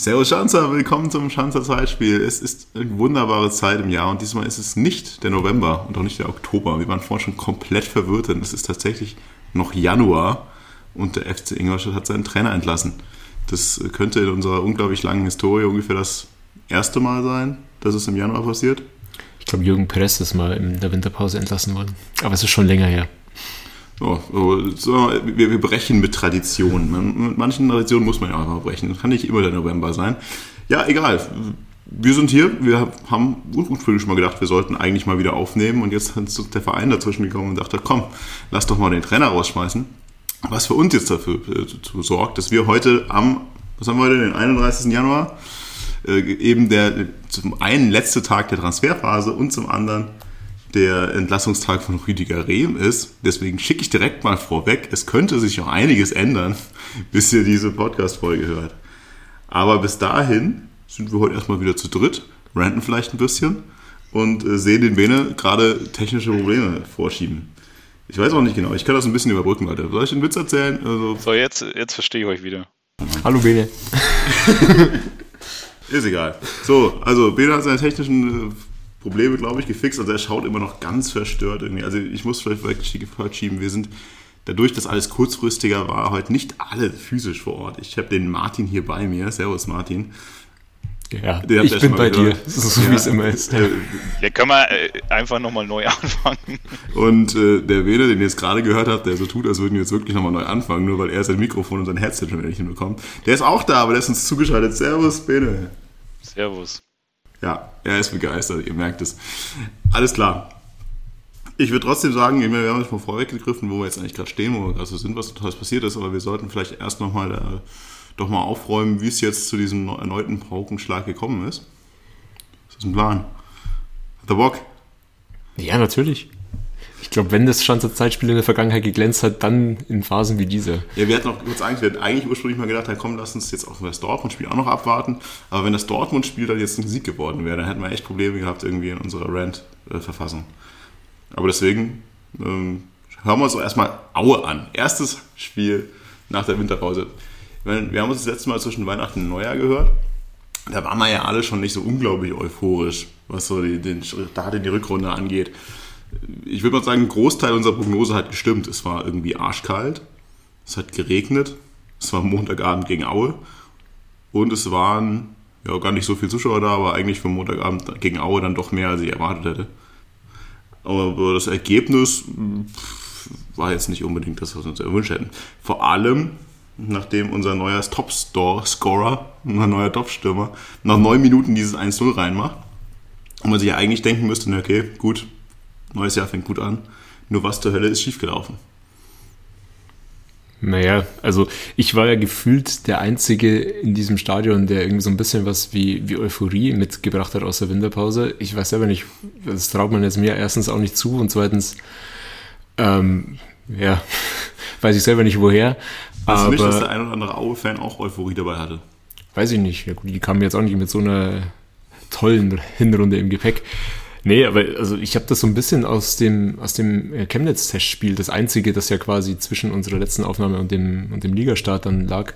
Servus Schanzer, willkommen zum Schanzer Zeitspiel. Es ist eine wunderbare Zeit im Jahr und diesmal ist es nicht der November und auch nicht der Oktober. Wir waren vorhin schon komplett verwirrt, denn es ist tatsächlich noch Januar und der FC Ingolstadt hat seinen Trainer entlassen. Das könnte in unserer unglaublich langen Historie ungefähr das erste Mal sein, dass es im Januar passiert. Ich glaube, Jürgen Perez ist mal in der Winterpause entlassen worden. Aber es ist schon länger her. Oh, so, wir, wir, brechen mit Traditionen. Mit manchen Traditionen muss man ja einfach brechen. Das kann nicht immer der November sein. Ja, egal. Wir sind hier. Wir haben ursprünglich mal gedacht, wir sollten eigentlich mal wieder aufnehmen. Und jetzt ist der Verein dazwischen gekommen und dachte, komm, lass doch mal den Trainer rausschmeißen. Was für uns jetzt dafür äh, sorgt, dass wir heute am, was haben wir heute, den 31. Januar, äh, eben der zum einen letzte Tag der Transferphase und zum anderen der Entlassungstag von Rüdiger Rehm ist. Deswegen schicke ich direkt mal vorweg, es könnte sich auch einiges ändern, bis ihr diese Podcast-Folge hört. Aber bis dahin sind wir heute erstmal wieder zu dritt, ranten vielleicht ein bisschen und äh, sehen den Bene gerade technische Probleme vorschieben. Ich weiß auch nicht genau, ich kann das ein bisschen überbrücken, Leute. Soll ich einen Witz erzählen? Also so, jetzt, jetzt verstehe ich euch wieder. Hallo Bene. Ist egal. So, also Bene hat seine technischen äh, Probleme, glaube ich, gefixt. Also er schaut immer noch ganz verstört irgendwie. Also ich muss vielleicht schieben, wir sind dadurch, dass alles kurzfristiger war, heute nicht alle physisch vor Ort. Ich habe den Martin hier bei mir. Servus Martin. Ja, ich bin bei gehört. dir, so ja, wie es immer ist. Ja, ja können wir äh, einfach nochmal neu anfangen. Und äh, der Wede, den ihr jetzt gerade gehört habt, der so tut, als würden wir jetzt wirklich nochmal neu anfangen, nur weil er sein Mikrofon und sein Headset schon nicht hinbekommt. Der ist auch da, aber der ist uns zugeschaltet. Servus, Bene. Servus. Ja, er ist begeistert, ihr merkt es. Alles klar. Ich würde trotzdem sagen, wir haben jetzt mal vorweggegriffen, wo wir jetzt eigentlich gerade stehen, wo wir gerade so sind, was total passiert ist, aber wir sollten vielleicht erst nochmal äh, doch mal aufräumen, wie es jetzt zu diesem erneuten Paukenschlag gekommen ist. Ist das ein Plan? Hat der Bock? Ja, natürlich. Ich glaube, wenn das Schanzer Zeitspiel in der Vergangenheit geglänzt hat, dann in Phasen wie diese. Ja, wir hatten noch kurz hatten eigentlich ursprünglich mal gedacht, komm, lass uns jetzt auch das Dortmund-Spiel auch noch abwarten. Aber wenn das Dortmund-Spiel dann jetzt ein Sieg geworden wäre, dann hätten wir echt Probleme gehabt irgendwie in unserer Rant-Verfassung. Aber deswegen ähm, hören wir uns doch erstmal Aue an. Erstes Spiel nach der Winterpause. Wir haben uns das letzte Mal zwischen Weihnachten und Neujahr gehört. Da waren wir ja alle schon nicht so unglaublich euphorisch, was so den Start in die Rückrunde angeht ich würde mal sagen, ein Großteil unserer Prognose hat gestimmt. Es war irgendwie arschkalt, es hat geregnet, es war Montagabend gegen Aue und es waren ja gar nicht so viele Zuschauer da, aber eigentlich für Montagabend gegen Aue dann doch mehr, als ich erwartet hätte. Aber das Ergebnis war jetzt nicht unbedingt das, was wir uns erwünscht hätten. Vor allem, nachdem unser neuer Top-Scorer, unser neuer Top-Stürmer, nach neun Minuten dieses 1-0 reinmacht. Und man sich ja eigentlich denken müsste, okay, gut, neues Jahr fängt gut an. Nur was zur Hölle ist schiefgelaufen? Naja, also ich war ja gefühlt der Einzige in diesem Stadion, der irgendwie so ein bisschen was wie, wie Euphorie mitgebracht hat aus der Winterpause. Ich weiß selber nicht, das traut man jetzt mir erstens auch nicht zu und zweitens, ähm, ja, weiß ich selber nicht woher. Also aber, nicht, dass der ein oder andere Aue-Fan auch Euphorie dabei hatte? Weiß ich nicht. Ja, gut, die kamen jetzt auch nicht mit so einer tollen Hinrunde im Gepäck. Nee, aber also ich habe das so ein bisschen aus dem, aus dem äh, Chemnitz-Testspiel, das einzige, das ja quasi zwischen unserer letzten Aufnahme und dem, und dem Ligastart dann lag,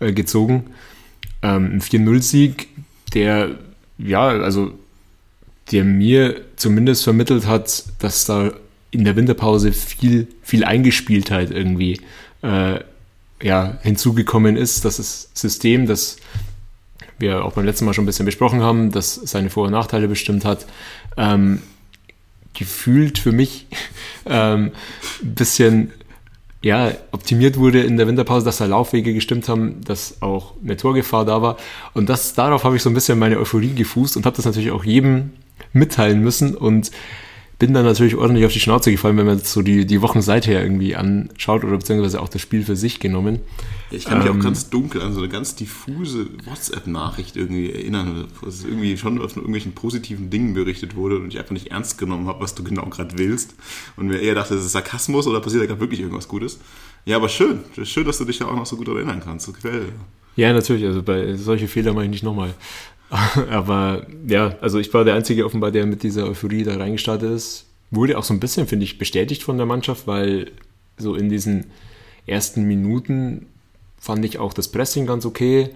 äh, gezogen. Ähm, ein 4-0-Sieg, der, ja, also der mir zumindest vermittelt hat, dass da in der Winterpause viel, viel Eingespieltheit irgendwie äh, ja, hinzugekommen ist, dass das System, das wir auch beim letzten Mal schon ein bisschen besprochen haben, das seine Vor- und Nachteile bestimmt hat, ähm, gefühlt für mich ähm, ein bisschen ja, optimiert wurde in der Winterpause, dass da Laufwege gestimmt haben, dass auch eine Torgefahr da war. Und das, darauf habe ich so ein bisschen meine Euphorie gefußt und habe das natürlich auch jedem mitteilen müssen. Und bin dann natürlich ordentlich auf die Schnauze gefallen, wenn man so die, die Wochen seither irgendwie anschaut oder beziehungsweise auch das Spiel für sich genommen. Ich kann mich ähm, auch ganz dunkel an so eine ganz diffuse WhatsApp-Nachricht irgendwie erinnern, wo es irgendwie schon auf irgendwelchen positiven Dingen berichtet wurde und ich einfach nicht ernst genommen habe, was du genau gerade willst. Und mir eher dachte, das ist Sarkasmus oder passiert da gerade wirklich irgendwas Gutes. Ja, aber schön. Schön, dass du dich da auch noch so gut erinnern kannst. Das gefällt Ja, natürlich. Also bei solche Fehler mache ich nicht nochmal. Aber ja, also ich war der Einzige offenbar, der mit dieser Euphorie da reingestartet ist. Wurde auch so ein bisschen, finde ich, bestätigt von der Mannschaft, weil so in diesen ersten Minuten fand ich auch das Pressing ganz okay.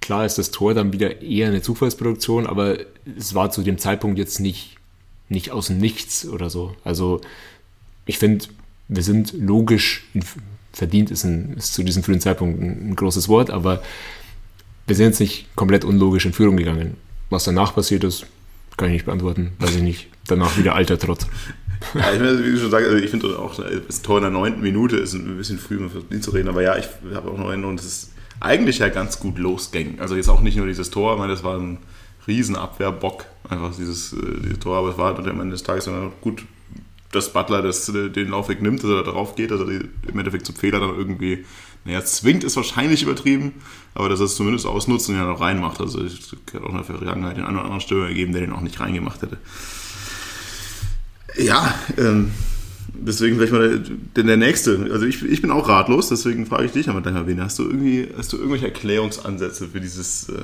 Klar ist das Tor dann wieder eher eine Zufallsproduktion, aber es war zu dem Zeitpunkt jetzt nicht, nicht aus dem Nichts oder so. Also ich finde, wir sind logisch, verdient ist, ein, ist zu diesem frühen Zeitpunkt ein, ein großes Wort, aber wir sind jetzt nicht komplett unlogisch in Führung gegangen. Was danach passiert ist, kann ich nicht beantworten. Weiß ich nicht. Danach wieder alter Trott. Ja, ich, meine, wie du schon sagst, also ich finde auch, das Tor in der neunten Minute ist ein bisschen früh, um für ihn zu reden, aber ja, ich habe auch noch Erinnerung, dass es eigentlich ja ganz gut losging. Also jetzt auch nicht nur dieses Tor, ich meine, das war ein Riesenabwehrbock, einfach dieses, äh, dieses Tor, aber es war halt am Ende des Tages dann gut, dass Butler das, äh, den Laufweg nimmt, dass er da drauf geht, dass er im Endeffekt zum Fehler dann irgendwie naja, zwingt ist wahrscheinlich übertrieben, aber dass er es zumindest ausnutzt und ihn dann auch reinmacht. Also es hat auch in der Vergangenheit den einen oder anderen Stürmer gegeben, der den auch nicht reingemacht hätte. Ja, ähm, deswegen vielleicht mal der, der, nächste. Also ich, ich bin auch ratlos, deswegen frage ich dich aber gleich wen hast du irgendwie, hast du irgendwelche Erklärungsansätze für dieses, äh,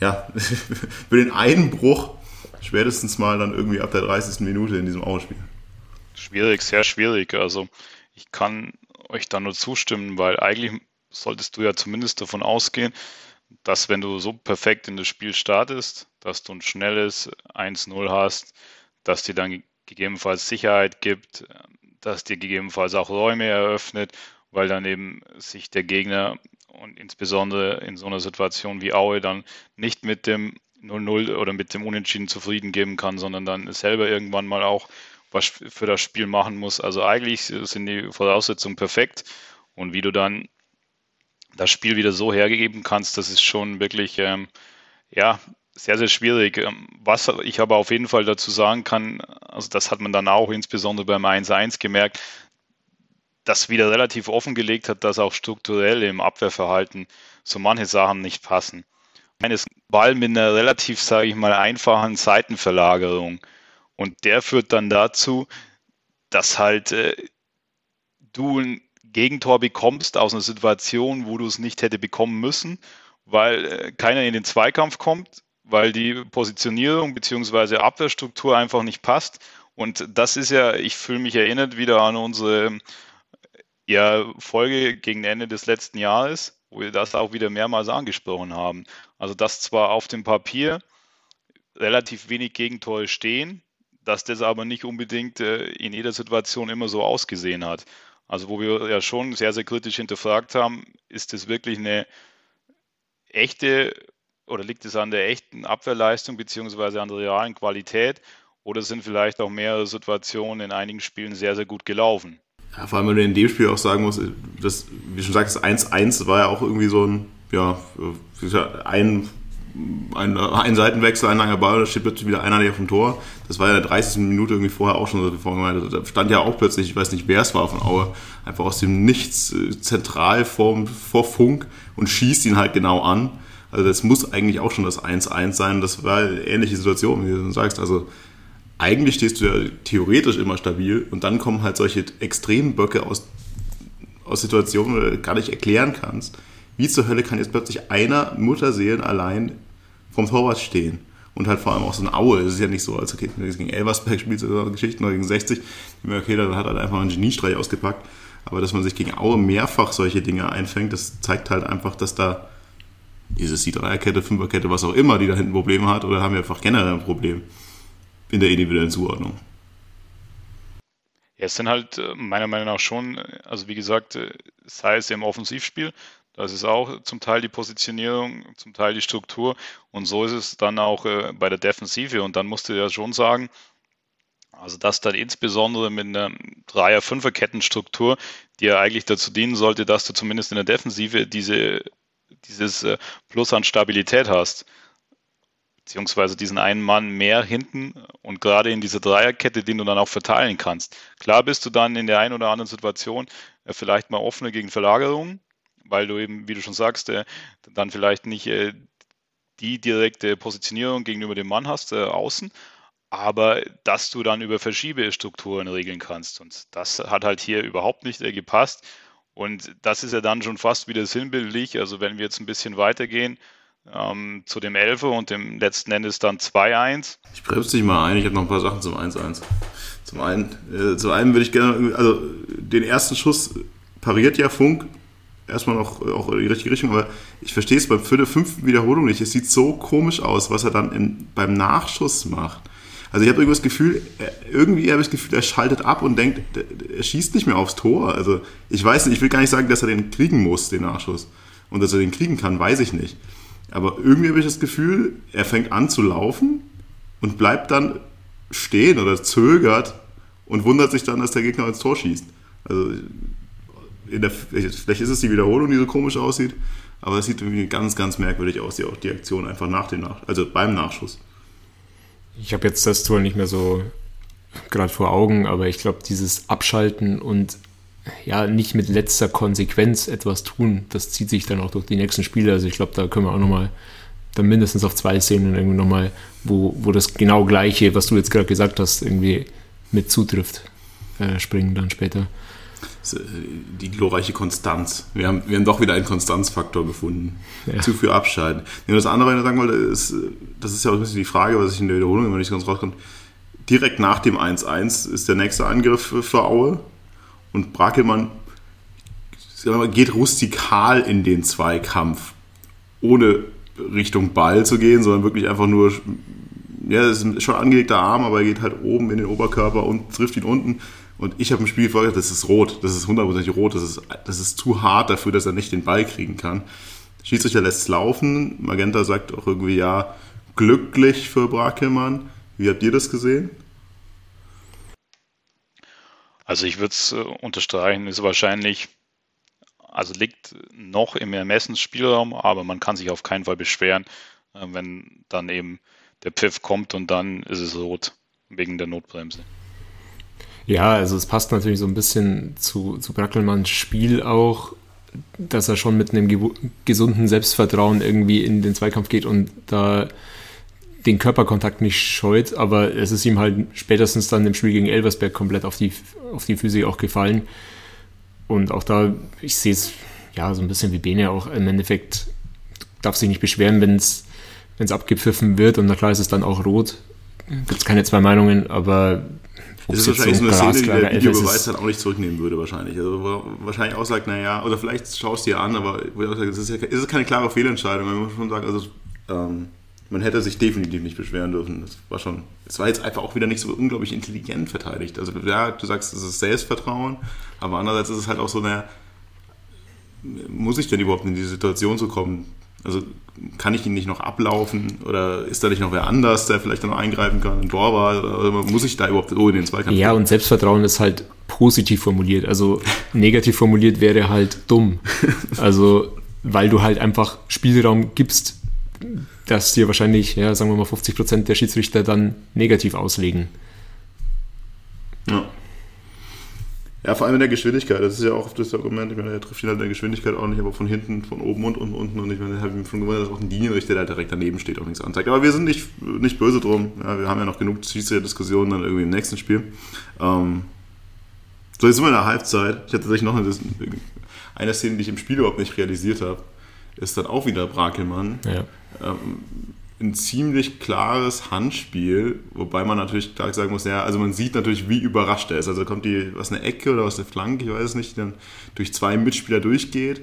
ja, für den Einbruch spätestens mal dann irgendwie ab der 30. Minute in diesem Ausspiel? Schwierig, sehr schwierig. Also ich kann euch da nur zustimmen, weil eigentlich solltest du ja zumindest davon ausgehen, dass wenn du so perfekt in das Spiel startest, dass du ein schnelles 1-0 hast, dass dir dann gegebenenfalls Sicherheit gibt, dass dir gegebenenfalls auch Räume eröffnet, weil dann eben sich der Gegner und insbesondere in so einer Situation wie Aue dann nicht mit dem 0-0 oder mit dem Unentschieden zufrieden geben kann, sondern dann selber irgendwann mal auch was für das Spiel machen muss. Also eigentlich sind die Voraussetzungen perfekt. Und wie du dann das Spiel wieder so hergegeben kannst, das ist schon wirklich, ähm, ja, sehr, sehr schwierig. Ähm, was ich aber auf jeden Fall dazu sagen kann, also das hat man dann auch insbesondere beim 1-1 gemerkt, das wieder relativ offengelegt hat, dass auch strukturell im Abwehrverhalten so manche Sachen nicht passen. Eines Ball mit einer relativ, sage ich mal, einfachen Seitenverlagerung und der führt dann dazu, dass halt äh, du ein Gegentor bekommst aus einer Situation, wo du es nicht hätte bekommen müssen, weil äh, keiner in den Zweikampf kommt, weil die Positionierung bzw. Abwehrstruktur einfach nicht passt. Und das ist ja, ich fühle mich erinnert wieder an unsere ja, Folge gegen Ende des letzten Jahres, wo wir das auch wieder mehrmals angesprochen haben. Also dass zwar auf dem Papier relativ wenig Gegentore stehen, dass das aber nicht unbedingt äh, in jeder Situation immer so ausgesehen hat. Also wo wir ja schon sehr, sehr kritisch hinterfragt haben, ist das wirklich eine echte oder liegt es an der echten Abwehrleistung beziehungsweise an der realen Qualität oder sind vielleicht auch mehrere Situationen in einigen Spielen sehr, sehr gut gelaufen? Ja, vor allem, wenn du in dem Spiel auch sagen musst, das, wie schon sagst, 1-1 war ja auch irgendwie so ein, ja, ein ein, ein Seitenwechsel, ein langer Ball, da steht plötzlich wieder einer näher vom Tor. Das war ja in der 30. Minute irgendwie vorher auch schon so vorgemeint. Da stand ja auch plötzlich, ich weiß nicht, wer es war von Aue, einfach aus dem Nichts äh, zentral vor, vor Funk und schießt ihn halt genau an. Also das muss eigentlich auch schon das 1-1 sein. Das war eine ähnliche Situation, wie du sagst. Also eigentlich stehst du ja theoretisch immer stabil und dann kommen halt solche extremen Böcke aus, aus Situationen, wo du gar nicht erklären kannst. Wie zur Hölle kann jetzt plötzlich einer Mutterseelen allein vom Torwart stehen. Und halt vor allem auch so ein Aue. Es ist ja nicht so, als okay, gegen Elversberg spielt so Geschichten oder gegen 60. Okay, dann hat er halt einfach einen Geniestreich ausgepackt. Aber dass man sich gegen Aue mehrfach solche Dinge einfängt, das zeigt halt einfach, dass da diese C3er-Kette, 5er-Kette, was auch immer, die da hinten Probleme hat, oder haben wir einfach generell ein Problem in der individuellen Zuordnung. Ja, es sind halt äh, meiner Meinung nach schon, äh, also wie gesagt, äh, sei es im Offensivspiel, das ist auch zum Teil die Positionierung, zum Teil die Struktur. Und so ist es dann auch äh, bei der Defensive. Und dann musst du ja schon sagen, also das dann insbesondere mit einer Dreier-, Fünfer-Kettenstruktur, die ja eigentlich dazu dienen sollte, dass du zumindest in der Defensive diese, dieses äh, Plus an Stabilität hast. beziehungsweise diesen einen Mann mehr hinten und gerade in diese Dreierkette, den du dann auch verteilen kannst. Klar bist du dann in der einen oder anderen Situation äh, vielleicht mal offener gegen Verlagerungen, weil du eben, wie du schon sagst, äh, dann vielleicht nicht äh, die direkte Positionierung gegenüber dem Mann hast, außen, aber dass du dann über Verschiebestrukturen regeln kannst. Und das hat halt hier überhaupt nicht gepasst. Und das ist ja dann schon fast wieder sinnbildlich. Also wenn wir jetzt ein bisschen weitergehen, ähm, zu dem 11 und dem letzten Endes dann 2-1. Ich bremse dich mal ein, ich habe noch ein paar Sachen zum 1-1. Zum einen, äh, zum einen würde ich gerne, also den ersten Schuss pariert ja Funk erstmal noch auch in die richtige Richtung, aber ich verstehe es beim der fünften Wiederholung nicht. Es sieht so komisch aus, was er dann in, beim Nachschuss macht. Also ich habe irgendwie das Gefühl, irgendwie habe ich das Gefühl, er schaltet ab und denkt, er schießt nicht mehr aufs Tor. Also ich weiß nicht, ich will gar nicht sagen, dass er den kriegen muss, den Nachschuss. Und dass er den kriegen kann, weiß ich nicht. Aber irgendwie habe ich das Gefühl, er fängt an zu laufen und bleibt dann stehen oder zögert und wundert sich dann, dass der Gegner ins Tor schießt. Also der, vielleicht ist es die Wiederholung, die so komisch aussieht, aber es sieht irgendwie ganz, ganz merkwürdig aus, die, auch die Aktion einfach nach dem Nach also beim Nachschuss. Ich habe jetzt das Tor nicht mehr so gerade vor Augen, aber ich glaube, dieses Abschalten und ja, nicht mit letzter Konsequenz etwas tun, das zieht sich dann auch durch die nächsten Spiele. Also ich glaube, da können wir auch nochmal dann mindestens auf zwei Szenen irgendwie nochmal, wo, wo das genau gleiche, was du jetzt gerade gesagt hast, irgendwie mit zutrifft, äh, springen dann später. Äh, die glorreiche Konstanz. Wir haben, wir haben doch wieder einen Konstanzfaktor gefunden. Ja. Zu viel abschalten. Und das andere, was ich sagen wollte, ist, das ist ja auch ein bisschen die Frage, was ich in der Wiederholung immer nicht ganz rauskomme. Direkt nach dem 1-1 ist der nächste Angriff für Aue und Brackelmann geht rustikal in den Zweikampf, ohne Richtung Ball zu gehen, sondern wirklich einfach nur, ja, es ist schon angelegter Arm, aber er geht halt oben in den Oberkörper und trifft ihn unten. Und ich habe im Spiel vorher das ist rot, das ist hundertprozentig rot, das ist, das ist zu hart dafür, dass er nicht den Ball kriegen kann. Schiedsrichter lässt es laufen. Magenta sagt auch irgendwie, ja, glücklich für Brackelmann. Wie habt ihr das gesehen? Also ich würde es äh, unterstreichen, ist wahrscheinlich, also liegt noch im Ermessensspielraum, aber man kann sich auf keinen Fall beschweren, äh, wenn dann eben der Pfiff kommt und dann ist es rot wegen der Notbremse. Ja, also es passt natürlich so ein bisschen zu, zu Brackelmanns Spiel auch, dass er schon mit einem gesunden Selbstvertrauen irgendwie in den Zweikampf geht und da den Körperkontakt nicht scheut, aber es ist ihm halt spätestens dann im Spiel gegen Elversberg komplett auf die, auf die Füße auch gefallen. Und auch da, ich sehe es ja so ein bisschen wie Bene auch im Endeffekt, darf sich nicht beschweren, wenn es abgepfiffen wird und na klar ist es dann auch rot. Gibt es keine zwei Meinungen, aber das ist wahrscheinlich so eine Szene, die der Videobeweis dann auch nicht zurücknehmen würde, wahrscheinlich. Also wahrscheinlich auch sagt, naja, oder vielleicht schaust du dir an, aber es ist, ja, ist keine klare Fehlentscheidung. Man muss schon sagen, also ähm, man hätte sich definitiv nicht beschweren dürfen. Das war schon, es war jetzt einfach auch wieder nicht so unglaublich intelligent verteidigt. Also ja, du sagst, es ist Selbstvertrauen, aber andererseits ist es halt auch so, naja, muss ich denn überhaupt in die Situation zu kommen? Also kann ich ihn nicht noch ablaufen oder ist da nicht noch wer anders, der vielleicht noch eingreifen kann, ein Torwart oder muss ich da überhaupt so in den Zweikampf? Ja, und Selbstvertrauen ist halt positiv formuliert. Also negativ formuliert wäre halt dumm. Also weil du halt einfach Spielraum gibst, dass dir wahrscheinlich, ja, sagen wir mal 50 Prozent der Schiedsrichter dann negativ auslegen. Ja. Ja, vor allem in der Geschwindigkeit. Das ist ja auch das Argument. Ich meine, er trifft ihn halt in der Geschwindigkeit auch nicht, aber von hinten, von oben und, und unten. Und ich meine, ich habe ihm schon gewundert, dass auch ein Linienrichter, der direkt daneben steht, auch nichts anzeigt. Aber wir sind nicht, nicht böse drum. Ja, wir haben ja noch genug Schiedsrichter-Diskussionen dann irgendwie im nächsten Spiel. Ähm, so, jetzt sind wir in der Halbzeit. Ich hatte tatsächlich noch eine, eine Szene, die ich im Spiel überhaupt nicht realisiert habe. Ist dann auch wieder Brakelmann. Ja. Ähm, ein ziemlich klares Handspiel, wobei man natürlich klar sagen muss, ja, also man sieht natürlich, wie überrascht er ist. Also kommt die aus einer Ecke oder aus der Flanke, ich weiß es nicht, die dann durch zwei Mitspieler durchgeht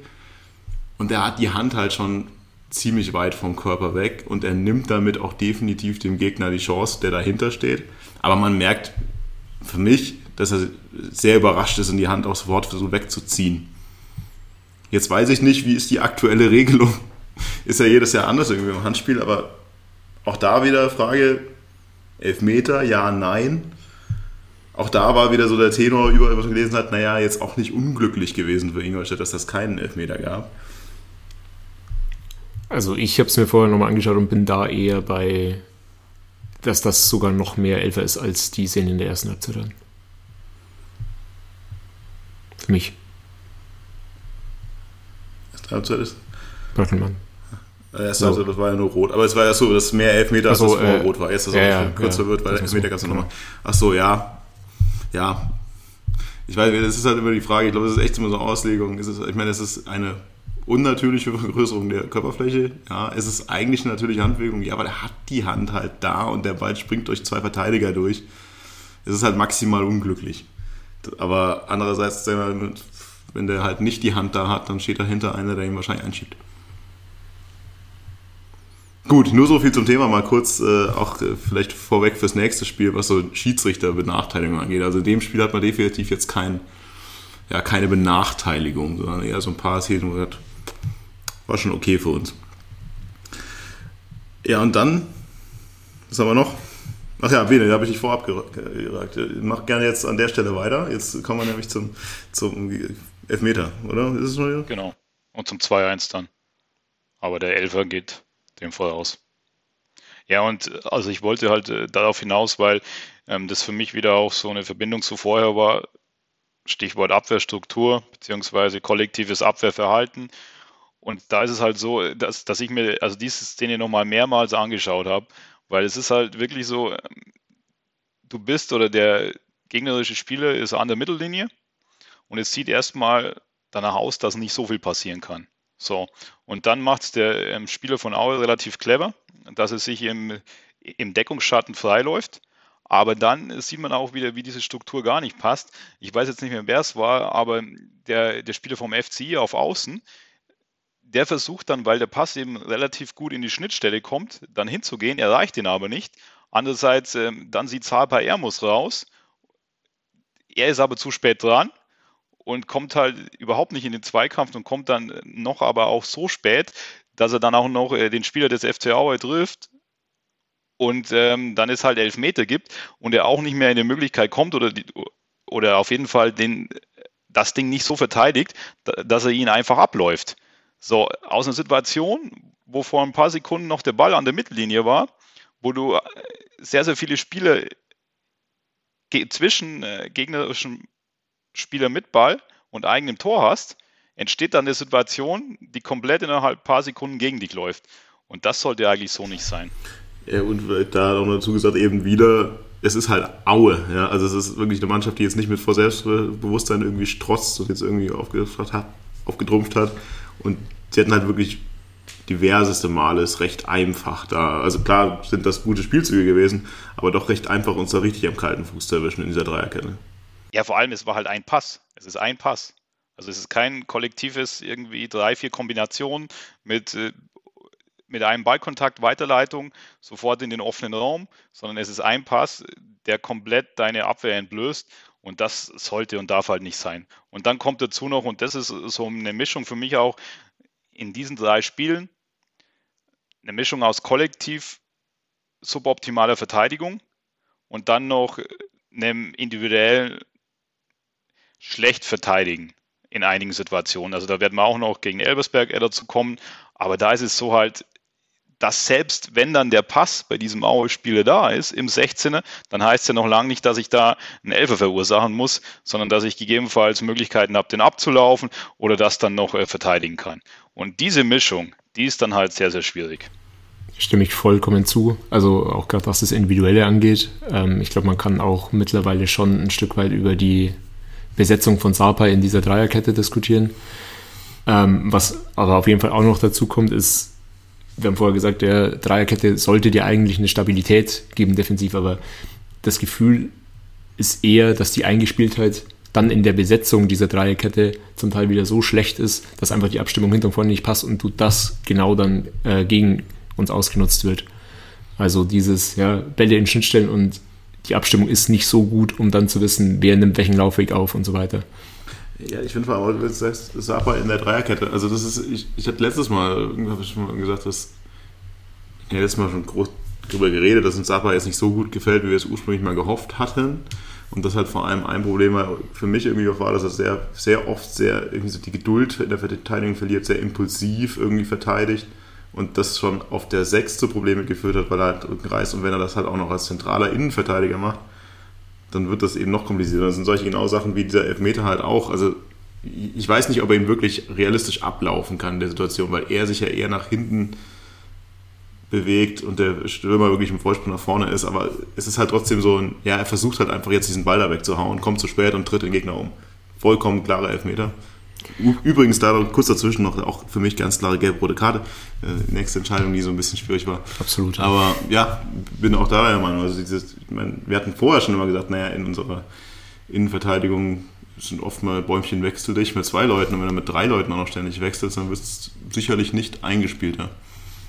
und er hat die Hand halt schon ziemlich weit vom Körper weg und er nimmt damit auch definitiv dem Gegner die Chance, der dahinter steht. Aber man merkt für mich, dass er sehr überrascht ist und die Hand auch sofort versucht wegzuziehen. Jetzt weiß ich nicht, wie ist die aktuelle Regelung. Ist ja jedes Jahr anders irgendwie im Handspiel, aber auch da wieder Frage, Elfmeter, ja, nein. Auch da war wieder so der Tenor, über was man gelesen hat, naja, jetzt auch nicht unglücklich gewesen für Ingolstadt, dass das keinen Elfmeter gab. Also ich habe es mir vorher nochmal angeschaut und bin da eher bei, dass das sogar noch mehr Elfer ist als die Szene in der ersten Halbzeit. Für mich. Erste Halbzeit ist? Bröckelmann. Erste Halbzeit, das war ja nur rot. Aber es war ja so, dass mehr Elfmeter als so, das äh, rot war. Jetzt ist es ja, kürzer ja. wird, weil Das der Elfmeter so, genau. nochmal. Ach so, ja. Ja. Ich weiß, das ist halt immer die Frage. Ich glaube, das ist echt immer so eine Auslegung. Es ich meine, es ist eine unnatürliche Vergrößerung der Körperfläche. Ja, es ist eigentlich eine natürliche Handbewegung. Ja, aber der hat die Hand halt da und der Ball springt durch zwei Verteidiger durch. Es ist halt maximal unglücklich. Aber andererseits, wenn der halt nicht die Hand da hat, dann steht dahinter einer, der ihn wahrscheinlich einschiebt. Gut, nur so viel zum Thema, mal kurz äh, auch äh, vielleicht vorweg fürs nächste Spiel, was so Schiedsrichterbenachteiligung angeht. Also in dem Spiel hat man definitiv jetzt kein, ja, keine Benachteiligung, sondern eher so ein paar Szenen, wo sagt, war schon okay für uns. Ja, und dann, was haben wir noch? Ach ja, Bene, da habe ich dich vorab gesagt. Mach gerne jetzt an der Stelle weiter. Jetzt kommen wir nämlich zum, zum Elfmeter, oder? Ist es schon wieder? Genau. Und zum 2-1 dann. Aber der Elfer geht dem voraus. Ja, und äh, also ich wollte halt äh, darauf hinaus, weil ähm, das für mich wieder auch so eine Verbindung zu vorher war. Stichwort Abwehrstruktur beziehungsweise kollektives Abwehrverhalten. Und da ist es halt so, dass, dass ich mir also diese Szene nochmal mehrmals angeschaut habe, weil es ist halt wirklich so, ähm, du bist oder der gegnerische Spieler ist an der Mittellinie und es sieht erstmal danach aus, dass nicht so viel passieren kann. So, und dann macht es der ähm, Spieler von Aue relativ clever, dass er sich im, im Deckungsschatten freiläuft. Aber dann sieht man auch wieder, wie diese Struktur gar nicht passt. Ich weiß jetzt nicht mehr, wer es war, aber der, der Spieler vom FCI auf Außen, der versucht dann, weil der Pass eben relativ gut in die Schnittstelle kommt, dann hinzugehen, erreicht ihn aber nicht. Andererseits, ähm, dann sieht Zapa Ermus raus. Er ist aber zu spät dran und kommt halt überhaupt nicht in den Zweikampf und kommt dann noch aber auch so spät, dass er dann auch noch äh, den Spieler des FC Aue trifft und ähm, dann es halt elf Meter gibt und er auch nicht mehr in die Möglichkeit kommt oder, die, oder auf jeden Fall den, das Ding nicht so verteidigt, dass er ihn einfach abläuft. So, aus einer Situation, wo vor ein paar Sekunden noch der Ball an der Mittellinie war, wo du äh, sehr, sehr viele Spieler zwischen äh, gegnerischen Spieler mit Ball und eigenem Tor hast, entsteht dann eine Situation, die komplett innerhalb ein paar Sekunden gegen dich läuft. Und das sollte eigentlich so nicht sein. Ja, und da noch dazu gesagt, eben wieder, es ist halt Aue. Ja? Also es ist wirklich eine Mannschaft, die jetzt nicht mit vor Selbstbewusstsein irgendwie strotzt und jetzt irgendwie hat, aufgedrumpft hat. Und sie hatten halt wirklich diverseste Male es recht einfach da. Also klar sind das gute Spielzüge gewesen, aber doch recht einfach, uns da richtig am kalten Fuß zu erwischen in dieser Dreierkette. Ja, vor allem, es war halt ein Pass. Es ist ein Pass. Also es ist kein kollektives irgendwie drei, vier Kombinationen mit, äh, mit einem Ballkontakt, Weiterleitung, sofort in den offenen Raum, sondern es ist ein Pass, der komplett deine Abwehr entblößt und das sollte und darf halt nicht sein. Und dann kommt dazu noch, und das ist so eine Mischung für mich auch in diesen drei Spielen, eine Mischung aus kollektiv suboptimaler Verteidigung und dann noch einem individuellen schlecht verteidigen in einigen Situationen. Also da werden wir auch noch gegen Elbersberg dazu kommen. Aber da ist es so halt, dass selbst wenn dann der Pass bei diesem Aue-Spieler da ist, im 16er, dann heißt es ja noch lange nicht, dass ich da einen Elfer verursachen muss, sondern dass ich gegebenenfalls Möglichkeiten habe, den abzulaufen oder das dann noch äh, verteidigen kann. Und diese Mischung, die ist dann halt sehr, sehr schwierig. Stimme ich vollkommen zu. Also auch gerade was das Individuelle angeht. Ähm, ich glaube, man kann auch mittlerweile schon ein Stück weit über die Besetzung von Sapa in dieser Dreierkette diskutieren. Ähm, was aber auf jeden Fall auch noch dazu kommt, ist, wir haben vorher gesagt, der Dreierkette sollte dir eigentlich eine Stabilität geben defensiv, aber das Gefühl ist eher, dass die Eingespieltheit dann in der Besetzung dieser Dreierkette zum Teil wieder so schlecht ist, dass einfach die Abstimmung hinter und vorne nicht passt und du das genau dann äh, gegen uns ausgenutzt wird. Also dieses, ja, Bälle in Schnittstellen und die Abstimmung ist nicht so gut, um dann zu wissen, wer nimmt welchen Laufweg auf und so weiter. Ja, ich finde vor allem, du sagst, Sapa in der Dreierkette. Also das ist, ich, ich hatte letztes Mal, habe ich schon mal gesagt, dass ja, letztes Mal schon groß darüber geredet, dass uns Sapa jetzt nicht so gut gefällt, wie wir es ursprünglich mal gehofft hatten. Und das halt vor allem ein Problem für mich irgendwie auch war, dass er sehr, sehr oft sehr irgendwie so die Geduld in der Verteidigung verliert, sehr impulsiv irgendwie verteidigt und das schon auf der 6 zu Probleme geführt hat, weil er halt Rücken reißt und wenn er das halt auch noch als zentraler Innenverteidiger macht, dann wird das eben noch komplizierter. Das sind solche genau Sachen wie dieser Elfmeter halt auch. Also ich weiß nicht, ob er ihn wirklich realistisch ablaufen kann in der Situation, weil er sich ja eher nach hinten bewegt und der Stürmer wirklich im Vorsprung nach vorne ist, aber es ist halt trotzdem so ein, ja, er versucht halt einfach jetzt diesen Ball da wegzuhauen, kommt zu spät und tritt den Gegner um. Vollkommen klare Elfmeter. Übrigens, da kurz dazwischen noch auch für mich ganz klare gelb-rote Karte. Äh, nächste Entscheidung, die so ein bisschen schwierig war. Absolut. Aber ja, bin auch da der Meinung. Also dieses, ich meine, wir hatten vorher schon immer gesagt, naja, in unserer Innenverteidigung sind oft mal Bäumchen wechsel dich mit zwei Leuten und wenn du mit drei Leuten auch noch ständig wechselst, dann wird es sicherlich nicht eingespielt. Ja.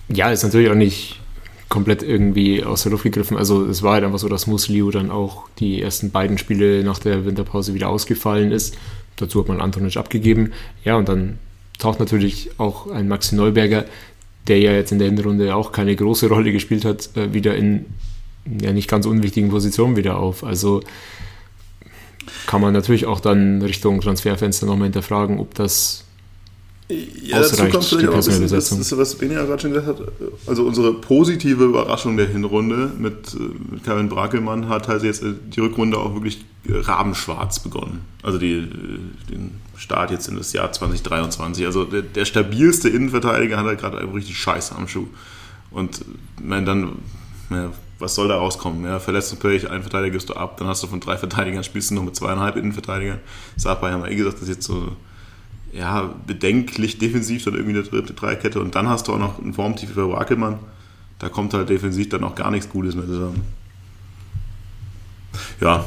ja, ist natürlich auch nicht komplett irgendwie aus der Luft gegriffen. Also es war halt einfach so, dass Musliu dann auch die ersten beiden Spiele nach der Winterpause wieder ausgefallen ist. Dazu hat man Antonic abgegeben. Ja, und dann taucht natürlich auch ein Maxi Neuberger, der ja jetzt in der Hinrunde auch keine große Rolle gespielt hat, äh, wieder in ja nicht ganz unwichtigen Positionen wieder auf. Also kann man natürlich auch dann Richtung Transferfenster nochmal hinterfragen, ob das ja, dazu kommt vielleicht auch ein bisschen, das, das, was Bene ja gerade schon gesagt hat, also unsere positive Überraschung der Hinrunde mit, mit Kevin Brakelmann hat halt jetzt die Rückrunde auch wirklich rabenschwarz begonnen. Also die, den Start jetzt in das Jahr 2023. Also der, der stabilste Innenverteidiger hat halt gerade einfach richtig Scheiße am Schuh. Und man dann, ja, was soll da rauskommen? Ja, verletzungsfähig, einen Verteidiger gibst du ab, dann hast du von drei Verteidigern, spielst du noch mit zweieinhalb Innenverteidigern. Sapai haben wir eh gesagt, das ist jetzt so ja, bedenklich defensiv dann irgendwie eine dritte Dreikette und dann hast du auch noch einen Formtief für Wackelmann. Da kommt halt defensiv dann auch gar nichts Gutes mehr zusammen. Ja,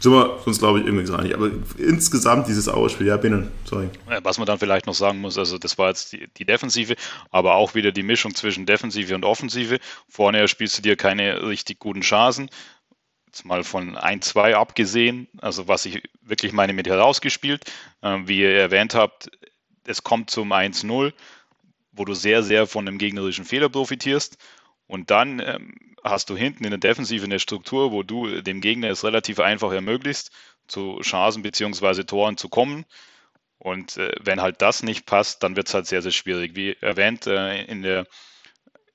sind wir uns, glaube ich, irgendwie so einig. Aber insgesamt dieses Ausspiel, ja, binnen, sorry. Was man dann vielleicht noch sagen muss, also das war jetzt die, die, Defensive, aber auch wieder die Mischung zwischen Defensive und Offensive. Vorne spielst du dir keine richtig guten Chancen jetzt mal von ein, zwei abgesehen, also was ich wirklich meine mit herausgespielt. Ähm, wie ihr erwähnt habt, es kommt zum 1-0, wo du sehr, sehr von dem gegnerischen Fehler profitierst. Und dann ähm, hast du hinten in der Defensive eine Struktur, wo du dem Gegner es relativ einfach ermöglicht, zu Chancen bzw. Toren zu kommen. Und äh, wenn halt das nicht passt, dann wird es halt sehr, sehr schwierig. Wie erwähnt, äh, in der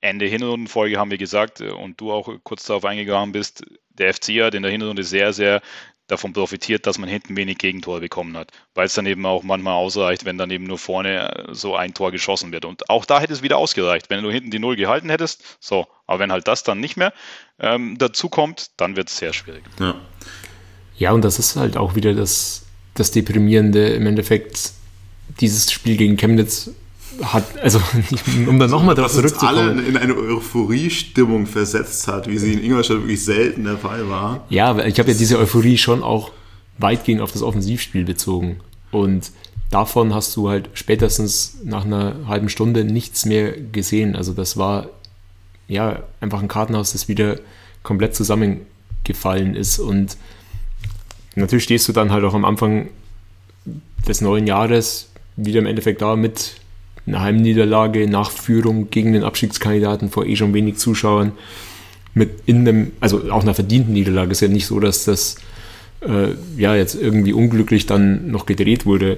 Ende Hinrundenfolge haben wir gesagt äh, und du auch kurz darauf eingegangen bist, der FC hat in der Hinrunde sehr, sehr davon profitiert, dass man hinten wenig Gegentore bekommen hat, weil es dann eben auch manchmal ausreicht, wenn dann eben nur vorne äh, so ein Tor geschossen wird. Und auch da hätte es wieder ausgereicht, wenn du hinten die Null gehalten hättest. So, aber wenn halt das dann nicht mehr ähm, dazu kommt, dann wird es sehr schwierig. Ja. ja, und das ist halt auch wieder das, das Deprimierende im Endeffekt. Dieses Spiel gegen Chemnitz hat, also um dann nochmal darauf zurückzukommen. alle in eine Euphorie-Stimmung versetzt hat, wie sie in Ingolstadt wirklich selten der Fall war. Ja, ich habe ja diese Euphorie schon auch weitgehend auf das Offensivspiel bezogen. Und davon hast du halt spätestens nach einer halben Stunde nichts mehr gesehen. Also das war ja einfach ein Kartenhaus, das wieder komplett zusammengefallen ist. Und natürlich stehst du dann halt auch am Anfang des neuen Jahres wieder im Endeffekt da mit eine Heimniederlage nach Führung gegen den Abstiegskandidaten vor eh schon wenig Zuschauern mit in einem, also auch einer verdienten Niederlage. Es ist ja nicht so, dass das äh, ja jetzt irgendwie unglücklich dann noch gedreht wurde,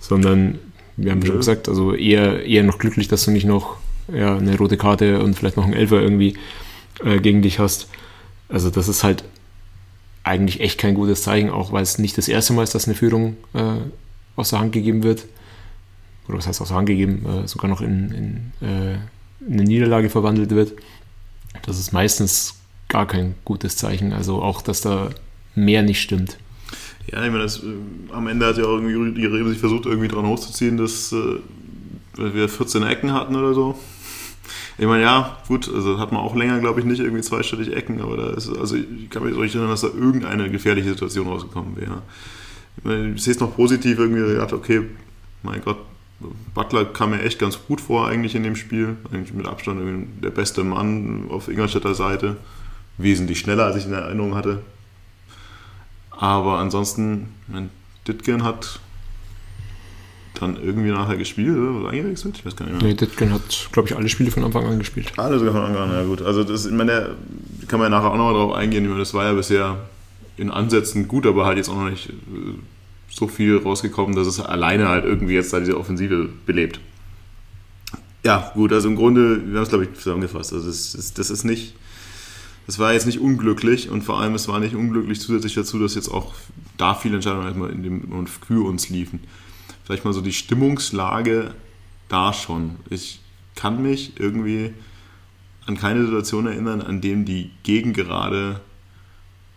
sondern wir haben ja. schon gesagt, also eher, eher noch glücklich, dass du nicht noch ja, eine rote Karte und vielleicht noch einen Elfer irgendwie äh, gegen dich hast. Also das ist halt eigentlich echt kein gutes Zeichen, auch weil es nicht das erste Mal ist, dass eine Führung äh, aus der Hand gegeben wird oder was heißt auch so angegeben, äh, sogar noch in, in äh, eine Niederlage verwandelt wird. Das ist meistens gar kein gutes Zeichen. Also auch, dass da mehr nicht stimmt. Ja, ich meine, das, äh, am Ende hat ja auch irgendwie die Rebe sich versucht, irgendwie dran hochzuziehen, dass äh, wir 14 Ecken hatten oder so. Ich meine, ja, gut, also hat man auch länger, glaube ich, nicht irgendwie zweistellig Ecken, aber da ist, also ich kann mich nicht erinnern, dass da irgendeine gefährliche Situation rausgekommen wäre. Ich, meine, ich sehe es noch positiv irgendwie, gedacht, okay, mein Gott, Butler kam mir echt ganz gut vor eigentlich in dem Spiel. Eigentlich mit Abstand der beste Mann auf Ingolstädter Seite. Wesentlich schneller, als ich in Erinnerung hatte. Aber ansonsten, mein Ditgen hat dann irgendwie nachher gespielt oder eingewechselt? Ich weiß gar nicht mehr. Nee, Ditgen hat, glaube ich, alle Spiele von Anfang an gespielt. Alle sogar von Anfang an, ja gut. Also das, ich meine, kann man ja nachher auch nochmal drauf eingehen. Das war ja bisher in Ansätzen gut, aber halt jetzt auch noch nicht äh, so viel rausgekommen, dass es alleine halt irgendwie jetzt da diese Offensive belebt. Ja, gut, also im Grunde, wir haben es, glaube ich, zusammengefasst. Also das ist, das ist nicht, das war jetzt nicht unglücklich und vor allem es war nicht unglücklich zusätzlich dazu, dass jetzt auch da viele Entscheidungen erstmal in dem für uns liefen. Vielleicht mal so die Stimmungslage da schon. Ich kann mich irgendwie an keine Situation erinnern, an dem die Gegengerade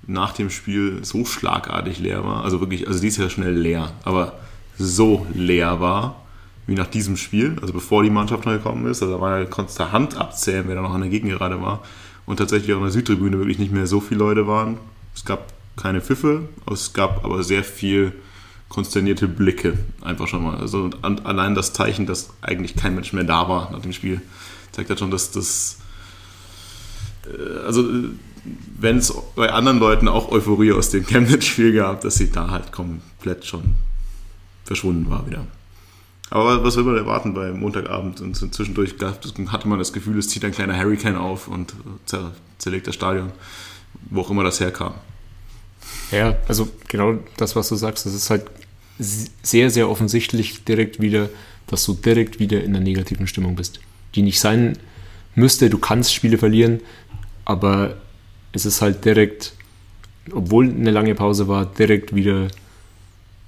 nach dem Spiel so schlagartig leer war. Also wirklich, also die ist ja schnell leer, aber so leer war wie nach diesem Spiel, also bevor die Mannschaft neu gekommen ist. Also da war ja konstant Hand abzählen, wer da noch an der Gegengerade war. Und tatsächlich auch in der Südtribüne wirklich nicht mehr so viele Leute waren. Es gab keine Pfiffe, es gab aber sehr viel konsternierte Blicke. Einfach schon mal. Also allein das Zeichen, dass eigentlich kein Mensch mehr da war nach dem Spiel, zeigt halt schon, dass das. Äh, also, wenn es bei anderen Leuten auch Euphorie aus dem Chemnitz-Spiel gab, dass sie da halt komplett schon verschwunden war wieder. Aber was will man erwarten bei Montagabend? Und zwischendurch hatte man das Gefühl, es zieht ein kleiner Hurricane auf und zerlegt das Stadion, wo auch immer das herkam. Ja, also genau das, was du sagst, das ist halt sehr, sehr offensichtlich direkt wieder, dass du direkt wieder in der negativen Stimmung bist. Die nicht sein müsste, du kannst Spiele verlieren, aber es ist halt direkt, obwohl eine lange Pause war, direkt wieder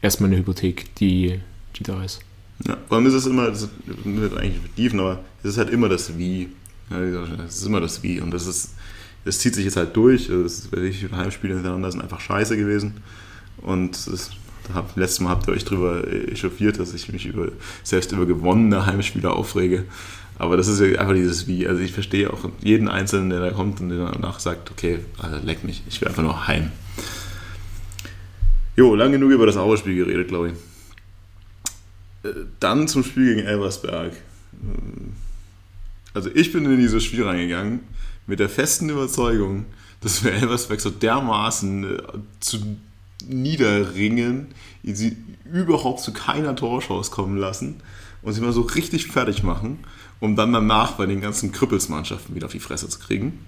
erstmal eine Hypothek, die, die da ist. Ja, vor allem ist es immer, das wird eigentlich vertiefen, aber es ist halt immer das Wie. es ist immer das Wie und das ist, das zieht sich jetzt halt durch. Viele Heimspiele hintereinander sind einfach scheiße gewesen und das, hab, letztes Mal habt ihr euch darüber echauffiert, dass ich mich über, selbst über gewonnene Heimspiele aufrege. Aber das ist ja einfach dieses Wie. Also ich verstehe auch jeden Einzelnen, der da kommt und der danach sagt, okay, also leck mich, ich will einfach nur heim. Jo, lang genug über das Auerspiel geredet, glaube ich. Äh, dann zum Spiel gegen Elversberg. Äh, also ich bin in dieses Spiel reingegangen mit der festen Überzeugung, dass wir Elversberg so dermaßen äh, zu niederringen, sie überhaupt zu keiner Torchance kommen lassen und sie mal so richtig fertig machen, um dann danach bei den ganzen Krüppelsmannschaften wieder auf die Fresse zu kriegen.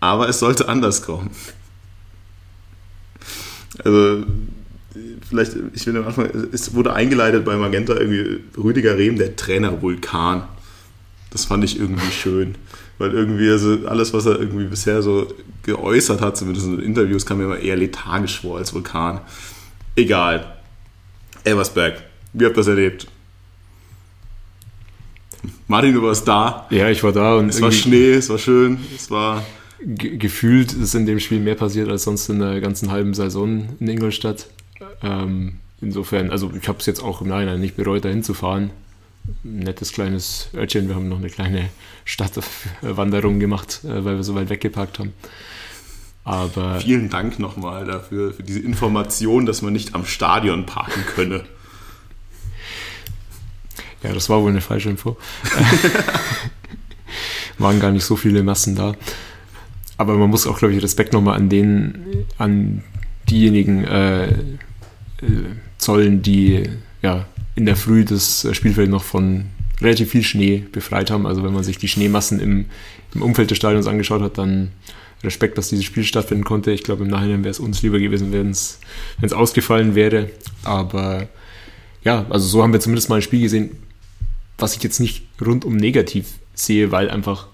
Aber es sollte anders kommen. Also vielleicht, ich will am Anfang, es wurde eingeleitet bei Magenta irgendwie Rüdiger Rehm, der Trainer Vulkan. Das fand ich irgendwie schön. Weil irgendwie, also alles, was er irgendwie bisher so geäußert hat, zumindest in Interviews, kam mir immer eher lethargisch vor als Vulkan. Egal. Elversberg, wie habt ihr das erlebt? Martin, du warst da. Ja, ich war da und es war Schnee, es war schön, es war gefühlt ist in dem Spiel mehr passiert als sonst in der ganzen halben Saison in Ingolstadt. Ähm, insofern, also ich habe es jetzt auch im Nachhinein nicht bereut, da hinzufahren. Nettes kleines Örtchen. Wir haben noch eine kleine Stadtwanderung gemacht, äh, weil wir so weit weggeparkt haben. Aber Vielen Dank nochmal dafür, für diese Information, dass man nicht am Stadion parken könne. Ja, das war wohl eine falsche Info. Waren gar nicht so viele Massen da. Aber man muss auch, glaube ich, Respekt nochmal an den, an diejenigen äh, äh, Zollen, die ja in der Früh das Spielfeld noch von relativ viel Schnee befreit haben. Also wenn man sich die Schneemassen im, im Umfeld des Stadions angeschaut hat, dann Respekt, dass dieses Spiel stattfinden konnte. Ich glaube, im Nachhinein wäre es uns lieber gewesen, wenn es ausgefallen wäre. Aber ja, also so haben wir zumindest mal ein Spiel gesehen, was ich jetzt nicht rundum negativ sehe, weil einfach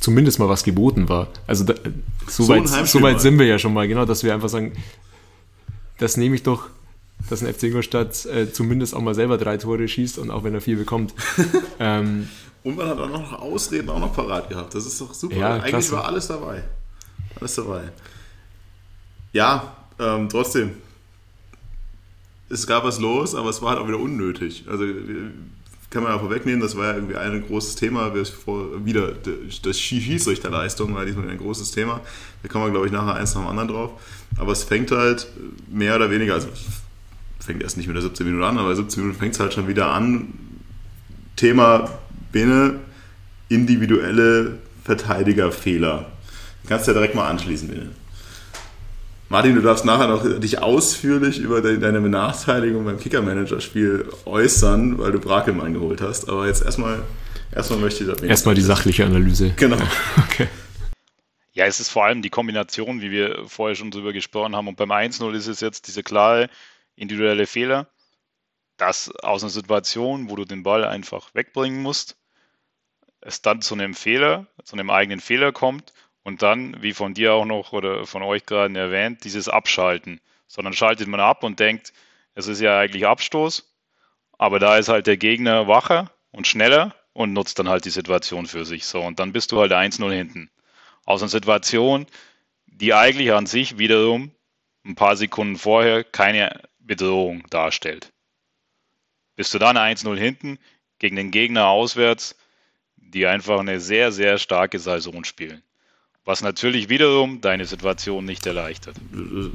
zumindest mal was geboten war. Also da, so, so, weit, so weit sind wir ja schon mal, genau, dass wir einfach sagen, das nehme ich doch, dass ein FC Ingolstadt äh, zumindest auch mal selber drei Tore schießt und auch wenn er vier bekommt. ähm, und man hat auch noch Ausreden auch noch parat gehabt. Das ist doch super. Ja, Eigentlich klasse. war alles dabei. Alles dabei. Ja, ähm, trotzdem. Es gab was los, aber es war halt auch wieder unnötig. Also kann man ja vorwegnehmen, das war ja irgendwie ein großes Thema. Wieder das Schiedsrichterleistung war diesmal ein großes Thema. Da kommen wir, glaube ich, nachher eins nach dem anderen drauf. Aber es fängt halt mehr oder weniger, also fängt erst nicht mit der 17 Minuten an, aber 17 Minuten fängt es halt schon wieder an. Thema Bene, individuelle Verteidigerfehler. Du kannst ja direkt mal anschließen, Bene. Martin, du darfst nachher noch dich ausführlich über deine Benachteiligung beim Kicker-Manager-Spiel äußern, weil du Brakelmann geholt hast. Aber jetzt erstmal, erstmal möchte ich das Erstmal die sachliche Analyse. Genau. okay. Ja, es ist vor allem die Kombination, wie wir vorher schon drüber gesprochen haben. Und beim 1-0 ist es jetzt dieser klare individuelle Fehler. dass aus einer Situation, wo du den Ball einfach wegbringen musst, es dann zu einem Fehler, zu einem eigenen Fehler kommt und dann, wie von dir auch noch oder von euch gerade erwähnt, dieses Abschalten. Sondern schaltet man ab und denkt, es ist ja eigentlich Abstoß, aber da ist halt der Gegner wacher und schneller und nutzt dann halt die Situation für sich. So, und dann bist du halt 1-0 hinten. Aus einer Situation, die eigentlich an sich wiederum ein paar Sekunden vorher keine Bedrohung darstellt. Bist du dann 1-0 hinten gegen den Gegner auswärts, die einfach eine sehr, sehr starke Saison spielen. Was natürlich wiederum deine Situation nicht erleichtert.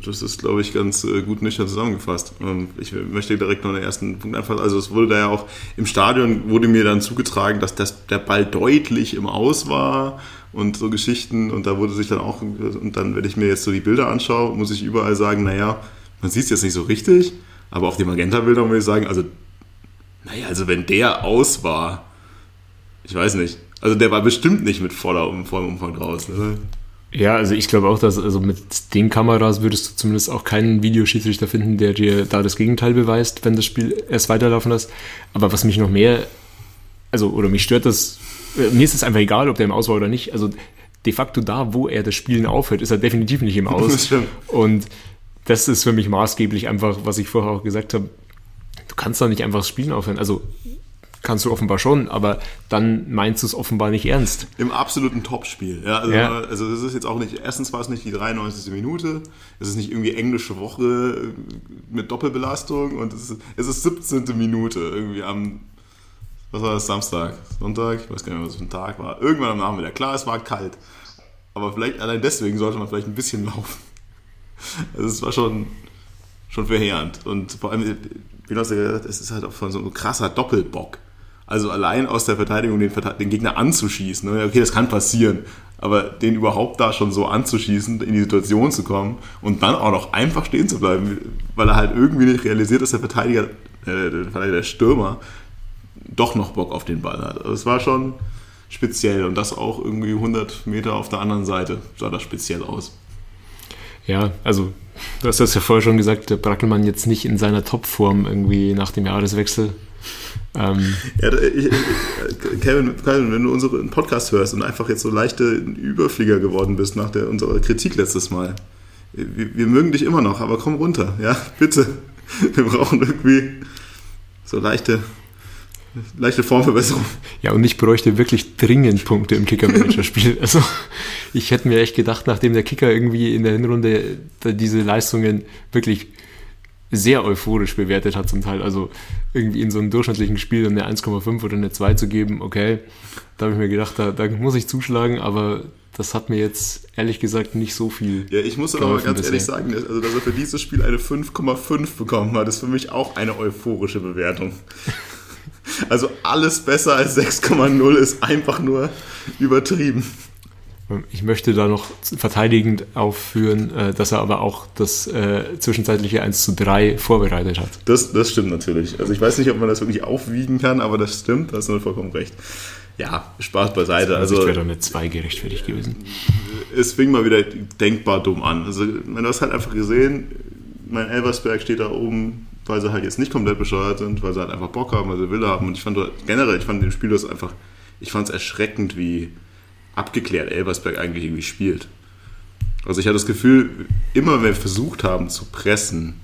Das ist, glaube ich, ganz äh, gut nüchtern zusammengefasst. Ich möchte direkt noch den ersten Punkt anfassen. Also es wurde da ja auch im Stadion wurde mir dann zugetragen, dass das, der Ball deutlich im Aus war und so Geschichten. Und da wurde sich dann auch, und dann, wenn ich mir jetzt so die Bilder anschaue, muss ich überall sagen, naja, man sieht es jetzt nicht so richtig, aber auf den Magenta-Bildern muss ich sagen, also, naja, also wenn der aus war, ich weiß nicht, also der war bestimmt nicht mit voller, vollem Umfang draußen. Oder? Ja, also ich glaube auch, dass also mit den Kameras würdest du zumindest auch keinen Videoschiedsrichter finden, der dir da das Gegenteil beweist, wenn das Spiel erst weiterlaufen lässt. Aber was mich noch mehr, also oder mich stört das, äh, mir ist es einfach egal, ob der im Aus war oder nicht. Also de facto da, wo er das Spielen aufhört, ist er definitiv nicht im Aus. Das. Und das ist für mich maßgeblich einfach, was ich vorher auch gesagt habe. Du kannst da nicht einfach das Spielen aufhören. Also kannst du offenbar schon, aber dann meinst du es offenbar nicht ernst. Im absoluten Topspiel. Ja, also, ja. also das ist jetzt auch nicht, erstens war es nicht die 93. Minute, es ist nicht irgendwie englische Woche mit Doppelbelastung und es ist, es ist 17. Minute irgendwie am, was war das, Samstag, Sonntag, ich weiß gar nicht mehr, was für ein Tag war, irgendwann am Nachmittag. Klar, es war kalt, aber vielleicht allein deswegen sollte man vielleicht ein bisschen laufen. Also es war schon, schon verheerend und vor allem, wie du hast ja gesagt, es ist halt auch von so ein krasser Doppelbock. Also allein aus der Verteidigung den, den Gegner anzuschießen. Ne? Okay, das kann passieren. Aber den überhaupt da schon so anzuschießen, in die Situation zu kommen und dann auch noch einfach stehen zu bleiben, weil er halt irgendwie nicht realisiert, dass der Verteidiger, äh, der, Verteidiger, der Stürmer, doch noch Bock auf den Ball hat. Also es war schon speziell und das auch irgendwie 100 Meter auf der anderen Seite sah das speziell aus. Ja, also du hast das ja vorher schon gesagt, der Brackelmann jetzt nicht in seiner Topform irgendwie nach dem Jahreswechsel. Ähm, ja, ich, Kevin, Kevin, wenn du unseren Podcast hörst und einfach jetzt so leichte Überflieger geworden bist nach der, unserer Kritik letztes Mal, wir, wir mögen dich immer noch, aber komm runter, ja, bitte. Wir brauchen irgendwie so leichte leichte Formverbesserung. Ja, und ich bräuchte wirklich dringend Punkte im Kicker-Manager-Spiel. Also, ich hätte mir echt gedacht, nachdem der Kicker irgendwie in der Hinrunde diese Leistungen wirklich sehr euphorisch bewertet hat zum Teil. Also irgendwie in so einem durchschnittlichen Spiel eine 1,5 oder eine 2 zu geben, okay, da habe ich mir gedacht, da, da, muss ich zuschlagen, aber das hat mir jetzt ehrlich gesagt nicht so viel. Ja, ich muss aber ganz ehrlich sagen, also dass er für dieses Spiel eine 5,5 bekommen hat, ist für mich auch eine euphorische Bewertung. Also alles besser als 6,0 ist einfach nur übertrieben. Ich möchte da noch verteidigend aufführen, äh, dass er aber auch das äh, zwischenzeitliche 1 zu 3 vorbereitet hat. Das, das stimmt natürlich. Also ich weiß nicht, ob man das wirklich aufwiegen kann, aber das stimmt, da hast du vollkommen recht. Ja, Spaß beiseite. Also wäre doch eine 2 gerechtfertigt gewesen. Es fing mal wieder denkbar dumm an. Also man hast halt einfach gesehen, mein Elversberg steht da oben, weil sie halt jetzt nicht komplett bescheuert sind, weil sie halt einfach Bock haben, weil sie Wille haben. Und ich fand generell, ich fand den Spiel das einfach, ich fand es erschreckend, wie abgeklärt Elversberg eigentlich irgendwie spielt. Also ich hatte das Gefühl, immer wenn wir versucht haben zu pressen,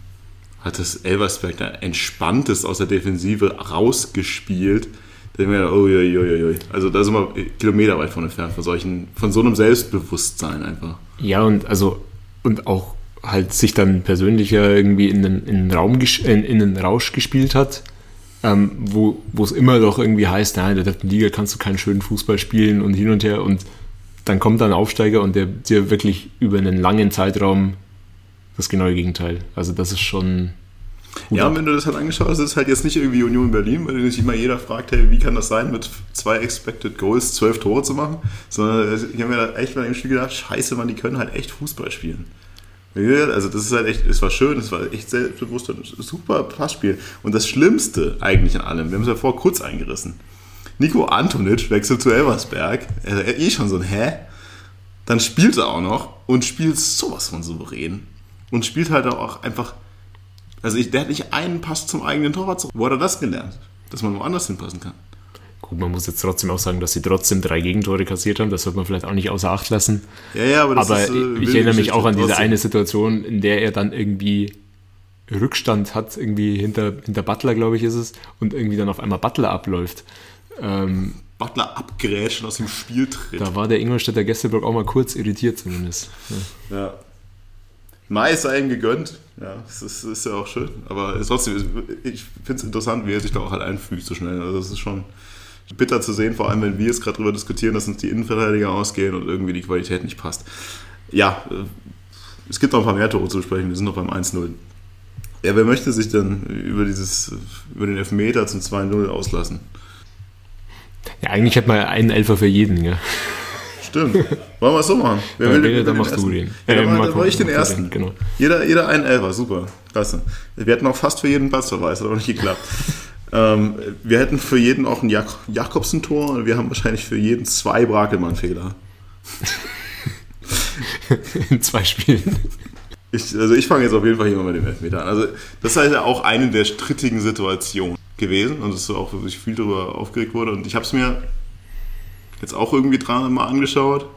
hat das Elversberg da entspanntes aus der Defensive rausgespielt. Da mir, oh, oi, oi, oi. Also da sind wir kilometerweit von entfernt, von solchen, von so einem Selbstbewusstsein einfach. Ja, und also, und auch halt sich dann persönlich ja irgendwie in den, in den Raum, in, in den Rausch gespielt hat ähm, wo es immer doch irgendwie heißt, na, in der dritten Liga kannst du keinen schönen Fußball spielen und hin und her und dann kommt da ein Aufsteiger und der dir wirklich über einen langen Zeitraum das genaue Gegenteil. Also das ist schon. Ja, und wenn du das halt angeschaut hast, ist es halt jetzt nicht irgendwie Union Berlin, weil sich immer jeder fragt, hey, wie kann das sein, mit zwei Expected Goals zwölf Tore zu machen? Sondern ich habe mir da echt bei dem Spiel gedacht, scheiße, man, die können halt echt Fußball spielen. Also das ist halt echt, es war schön, es war echt selbstbewusst und super Passspiel. Und das Schlimmste eigentlich an allem, wir haben es ja vor kurz eingerissen. Nico Antonic wechselt zu Elversberg. Er hat eh schon so ein Hä? Dann spielt er auch noch und spielt sowas von souverän. Und spielt halt auch einfach Also ich, der hat nicht einen Pass zum eigenen Torwart zurück. Wo hat er das gelernt? Dass man woanders hinpassen kann. Gut, man muss jetzt trotzdem auch sagen, dass sie trotzdem drei Gegentore kassiert haben. Das sollte man vielleicht auch nicht außer Acht lassen. Ja, ja, aber das Aber ist, äh, ich erinnere mich auch an diese trotzdem. eine Situation, in der er dann irgendwie Rückstand hat, irgendwie hinter, hinter Butler, glaube ich, ist es, und irgendwie dann auf einmal Butler abläuft. Ähm, Butler abgrätscht und aus dem Spiel tritt. da war der Ingolstädter Gästeblock auch mal kurz irritiert zumindest. Ja. Ja. Mai sei ihm gegönnt. Ja, das ist, ist ja auch schön. Aber trotzdem, ich finde es interessant, wie er sich da auch halt einfügt so schnell. Also das ist schon bitter zu sehen, vor allem wenn wir jetzt gerade darüber diskutieren, dass uns die Innenverteidiger ausgehen und irgendwie die Qualität nicht passt. Ja, äh, es gibt noch ein paar mehr Tore zu besprechen. Wir sind noch beim 1-0. Ja, wer möchte sich denn über dieses, über den Elfmeter zum 2-0 auslassen? ja, eigentlich hätte man einen Elfer für jeden, ja. Stimmt. Wollen wir es so machen? Wer Ja, will wer dann machst du den. Ja, dann, dann mache ich den ersten. Genau. Jeder, jeder einen Elfer, super. Klasse. Wir hätten auch fast für jeden Platzverweis, hat aber nicht geklappt. Ähm, wir hätten für jeden auch ein Jak Jakobsen-Tor und wir haben wahrscheinlich für jeden zwei Brakelmann-Fehler. In zwei Spielen. Ich, also ich fange jetzt auf jeden Fall hier mal mit dem Elfmeter an. Also das ist halt auch eine der strittigen Situationen gewesen und es ist auch, wo sich viel darüber aufgeregt wurde. Und ich habe es mir jetzt auch irgendwie dran mal angeschaut.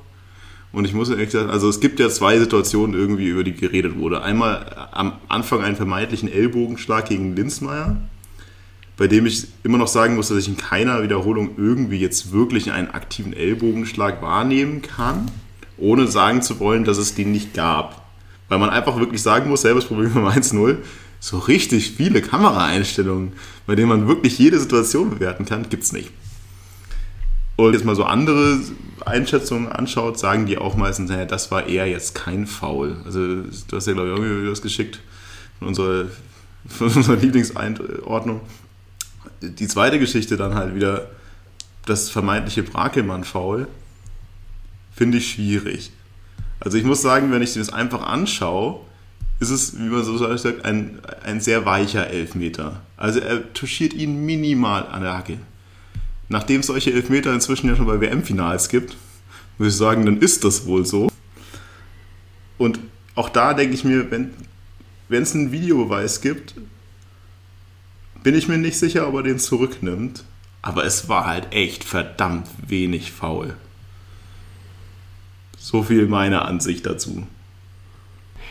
Und ich muss ehrlich sagen, also es gibt ja zwei Situationen irgendwie, über die geredet wurde. Einmal am Anfang einen vermeintlichen Ellbogenschlag gegen Linzmeier, bei dem ich immer noch sagen muss, dass ich in keiner Wiederholung irgendwie jetzt wirklich einen aktiven Ellbogenschlag wahrnehmen kann, ohne sagen zu wollen, dass es den nicht gab. Weil man einfach wirklich sagen muss, selbes Problem beim 1-0, so richtig viele Kameraeinstellungen, bei denen man wirklich jede Situation bewerten kann, gibt's nicht. Und jetzt mal so andere Einschätzungen anschaut, sagen die auch meistens, naja, das war eher jetzt kein Foul. Also du hast ja, glaube ich, irgendwie das geschickt von unserer, von unserer Lieblingseinordnung. Die zweite Geschichte dann halt wieder, das vermeintliche Brakelmann-Foul, finde ich schwierig. Also ich muss sagen, wenn ich das einfach anschaue, ist es, wie man so sagt, ein, ein sehr weicher Elfmeter. Also er touchiert ihn minimal an der Hacke. Nachdem es solche Elfmeter inzwischen ja schon bei WM-Finals gibt, muss ich sagen, dann ist das wohl so. Und auch da denke ich mir, wenn es einen Videobeweis gibt, bin ich mir nicht sicher, ob er den zurücknimmt. Aber es war halt echt verdammt wenig faul. So viel meine Ansicht dazu.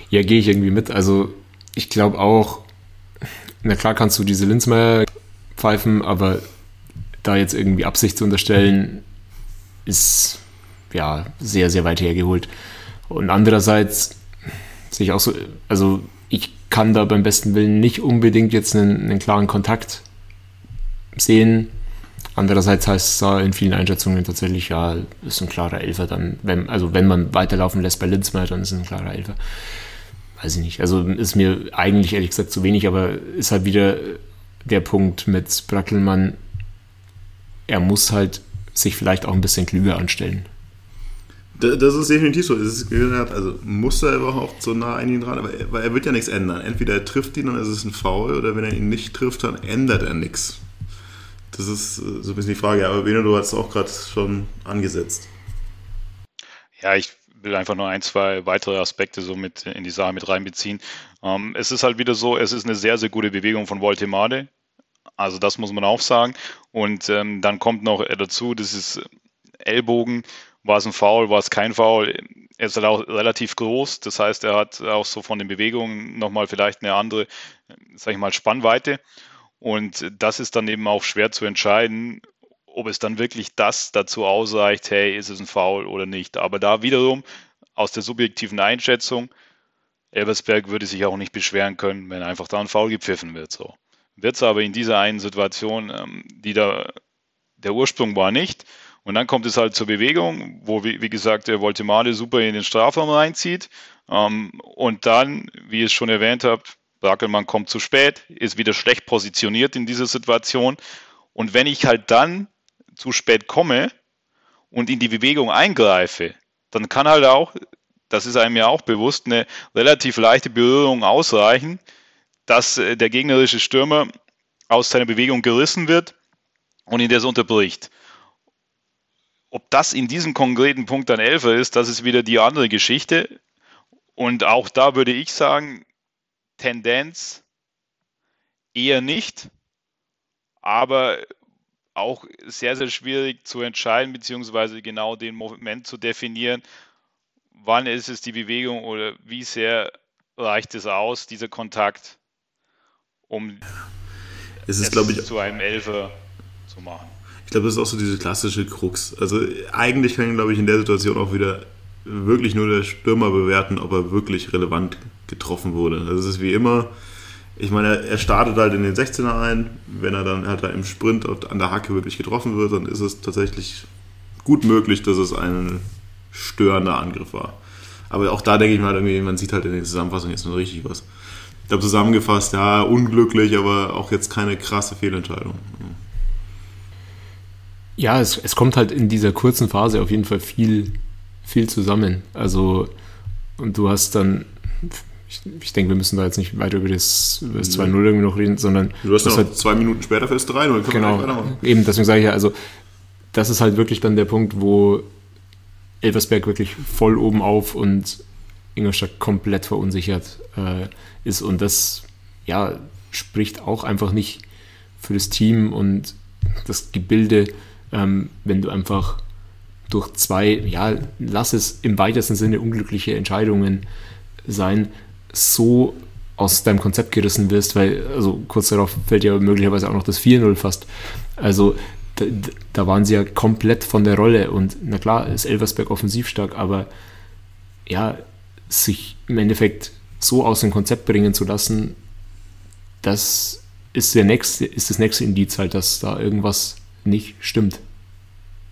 Ja, gehe ich irgendwie mit. Also ich glaube auch, na klar kannst du diese Linzmeier pfeifen, aber da jetzt irgendwie Absicht zu unterstellen, ist ja sehr, sehr weit hergeholt. Und andererseits sehe ich auch so, also ich kann da beim besten Willen nicht unbedingt jetzt einen, einen klaren Kontakt sehen. Andererseits heißt es da in vielen Einschätzungen tatsächlich, ja, ist ein klarer Elfer dann, wenn, also wenn man weiterlaufen lässt bei Linzmeier, dann ist es ein klarer Elfer. Weiß ich nicht. Also ist mir eigentlich ehrlich gesagt zu wenig, aber ist halt wieder der Punkt mit Brackelmann, er muss halt sich vielleicht auch ein bisschen klüger anstellen. Das ist definitiv so. Es ist, also muss er überhaupt so nah an ihn dran, aber er, weil er wird ja nichts ändern. Entweder er trifft ihn, dann ist es ein Foul, oder wenn er ihn nicht trifft, dann ändert er nichts. Das ist so ein bisschen die Frage. Aber Beno, du hast es auch gerade schon angesetzt. Ja, ich will einfach nur ein, zwei weitere Aspekte so mit in die Sache mit reinbeziehen. Ähm, es ist halt wieder so, es ist eine sehr, sehr gute Bewegung von Voltemade. Also das muss man auch sagen. Und ähm, dann kommt noch dazu, das ist Ellbogen. War es ein Foul, war es kein Foul? Er ist halt auch relativ groß. Das heißt, er hat auch so von den Bewegungen nochmal vielleicht eine andere, sag ich mal, Spannweite. Und das ist dann eben auch schwer zu entscheiden, ob es dann wirklich das dazu ausreicht, hey, ist es ein Foul oder nicht. Aber da wiederum aus der subjektiven Einschätzung, Elversberg würde sich auch nicht beschweren können, wenn einfach da ein Foul gepfiffen wird. So. Wird es aber in dieser einen Situation, ähm, die da der Ursprung war nicht. Und dann kommt es halt zur Bewegung, wo, wie, wie gesagt, der Voltemade super in den Strafraum reinzieht. Ähm, und dann, wie ihr es schon erwähnt habt, Brackelmann kommt zu spät, ist wieder schlecht positioniert in dieser Situation. Und wenn ich halt dann zu spät komme und in die Bewegung eingreife, dann kann halt auch, das ist einem ja auch bewusst, eine relativ leichte Berührung ausreichen, dass der gegnerische Stürmer aus seiner Bewegung gerissen wird und ihn das unterbricht. Ob das in diesem konkreten Punkt ein Elfer ist, das ist wieder die andere Geschichte. Und auch da würde ich sagen, Tendenz eher nicht, aber auch sehr, sehr schwierig zu entscheiden, beziehungsweise genau den Moment zu definieren, wann ist es die Bewegung oder wie sehr reicht es aus, dieser Kontakt, um es, ist, es ich, zu einem Elfer zu machen. Ich glaube, das ist auch so diese klassische Krux. Also eigentlich kann, glaube ich, in der Situation auch wieder wirklich nur der Stürmer bewerten, ob er wirklich relevant getroffen wurde. Also es ist wie immer, ich meine, er startet halt in den 16er ein. Wenn er dann halt im Sprint an der Hacke wirklich getroffen wird, dann ist es tatsächlich gut möglich, dass es ein störender Angriff war. Aber auch da denke ich mal, irgendwie, man sieht halt in der Zusammenfassung jetzt nur richtig was. Ich habe zusammengefasst, ja, unglücklich, aber auch jetzt keine krasse Fehlentscheidung. Ja, es, es kommt halt in dieser kurzen Phase auf jeden Fall viel, viel zusammen. Also, und du hast dann ich, ich denke, wir müssen da jetzt nicht weiter über das, über das 2-0 irgendwie noch reden, sondern. Du hast ja halt, zwei Minuten später fürs 3-0. Genau. Eben, deswegen sage ich ja, also, das ist halt wirklich dann der Punkt, wo Elversberg wirklich voll oben auf und Ingolstadt komplett verunsichert äh, ist. Und das, ja, spricht auch einfach nicht für das Team und das Gebilde, ähm, wenn du einfach durch zwei, ja, lass es im weitesten Sinne unglückliche Entscheidungen sein, so aus deinem Konzept gerissen wirst, weil, also kurz darauf fällt ja möglicherweise auch noch das 4-0 fast. Also da, da, waren sie ja komplett von der Rolle und na klar ist Elversberg offensiv stark, aber ja, sich im Endeffekt so aus dem Konzept bringen zu lassen, das ist, der nächste, ist das nächste Indiz halt, dass da irgendwas nicht stimmt.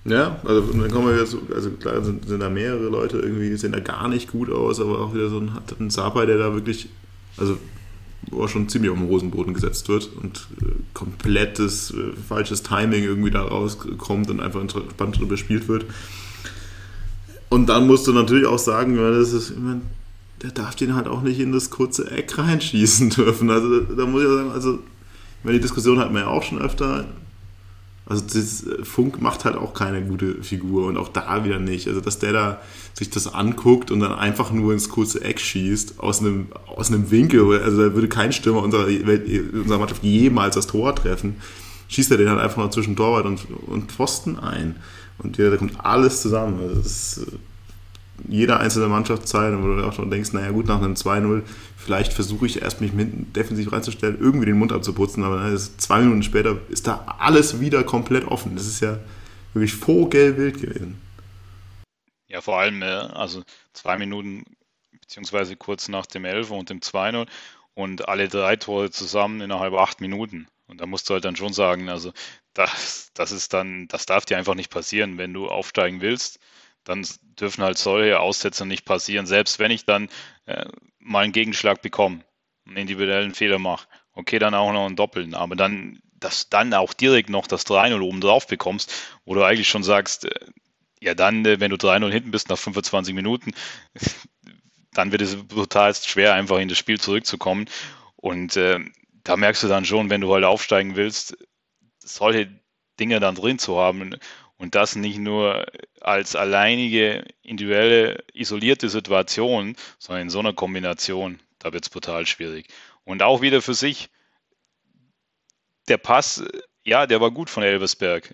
Ja, also dann kommen wir jetzt, also klar sind, sind da mehrere Leute irgendwie, sehen da gar nicht gut aus, aber auch wieder so ein, hat ein Sapai, der da wirklich, also wo schon ziemlich auf den Rosenboden gesetzt wird und äh, komplettes äh, falsches Timing irgendwie da rauskommt und einfach entspannt überspielt wird. Und dann musst du natürlich auch sagen, das ist, ich meine, der darf den halt auch nicht in das kurze Eck reinschießen dürfen. Also da muss ich sagen, also, ich die Diskussion hatten wir ja auch schon öfter also das Funk macht halt auch keine gute Figur und auch da wieder nicht. Also dass der da sich das anguckt und dann einfach nur ins kurze Eck schießt aus einem, aus einem Winkel, also da würde kein Stürmer unserer, Welt, unserer Mannschaft jemals das Tor treffen, schießt er den halt einfach nur zwischen Torwart und, und Pfosten ein. Und ja, da kommt alles zusammen. Also das ist, äh, jeder einzelne Mannschaftsteil, wo du auch schon denkst, naja gut, nach einem 2-0, vielleicht versuche ich erst mich hinten defensiv reinzustellen, irgendwie den Mund abzuputzen, aber ist zwei Minuten später ist da alles wieder komplett offen. Das ist ja wirklich vogelwild gewesen. Ja, vor allem, äh, also zwei Minuten beziehungsweise kurz nach dem 11 und dem 2-0 und alle drei Tore zusammen innerhalb acht Minuten. Und da musst du halt dann schon sagen, also das, das ist dann, das darf dir einfach nicht passieren, wenn du aufsteigen willst dann dürfen halt solche Aussetzer nicht passieren. Selbst wenn ich dann äh, mal einen Gegenschlag bekomme, einen individuellen Fehler mache, okay, dann auch noch einen Doppeln, aber dann, dass dann auch direkt noch das 3-0 oben drauf bekommst, wo du eigentlich schon sagst, äh, ja dann, äh, wenn du 3-0 hinten bist nach 25 Minuten, dann wird es brutalst schwer, einfach in das Spiel zurückzukommen. Und äh, da merkst du dann schon, wenn du halt aufsteigen willst, solche Dinge dann drin zu haben. Und das nicht nur als alleinige, individuelle, isolierte Situation, sondern in so einer Kombination, da wird es brutal schwierig. Und auch wieder für sich, der Pass, ja, der war gut von Elversberg.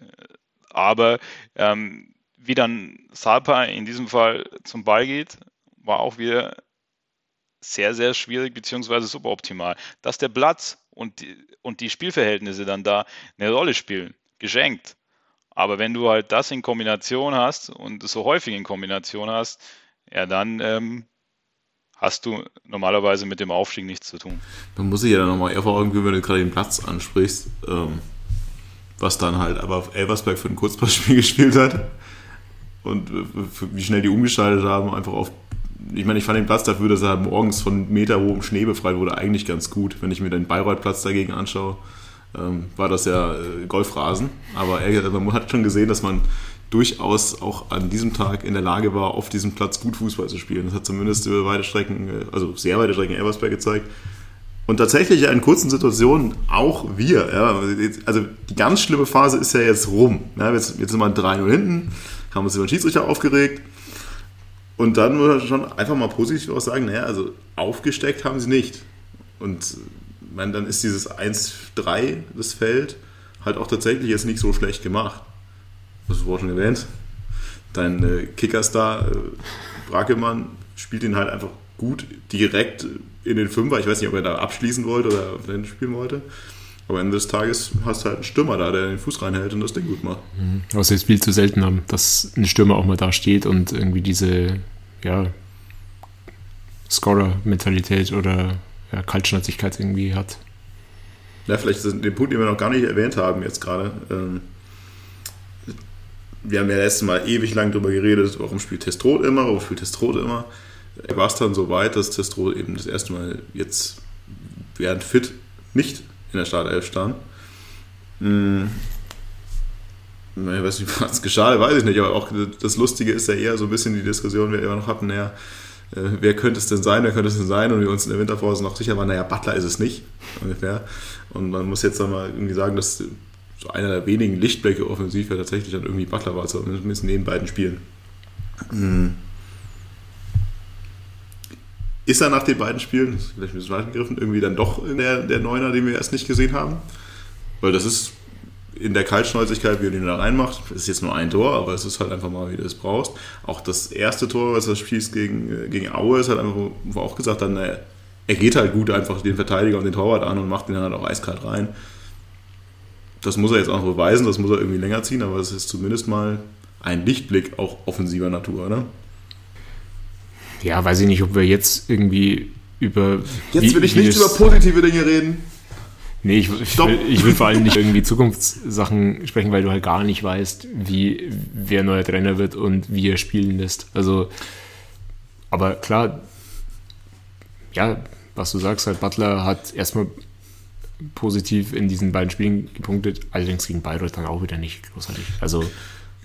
Aber ähm, wie dann Salpa in diesem Fall zum Ball geht, war auch wieder sehr, sehr schwierig beziehungsweise suboptimal. Dass der Platz und die, und die Spielverhältnisse dann da eine Rolle spielen, geschenkt. Aber wenn du halt das in Kombination hast und so häufig in Kombination hast, ja, dann ähm, hast du normalerweise mit dem Aufstieg nichts zu tun. Man muss sich ja dann nochmal eher vor Augen gewöhnen, wenn du gerade den Platz ansprichst, ähm, was dann halt aber auf Elversberg für ein Kurzpassspiel gespielt hat und wie schnell die umgeschaltet haben, einfach auf. Ich meine, ich fand den Platz dafür, dass er morgens von meterhohem Schnee befreit wurde, eigentlich ganz gut, wenn ich mir den Bayreuth-Platz dagegen anschaue ähm, war das ja äh, Golfrasen. Aber er, man hat schon gesehen, dass man durchaus auch an diesem Tag in der Lage war, auf diesem Platz gut Fußball zu spielen. Das hat zumindest über weite Strecken, äh, also sehr weite Strecken Eversberg gezeigt. Und tatsächlich in kurzen Situationen auch wir. Ja, also die ganz schlimme Phase ist ja jetzt rum. Ja, jetzt, jetzt sind wir 3-0 hinten, haben uns über den Schiedsrichter aufgeregt. Und dann muss man schon einfach mal positiv auch sagen, naja, also aufgesteckt haben sie nicht. Und meine, dann ist dieses 1-3, das Feld, halt auch tatsächlich jetzt nicht so schlecht gemacht. Das wurde schon erwähnt. Dein äh, Kickerstar äh, Brackemann spielt ihn halt einfach gut direkt in den Fünfer. Ich weiß nicht, ob er da abschließen wollte oder den spielen wollte. Aber Ende des Tages hast du halt einen Stürmer da, der den Fuß reinhält und das Ding gut macht. Was wir jetzt viel zu selten haben, dass ein Stürmer auch mal da steht und irgendwie diese, ja, Scorer-Mentalität oder ja, Kaltschnäuzigkeit irgendwie hat. Ja, vielleicht den Punkt, den wir noch gar nicht erwähnt haben jetzt gerade. Ähm, wir haben ja letztes Mal ewig lang darüber geredet, warum spielt Testrot immer, warum spielt Testrot immer. War es dann so weit, dass Testrot eben das erste Mal jetzt während fit nicht in der Startelf stand. Hm. Ich weiß nicht, was geschah, weiß ich nicht, aber auch das Lustige ist ja eher so ein bisschen die Diskussion, wir immer noch hatten, naja, äh, wer könnte es denn sein, wer könnte es denn sein? Und wir uns in der Winterpause noch sicher waren, naja, Butler ist es nicht, ungefähr. Und man muss jetzt mal irgendwie sagen, dass so einer der wenigen Lichtblicke offensiv ja tatsächlich dann irgendwie Butler war, zumindest in den beiden Spielen. Hm. Ist er nach den beiden Spielen, vielleicht ein bisschen weit gegriffen, irgendwie dann doch der, der Neuner, den wir erst nicht gesehen haben? Weil das ist in der Kaltschnäuzigkeit, wie er den da reinmacht, ist jetzt nur ein Tor, aber es ist halt einfach mal, wie du es brauchst. Auch das erste Tor, was er schießt gegen, gegen Aue, ist halt einfach, wo auch gesagt dann, er, er geht halt gut einfach den Verteidiger und den Torwart an und macht den dann halt auch eiskalt rein. Das muss er jetzt auch noch beweisen, das muss er irgendwie länger ziehen, aber es ist zumindest mal ein Lichtblick auch offensiver Natur, oder? Ja, weiß ich nicht, ob wir jetzt irgendwie über. Jetzt will ich nicht über positive Dinge reden. Nee, ich, ich, will, ich, will, vor allem nicht irgendwie Zukunftssachen sprechen, weil du halt gar nicht weißt, wie wer neuer Trainer wird und wie er spielen lässt. Also, aber klar, ja, was du sagst, halt Butler hat erstmal positiv in diesen beiden Spielen gepunktet, allerdings gegen Bayreuth dann auch wieder nicht großartig. Also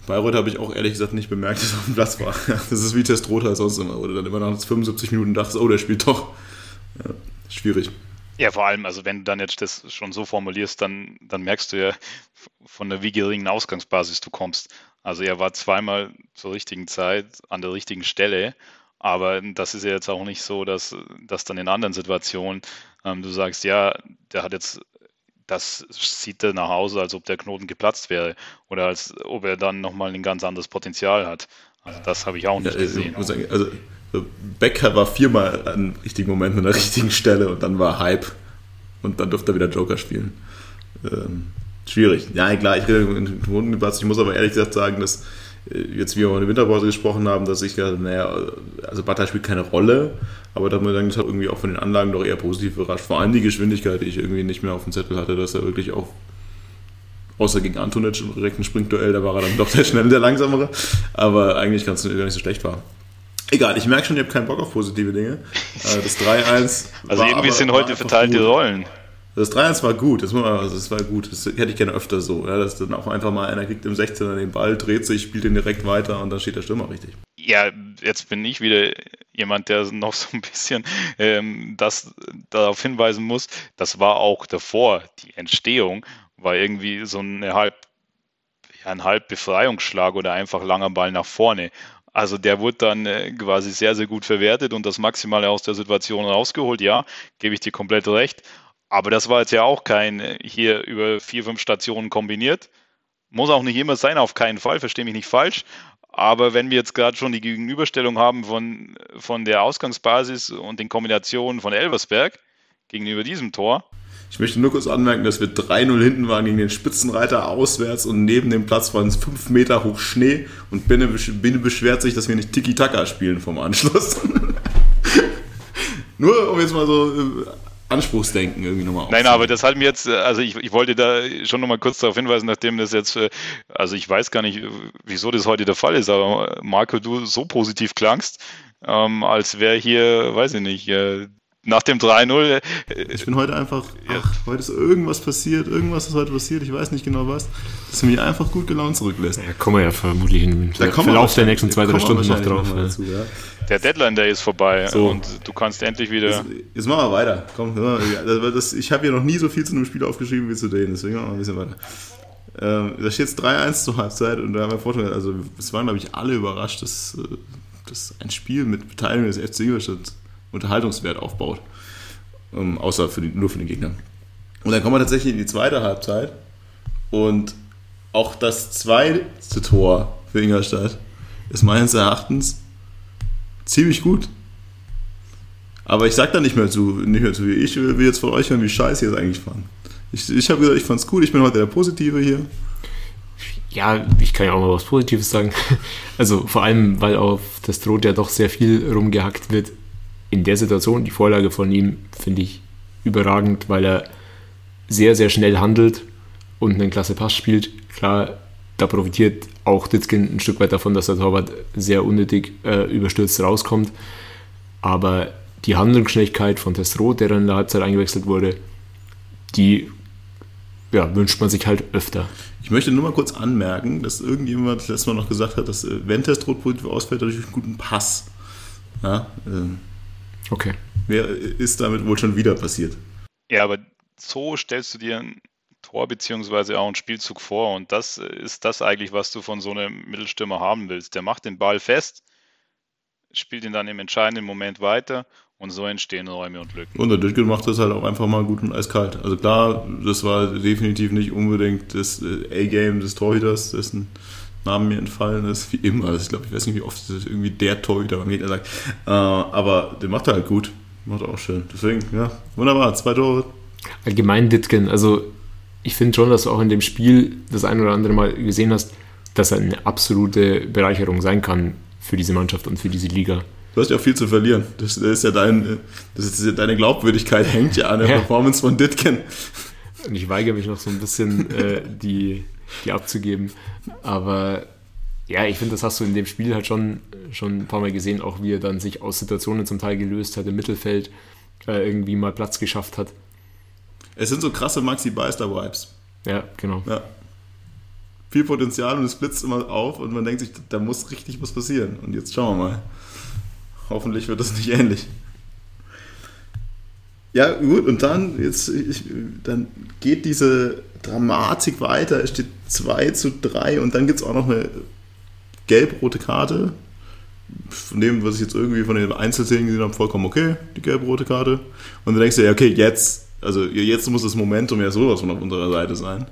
Bayreuth habe ich auch ehrlich gesagt nicht bemerkt, dass er auf dem Platz war. Das ist wie Testrota sonst immer, oder dann immer nach 75 Minuten dachtest, oh, der spielt doch. Ja, schwierig. Ja, vor allem, also wenn du dann jetzt das schon so formulierst, dann, dann merkst du ja von der wie geringen Ausgangsbasis du kommst. Also er war zweimal zur richtigen Zeit an der richtigen Stelle, aber das ist ja jetzt auch nicht so, dass, dass dann in anderen Situationen ähm, du sagst, ja, der hat jetzt, das sieht er nach Hause, als ob der Knoten geplatzt wäre oder als ob er dann nochmal ein ganz anderes Potenzial hat. Also das habe ich auch nicht ja, gesehen. Also Becker war viermal an richtigen Momenten an der richtigen Stelle und dann war Hype und dann durfte er wieder Joker spielen. Ähm, schwierig. Ja, klar, ich rede in Knotenplatz. Ich muss aber ehrlich gesagt sagen, dass äh, jetzt, wie wir über eine Winterpause gesprochen haben, dass ich gesagt naja, also Bata spielt keine Rolle, aber da man dann irgendwie auch von den Anlagen doch eher positiv überrascht. Vor allem die Geschwindigkeit, die ich irgendwie nicht mehr auf dem Zettel hatte, dass er wirklich auch außer gegen Antonic direkt ein Sprintduell, da war er dann doch der schnelle, der langsamere, aber eigentlich ganz gar nicht so schlecht war. Egal, ich merke schon, ihr habt keinen Bock auf positive Dinge. Äh, das 3-1. Also irgendwie sind heute verteilt die Rollen. Das 3-1 war gut, das, das war gut. Das hätte ich gerne öfter so. Ja, dass dann auch einfach mal einer kriegt im 16er den Ball, dreht sich, spielt ihn direkt weiter und dann steht der Stürmer richtig. Ja, jetzt bin ich wieder jemand, der noch so ein bisschen ähm, das darauf hinweisen muss. Das war auch davor, die Entstehung, war irgendwie so eine halb, ja, ein halb Befreiungsschlag oder einfach langer Ball nach vorne. Also der wurde dann äh, quasi sehr, sehr gut verwertet und das Maximale aus der Situation rausgeholt. Ja, gebe ich dir komplett recht. Aber das war jetzt ja auch kein äh, hier über vier, fünf Stationen kombiniert. Muss auch nicht immer sein, auf keinen Fall, verstehe mich nicht falsch. Aber wenn wir jetzt gerade schon die Gegenüberstellung haben von, von der Ausgangsbasis und den Kombinationen von Elversberg gegenüber diesem Tor, ich möchte nur kurz anmerken, dass wir 3-0 hinten waren gegen den Spitzenreiter auswärts und neben dem Platz waren es 5 Meter hoch Schnee und Binne, Binne beschwert sich, dass wir nicht Tiki-Taka spielen vom Anschluss. nur um jetzt mal so äh, Anspruchsdenken irgendwie nochmal Nein, aber das hat mir jetzt, also ich, ich wollte da schon nochmal kurz darauf hinweisen, nachdem das jetzt, äh, also ich weiß gar nicht, wieso das heute der Fall ist, aber Marco, du so positiv klangst, ähm, als wäre hier, weiß ich nicht, äh, nach dem 3-0. Äh, ich bin heute einfach, ach, heute ist irgendwas passiert, irgendwas ist heute passiert, ich weiß nicht genau was, das mich einfach gut gelaunt zurücklässt. Ja, kommen wir ja vermutlich im Verlauf der nächsten zwei, drei Stunden noch drauf. Noch dazu, ja. Der Deadline Day ist vorbei so. und du kannst endlich wieder. Jetzt, jetzt machen wir weiter. Komm, das, ich habe hier noch nie so viel zu einem Spiel aufgeschrieben wie zu denen, deswegen machen wir ein bisschen weiter. Ähm, da steht jetzt 3-1 zur Halbzeit und da haben wir vorhin, also es waren, glaube ich, alle überrascht, dass, dass ein Spiel mit Beteiligung des FC Ingolstadt Unterhaltungswert aufbaut. Ähm, außer für die, nur für den Gegner. Und dann kommen wir tatsächlich in die zweite Halbzeit. Und auch das zweite Tor für Ingolstadt ist meines Erachtens ziemlich gut. Aber ich sag da nicht mehr zu, nicht mehr zu. Ich will jetzt von euch hören, wie scheiße ihr es eigentlich fand. Ich, ich habe gesagt, ich fand's cool, ich bin heute der Positive hier. Ja, ich kann ja auch mal was Positives sagen. Also vor allem, weil auf das Droht ja doch sehr viel rumgehackt wird. In der Situation, die Vorlage von ihm finde ich überragend, weil er sehr, sehr schnell handelt und einen klasse Pass spielt. Klar, da profitiert auch Ditzkin ein Stück weit davon, dass der Torwart sehr unnötig äh, überstürzt rauskommt. Aber die Handlungsschnelligkeit von Testro, der dann in der Halbzeit eingewechselt wurde, die ja, wünscht man sich halt öfter. Ich möchte nur mal kurz anmerken, dass irgendjemand das letzte Mal noch gesagt hat, dass äh, wenn Testro positiv ausfällt, dadurch einen guten Pass. Ja, ähm, okay. Wer ist damit wohl schon wieder passiert? Ja, aber so stellst du dir ein Tor beziehungsweise auch einen Spielzug vor und das ist das eigentlich, was du von so einem Mittelstürmer haben willst. Der macht den Ball fest, spielt ihn dann im entscheidenden Moment weiter und so entstehen Räume und Lücken. Und der Dütgen macht das halt auch einfach mal gut und eiskalt. Also klar, das war definitiv nicht unbedingt das äh, A-Game des Torhüters, dessen Namen mir entfallen ist, wie immer. Also ich glaube, ich weiß nicht, wie oft das irgendwie der Torhüter beim Gegner sagt. Äh, aber den macht er halt gut. Macht er auch schön. Deswegen, ja, wunderbar. Zwei Tore. Allgemein Ditken, also ich finde schon, dass du auch in dem Spiel das ein oder andere Mal gesehen hast, dass er eine absolute Bereicherung sein kann für diese Mannschaft und für diese Liga. Du hast ja auch viel zu verlieren. Das, ist ja dein, das ist ja deine Glaubwürdigkeit hängt ja an der ja. Performance von Ditken. Und ich weigere mich noch so ein bisschen, äh, die, die abzugeben. Aber ja, ich finde, das hast du in dem Spiel halt schon, schon ein paar Mal gesehen, auch wie er dann sich aus Situationen zum Teil gelöst hat, im Mittelfeld äh, irgendwie mal Platz geschafft hat. Es sind so krasse Maxi Beister-Vibes. Ja, genau. Ja. Viel Potenzial und es blitzt immer auf und man denkt sich, da muss richtig was passieren. Und jetzt schauen wir mal. Hoffentlich wird das nicht ähnlich. Ja, gut, und dann, jetzt, ich, dann geht diese Dramatik weiter. Es steht 2 zu 3 und dann gibt es auch noch eine gelb-rote Karte. Von dem, was ich jetzt irgendwie von den Einzelszenen gesehen habe, vollkommen okay, die gelb-rote Karte. Und dann denkst du ja, okay, jetzt, also jetzt muss das Momentum ja sowas von auf unserer Seite sein.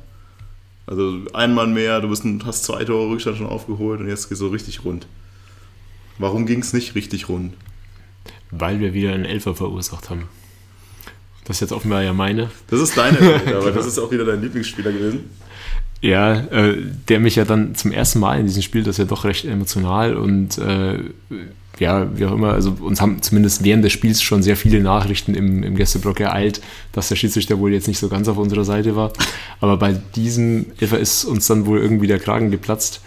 Also ein Mann mehr, du bist, hast zwei Tore Rückstand schon aufgeholt und jetzt geht es so richtig rund. Warum ging es nicht richtig rund? Weil wir wieder einen Elfer verursacht haben. Das ist jetzt offenbar ja meine. Das ist deine, Welt, aber das ist auch wieder dein Lieblingsspieler gewesen. Ja, äh, der mich ja dann zum ersten Mal in diesem Spiel, das ist ja doch recht emotional und äh, ja, wie auch immer, also uns haben zumindest während des Spiels schon sehr viele Nachrichten im, im Gästeblock ereilt, dass der Schiedsrichter wohl jetzt nicht so ganz auf unserer Seite war. Aber bei diesem Elfer ist uns dann wohl irgendwie der Kragen geplatzt.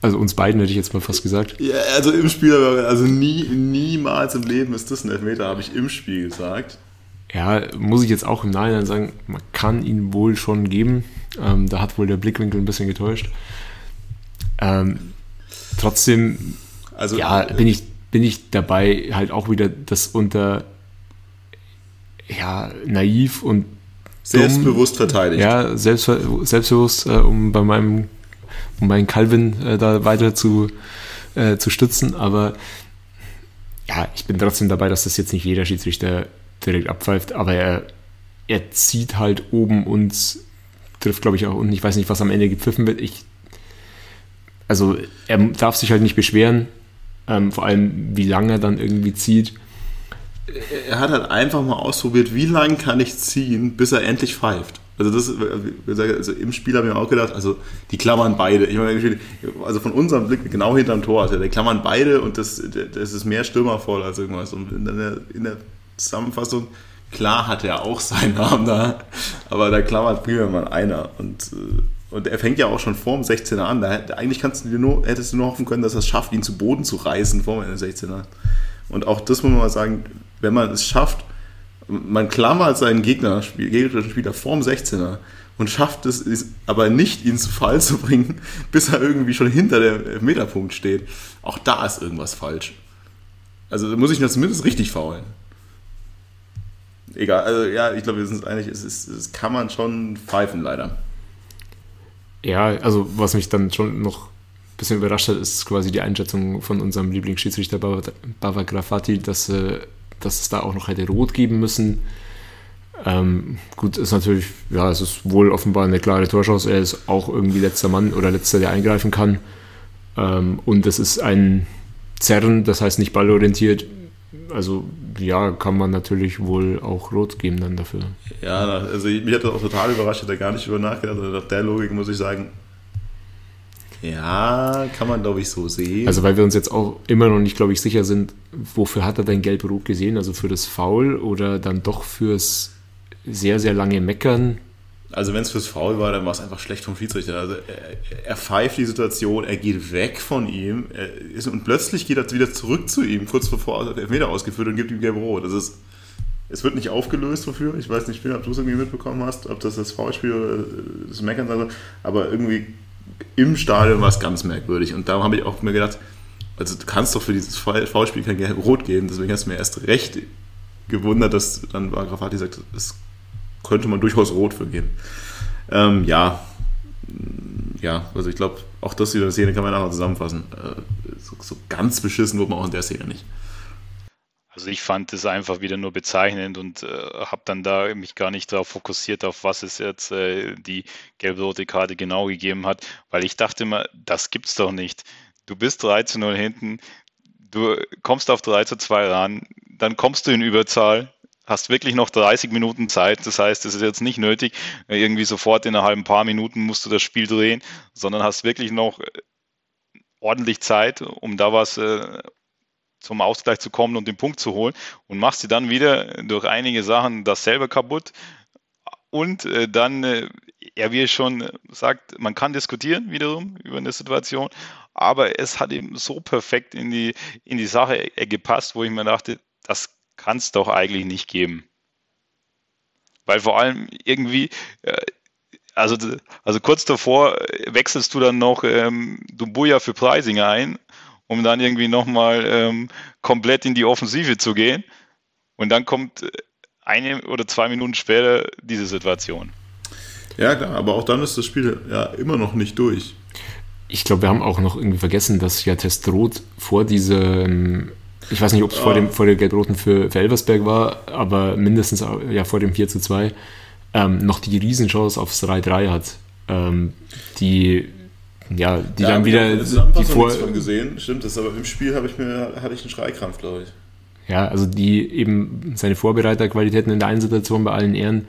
Also uns beiden hätte ich jetzt mal fast gesagt. Ja, also im Spiel, also nie, niemals im Leben ist das ein Elfmeter, habe ich im Spiel gesagt. Ja, muss ich jetzt auch im Nachhinein sagen, man kann ihn wohl schon geben. Ähm, da hat wohl der Blickwinkel ein bisschen getäuscht. Ähm, trotzdem, also, ja, bin ich, bin ich dabei halt auch wieder das unter ja, naiv und selbstbewusst dumm, verteidigt. Ja, selbst, selbstbewusst, äh, um bei meinem um meinen Calvin äh, da weiter zu, äh, zu stützen. Aber ja, ich bin trotzdem dabei, dass das jetzt nicht jeder Schiedsrichter direkt abpfeift, aber er, er zieht halt oben und trifft, glaube ich, auch unten. Ich weiß nicht, was am Ende gepfiffen wird. Ich, also er darf sich halt nicht beschweren, ähm, vor allem wie lange er dann irgendwie zieht. Er hat halt einfach mal ausprobiert, wie lange kann ich ziehen, bis er endlich pfeift. Also das, also im Spiel haben wir auch gedacht, also die klammern beide. Ich meine, also von unserem Blick genau hinterm Tor, also die klammern beide und das, das ist mehr stürmervoll als irgendwas. Und in der, in der Zusammenfassung, klar hat er auch seinen Namen da, aber da klammert mal einer. Und, äh, und er fängt ja auch schon vorm 16er an. Da, eigentlich kannst du dir nur, hättest du nur hoffen können, dass er es schafft, ihn zu Boden zu reißen vor dem 16er. Und auch das muss man mal sagen, wenn man es schafft, man klammert seinen Gegner, gegnerischen Spieler vorm 16er und schafft es aber nicht, ihn zu Fall zu bringen, bis er irgendwie schon hinter dem Meterpunkt steht. Auch da ist irgendwas falsch. Also da muss ich das zumindest richtig faulen. Egal, also ja, ich glaube, wir sind uns einig, es, ist, es kann man schon pfeifen, leider. Ja, also was mich dann schon noch ein bisschen überrascht hat, ist quasi die Einschätzung von unserem Lieblingsschiedsrichter Bava Grafati, dass äh, dass es da auch noch hätte rot geben müssen. Ähm, gut, ist natürlich, ja, es ist wohl offenbar eine klare Torchance. Er ist auch irgendwie letzter Mann oder letzter, der eingreifen kann. Ähm, und es ist ein Zerren, das heißt nicht ballorientiert. Also ja, kann man natürlich wohl auch rot geben dann dafür. Ja, also mich hat das auch total überrascht, habe da gar nicht über nachgedacht. Also nach der Logik muss ich sagen, ja, kann man glaube ich so sehen. Also weil wir uns jetzt auch immer noch nicht, glaube ich, sicher sind, wofür hat er denn gelb-rot gesehen? Also für das Foul oder dann doch fürs sehr, sehr lange Meckern? Also wenn es fürs Foul war, dann war es einfach schlecht vom Schiedsrichter. Also er, er, pfeift die Situation, er geht weg von ihm ist, und plötzlich geht er wieder zurück zu ihm, kurz bevor er Elfmeter ausgeführt und gibt ihm gelb-rot. Das ist es wird nicht aufgelöst wofür. Ich weiß nicht, ob du es irgendwie mitbekommen hast, ob das das Foulspiel oder das Meckern war, aber irgendwie im Stadion war es ganz merkwürdig. Und da habe ich auch mir gedacht, also du kannst doch für dieses Foulspiel kein Gelb-Rot geben, deswegen hast du mir erst recht gewundert, dass dann Grafati sagt, es könnte man durchaus rot für geben. Ähm, ja, ja, also ich glaube, auch das wieder Szene kann man nachher zusammenfassen. Äh, so, so, ganz beschissen wird man auch in der Szene nicht. Also ich fand es einfach wieder nur bezeichnend und äh, habe dann da mich gar nicht darauf fokussiert, auf was es jetzt äh, die gelb-rote Karte genau gegeben hat, weil ich dachte immer, das gibt's doch nicht. Du bist 3 zu 0 hinten, du kommst auf 3 zu 2 ran, dann kommst du in Überzahl, hast wirklich noch 30 Minuten Zeit. Das heißt, es ist jetzt nicht nötig, irgendwie sofort in einer halben paar Minuten musst du das Spiel drehen, sondern hast wirklich noch äh, ordentlich Zeit, um da was äh, zum Ausgleich zu kommen und den Punkt zu holen und machst dir dann wieder durch einige Sachen dasselbe kaputt. Und äh, dann, ja, wie er schon sagt, man kann diskutieren wiederum über eine Situation, aber es hat eben so perfekt in die, in die Sache gepasst, wo ich mir dachte, das kann es doch eigentlich nicht geben. Weil vor allem irgendwie, äh, also, also kurz davor wechselst du dann noch ähm, Dumbuya für Preisinger ein, um dann irgendwie nochmal ähm, komplett in die Offensive zu gehen. Und dann kommt äh, eine oder zwei Minuten später diese Situation. Ja, klar, aber auch dann ist das Spiel ja immer noch nicht durch. Ich glaube, wir haben auch noch irgendwie vergessen, dass ja Testrot vor diesem ich weiß nicht, ob es vor, dem, vor der Gelb-Roten für, für Elversberg war, aber mindestens ja, vor dem 4 zu 2 ähm, noch die Riesenchance aufs 3-3 hat. Ähm, die ja, die ja, dann wieder die vor von gesehen, stimmt das, aber im Spiel habe ich mir hatte ich einen Schreikrampf, glaube ich. Ja, also die eben seine Vorbereiterqualitäten in der einen Situation bei allen Ehren,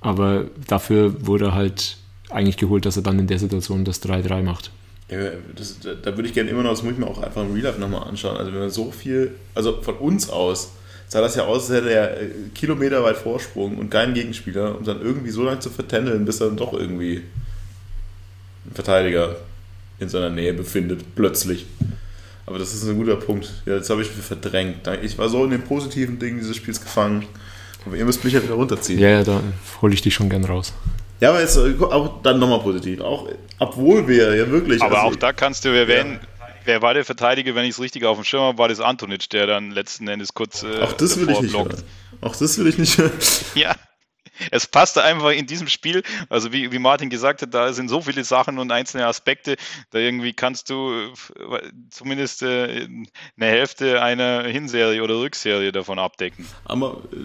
aber dafür wurde halt eigentlich geholt, dass er dann in der Situation das 3-3 macht. Ja, das, da würde ich gerne immer noch, das muss ich mir auch einfach im Real Life nochmal anschauen. Also wenn man so viel, also von uns aus, sah das ja aus, als hätte er äh, kilometerweit Vorsprung und keinen Gegenspieler, um dann irgendwie so lange zu vertändeln, bis dann doch irgendwie ein Verteidiger in seiner Nähe befindet, plötzlich. Aber das ist ein guter Punkt. Ja, jetzt habe ich mich verdrängt. Ich war so in den positiven Dingen dieses Spiels gefangen. Aber ihr müsst mich ja wieder runterziehen. Ja, ja, da hole ich dich schon gern raus. Ja, aber jetzt äh, auch dann nochmal positiv. Auch, obwohl wir ja wirklich. Aber also, auch da kannst du erwähnen, ja. wer war der Verteidiger, wenn ich es richtig auf dem Schirm habe, war das Antonic, der dann letzten Endes kurz. Äh, auch das will ich nicht blockt. hören. Auch das will ich nicht hören. Ja. Es passte einfach in diesem Spiel, also wie, wie Martin gesagt hat, da sind so viele Sachen und einzelne Aspekte, da irgendwie kannst du äh, zumindest äh, eine Hälfte einer Hinserie oder Rückserie davon abdecken. Aber äh,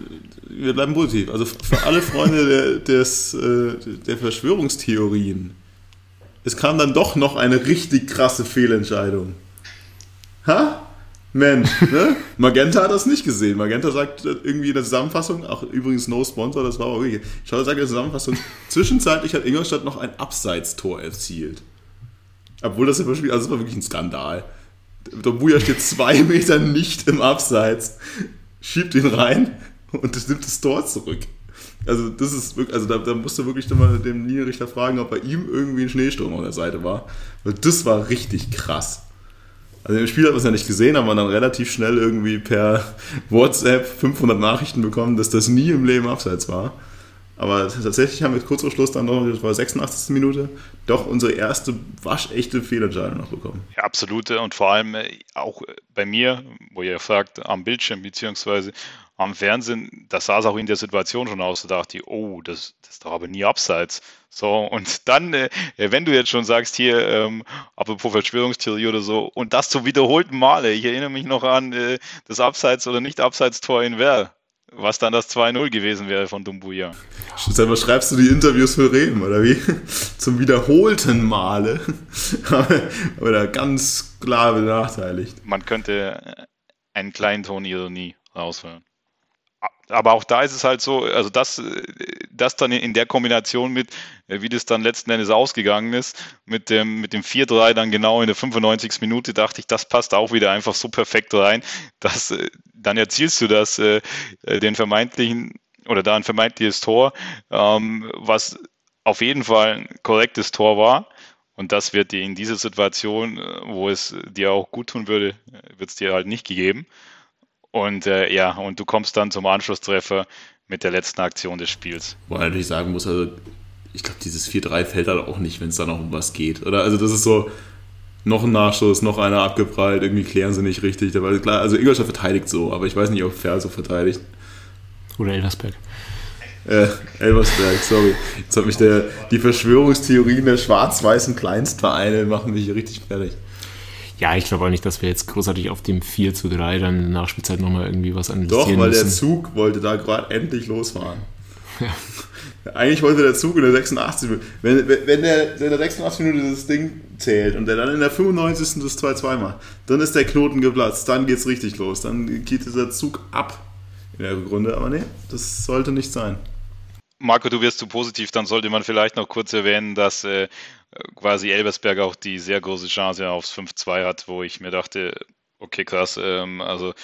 wir bleiben positiv. Also für alle Freunde der, des, der Verschwörungstheorien, es kam dann doch noch eine richtig krasse Fehlentscheidung. Ha? Mensch, ne? Magenta hat das nicht gesehen. Magenta sagt irgendwie in der Zusammenfassung, auch übrigens no sponsor, das war auch wirklich. Schau, sagt in der Zusammenfassung, zwischenzeitlich hat Ingolstadt noch ein Abseitstor erzielt. Obwohl das im Spiel, also das war wirklich ein Skandal. Der Buja steht zwei Meter nicht im Abseits, schiebt ihn rein und nimmt das Tor zurück. Also das ist wirklich, also da, da musst du wirklich mal dem Linienrichter fragen, ob bei ihm irgendwie ein Schneesturm auf der Seite war. Weil das war richtig krass. Also im Spiel hat man es ja nicht gesehen, aber dann relativ schnell irgendwie per WhatsApp 500 Nachrichten bekommen, dass das nie im Leben abseits war. Aber tatsächlich haben wir kurz vor Schluss dann noch, das war 86. Minute, doch unsere erste waschechte Fehlentscheidung noch bekommen. Ja, absolute. Und vor allem äh, auch bei mir, wo ihr fragt, am Bildschirm beziehungsweise am Fernsehen, das sah es auch in der Situation schon aus. Da dachte ich, oh, das, das ist doch aber nie abseits. So, und dann, äh, wenn du jetzt schon sagst, hier, ähm, apropos Verschwörungstheorie oder so, und das zu wiederholten Male, ich erinnere mich noch an äh, das Abseits- oder Nicht-Abseits-Tor in Werl, was dann das 2-0 gewesen wäre von Dumbuya. Selber schreibst du die Interviews für Rehm, oder wie? Zum wiederholten Male. oder ganz klar benachteiligt. Man könnte einen kleinen Ton Ironie raushören aber auch da ist es halt so, also das, das dann in der Kombination mit, äh, wie das dann letzten Endes ausgegangen ist, mit dem, mit dem 4-3 dann genau in der 95. Minute, dachte ich, das passt auch wieder einfach so perfekt rein, dass äh, dann erzielst du das, äh, den vermeintlichen oder da ein vermeintliches Tor, ähm, was auf jeden Fall ein korrektes Tor war. Und das wird dir in dieser Situation, wo es dir auch gut tun würde, wird es dir halt nicht gegeben. Und äh, ja, und du kommst dann zum Anschlusstreffer mit der letzten Aktion des Spiels. Wo man natürlich sagen muss, also ich glaube, dieses 4-3 fällt halt auch nicht, wenn es da noch um was geht. Oder also das ist so, noch ein Nachschuss, noch einer abgeprallt, irgendwie klären sie nicht richtig. Klar, also Ingolstadt verteidigt so, aber ich weiß nicht, ob Fair so verteidigt. Oder Elversberg. Äh, Elversberg, sorry. Jetzt hat mich der, die Verschwörungstheorien der schwarz-weißen Kleinstvereine machen mich hier richtig fertig. Ja, ich glaube auch nicht, dass wir jetzt großartig auf dem 4 zu 3 dann in der Nachspielzeit nochmal irgendwie was analysieren Doch, weil müssen. der Zug wollte da gerade endlich losfahren. Ja. Eigentlich wollte der Zug in der 86. Wenn, wenn, der in der 86 Minute das Ding zählt und der dann in der 95. das 2-2 macht, dann ist der Knoten geplatzt, dann geht's richtig los. Dann geht dieser Zug ab in der Grunde. Aber nee, das sollte nicht sein. Marco, du wirst zu positiv, dann sollte man vielleicht noch kurz erwähnen, dass äh, quasi Elbersberg auch die sehr große Chance aufs 5-2 hat, wo ich mir dachte, okay, krass, ähm, also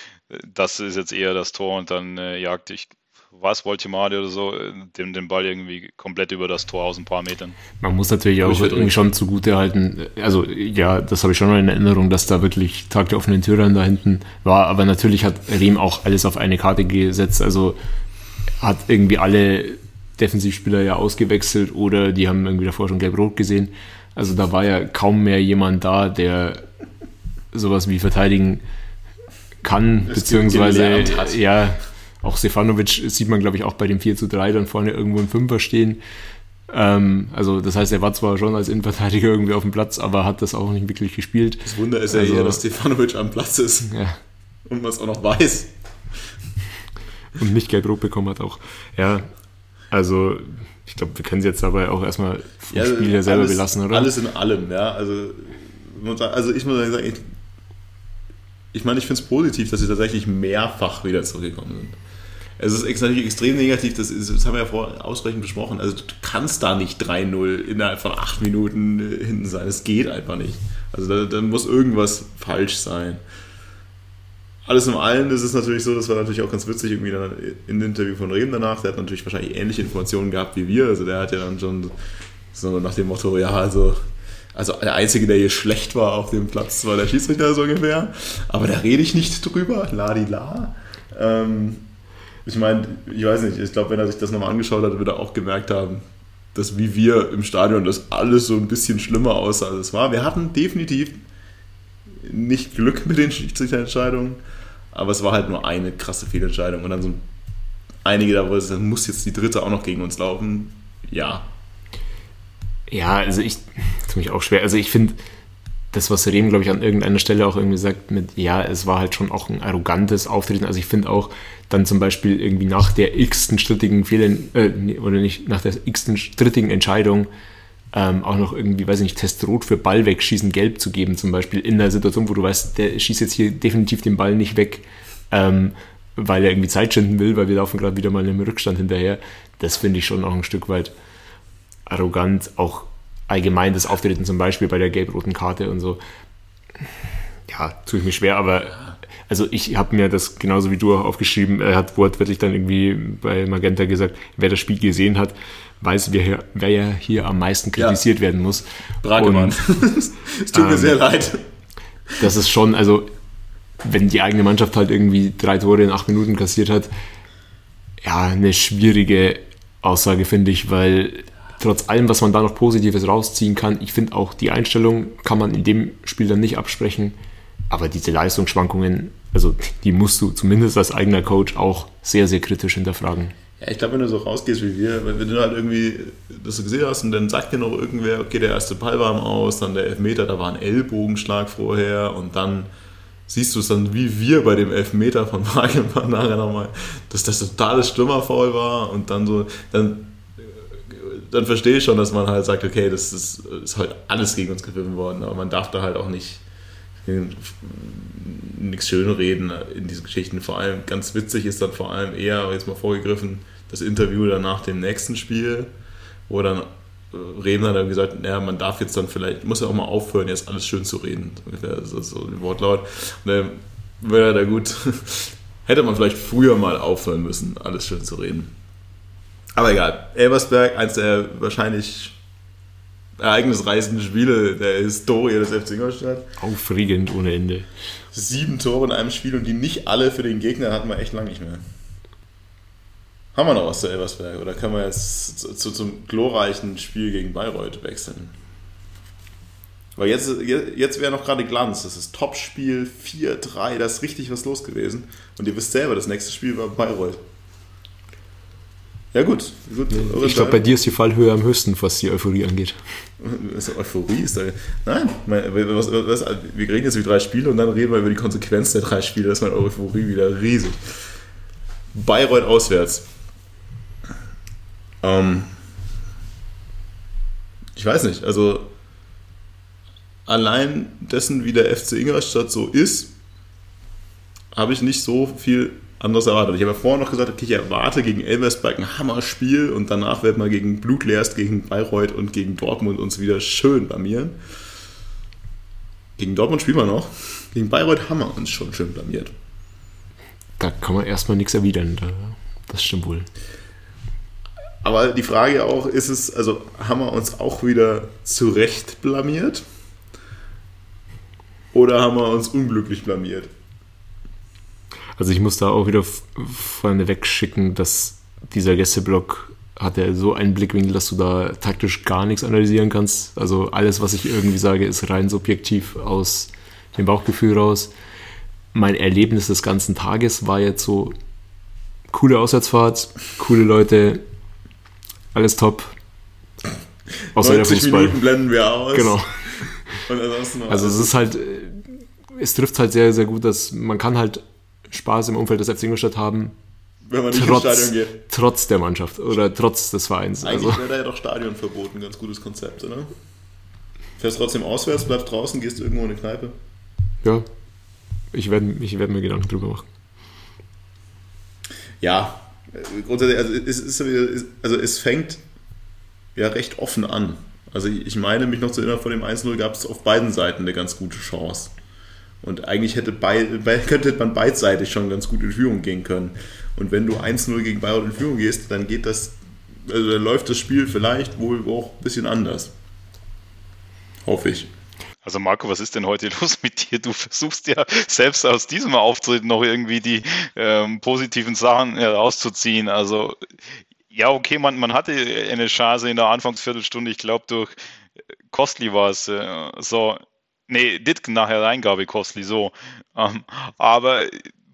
das ist jetzt eher das Tor und dann äh, jagt ich, was, Voltimade oder so, äh, den, den Ball irgendwie komplett über das Tor aus ein paar Metern. Man muss natürlich auch irgendwie schon zugute halten, also ja, das habe ich schon noch in Erinnerung, dass da wirklich Tag der offenen Türen da hinten war, aber natürlich hat Rehm auch alles auf eine Karte gesetzt, also hat irgendwie alle Defensivspieler ja ausgewechselt oder die haben irgendwie davor schon gelb-rot gesehen. Also da war ja kaum mehr jemand da, der sowas wie verteidigen kann, das beziehungsweise ja, auch Stefanovic sieht man, glaube ich, auch bei dem 4 zu 3 dann vorne irgendwo ein Fünfer stehen. Ähm, also das heißt, er war zwar schon als Innenverteidiger irgendwie auf dem Platz, aber hat das auch nicht wirklich gespielt. Das Wunder ist ja also, eher, dass Stefanovic am Platz ist ja. und man es auch noch weiß. Und nicht gelb-rot bekommen hat auch. Ja, also, ich glaube, wir können es jetzt dabei auch erstmal vom ja, Spiel ja selber alles, belassen, oder? Alles in allem, ja. Also, also ich muss sagen, ich, ich meine, ich finde es positiv, dass sie tatsächlich mehrfach wieder zurückgekommen sind. Es ist natürlich extrem negativ, das, ist, das haben wir ja vorher ausreichend besprochen. Also du kannst da nicht 3-0 innerhalb von 8 Minuten hinten sein. Das geht einfach nicht. Also da, da muss irgendwas falsch sein alles in allem ist es natürlich so, das war natürlich auch ganz witzig, irgendwie dann in dem Interview von Rehm danach, der hat natürlich wahrscheinlich ähnliche Informationen gehabt wie wir, also der hat ja dann schon so nach dem Motto, ja, also, also der Einzige, der hier schlecht war auf dem Platz, war der Schiedsrichter so ungefähr, aber da rede ich nicht drüber, la di la. Ähm, ich meine, ich weiß nicht, ich glaube, wenn er sich das nochmal angeschaut hat, wird er auch gemerkt haben, dass wie wir im Stadion das alles so ein bisschen schlimmer aussah, als es war. Wir hatten definitiv nicht Glück mit den Schiedsrichterentscheidungen. Aber es war halt nur eine krasse Fehlentscheidung. Und dann so einige da, wo es dann muss jetzt die dritte auch noch gegen uns laufen. Ja. Ja, also ich tue mich auch schwer. Also ich finde, das, was Rehm, glaube ich, an irgendeiner Stelle auch irgendwie sagt, mit, ja, es war halt schon auch ein arrogantes Auftreten. Also ich finde auch dann zum Beispiel irgendwie nach der x-ten strittigen Fehlen, äh, oder nicht, nach der x-ten strittigen Entscheidung, ähm, auch noch irgendwie, weiß ich nicht, Test rot für Ball wegschießen, gelb zu geben, zum Beispiel in der Situation, wo du weißt, der schießt jetzt hier definitiv den Ball nicht weg, ähm, weil er irgendwie Zeit schinden will, weil wir laufen gerade wieder mal im Rückstand hinterher. Das finde ich schon auch ein Stück weit arrogant, auch allgemein das Auftreten zum Beispiel bei der gelb-roten Karte und so. Ja, tue ich mir schwer, aber also ich habe mir das genauso wie du auch aufgeschrieben, er hat wortwörtlich dann irgendwie bei Magenta gesagt, wer das Spiel gesehen hat, weiß, wer, wer ja hier am meisten kritisiert ja. werden muss. Bragemann. es tut mir ähm, sehr leid. Das ist schon, also wenn die eigene Mannschaft halt irgendwie drei Tore in acht Minuten kassiert hat, ja, eine schwierige Aussage, finde ich, weil trotz allem, was man da noch Positives rausziehen kann, ich finde auch die Einstellung kann man in dem Spiel dann nicht absprechen, aber diese Leistungsschwankungen, also die musst du zumindest als eigener Coach auch sehr, sehr kritisch hinterfragen. Ja, ich glaube, wenn du so rausgehst wie wir, wenn, du halt irgendwie das so gesehen hast und dann sagt dir noch irgendwer, okay, der erste Ball war im Aus, dann der Elfmeter, da war ein Ellbogenschlag vorher und dann siehst du es dann wie wir bei dem Elfmeter von Wagemann nachher nochmal, dass das totales Stürmerfaul war und dann so, dann, dann verstehe ich schon, dass man halt sagt, okay, das ist, ist halt alles gegen uns gefilmt worden, aber man darf da halt auch nicht nichts schönreden in diesen Geschichten. Vor allem ganz witzig ist dann vor allem eher, jetzt mal vorgegriffen, das Interview dann nach dem nächsten Spiel, wo dann äh, Reden hat er gesagt, naja, man darf jetzt dann vielleicht, muss ja auch mal aufhören, jetzt alles schön zu reden. Das ist so ein Wortlaut. Und dann wäre da gut, hätte man vielleicht früher mal aufhören müssen, alles schön zu reden. Aber egal. Elversberg, eins der wahrscheinlich ereignisreichenden Spiele der Historie des FC Ingolstadt. Aufregend ohne Ende. Sieben Tore in einem Spiel und die nicht alle für den Gegner hatten wir echt lange nicht mehr. Haben wir noch was zu Elversberg oder können wir jetzt zu, zu, zum glorreichen Spiel gegen Bayreuth wechseln? Weil jetzt, jetzt wäre noch gerade Glanz. Das ist Topspiel 4-3, da ist richtig was los gewesen. Und ihr wisst selber, das nächste Spiel war Bayreuth. Ja, gut. gut ich glaube, bei dir ist die Fallhöhe am höchsten, was die Euphorie angeht. Was Euphorie ist da. Nein, was, was, wir reden jetzt über drei Spiele und dann reden wir über die Konsequenz der drei Spiele. Da ist meine Euphorie wieder riesig. Bayreuth auswärts. Ähm, ich weiß nicht, also allein dessen, wie der FC Ingolstadt so ist, habe ich nicht so viel anderes erwartet. Ich habe ja vorher noch gesagt, okay, ich erwarte gegen Elversberg ein Hammerspiel und danach werden wir gegen Blutleerst, gegen Bayreuth und gegen Dortmund uns wieder schön blamieren. Gegen Dortmund spielen wir noch. Gegen Bayreuth haben wir uns schon schön blamiert. Da kann man erstmal nichts erwidern. Das stimmt wohl. Aber die Frage auch, ist es, also haben wir uns auch wieder zurecht blamiert? Oder haben wir uns unglücklich blamiert? Also ich muss da auch wieder vorne wegschicken, dass dieser Gästeblock hat ja so einen Blickwinkel, dass du da taktisch gar nichts analysieren kannst. Also alles, was ich irgendwie sage, ist rein subjektiv aus dem Bauchgefühl raus. Mein Erlebnis des ganzen Tages war jetzt so coole Auswärtsfahrt, coole Leute, alles top. Außer 90 der Fußball. Minuten blenden wir aus. Genau. also es ist halt, es trifft halt sehr, sehr gut, dass man kann halt Spaß im Umfeld des FC Ingolstadt haben. Wenn man nicht trotz, ins Stadion geht. Trotz der Mannschaft oder trotz des Vereins. Eigentlich also. wäre da ja doch Stadion verboten, ganz gutes Konzept, oder? Fährst trotzdem auswärts, bleibst draußen, gehst irgendwo in eine Kneipe. Ja, ich werde ich werd mir Gedanken drüber machen. Ja, grundsätzlich, also es, ist, also es fängt ja recht offen an. Also ich meine, mich noch zu erinnern, vor dem 1-0 gab es auf beiden Seiten eine ganz gute Chance. Und eigentlich hätte bei, könnte man beidseitig schon ganz gut in Führung gehen können. Und wenn du 1-0 gegen Bayern in Führung gehst, dann geht das, also dann läuft das Spiel vielleicht wohl auch ein bisschen anders. Hoffe ich. Also Marco, was ist denn heute los mit dir? Du versuchst ja selbst aus diesem Auftritt noch irgendwie die ähm, positiven Sachen herauszuziehen. Also ja, okay, man, man hatte eine Chance in der Anfangsviertelstunde, ich glaube durch Costly war es äh, so, nee, Ditken nachher Reingabe Costly so. Ähm, aber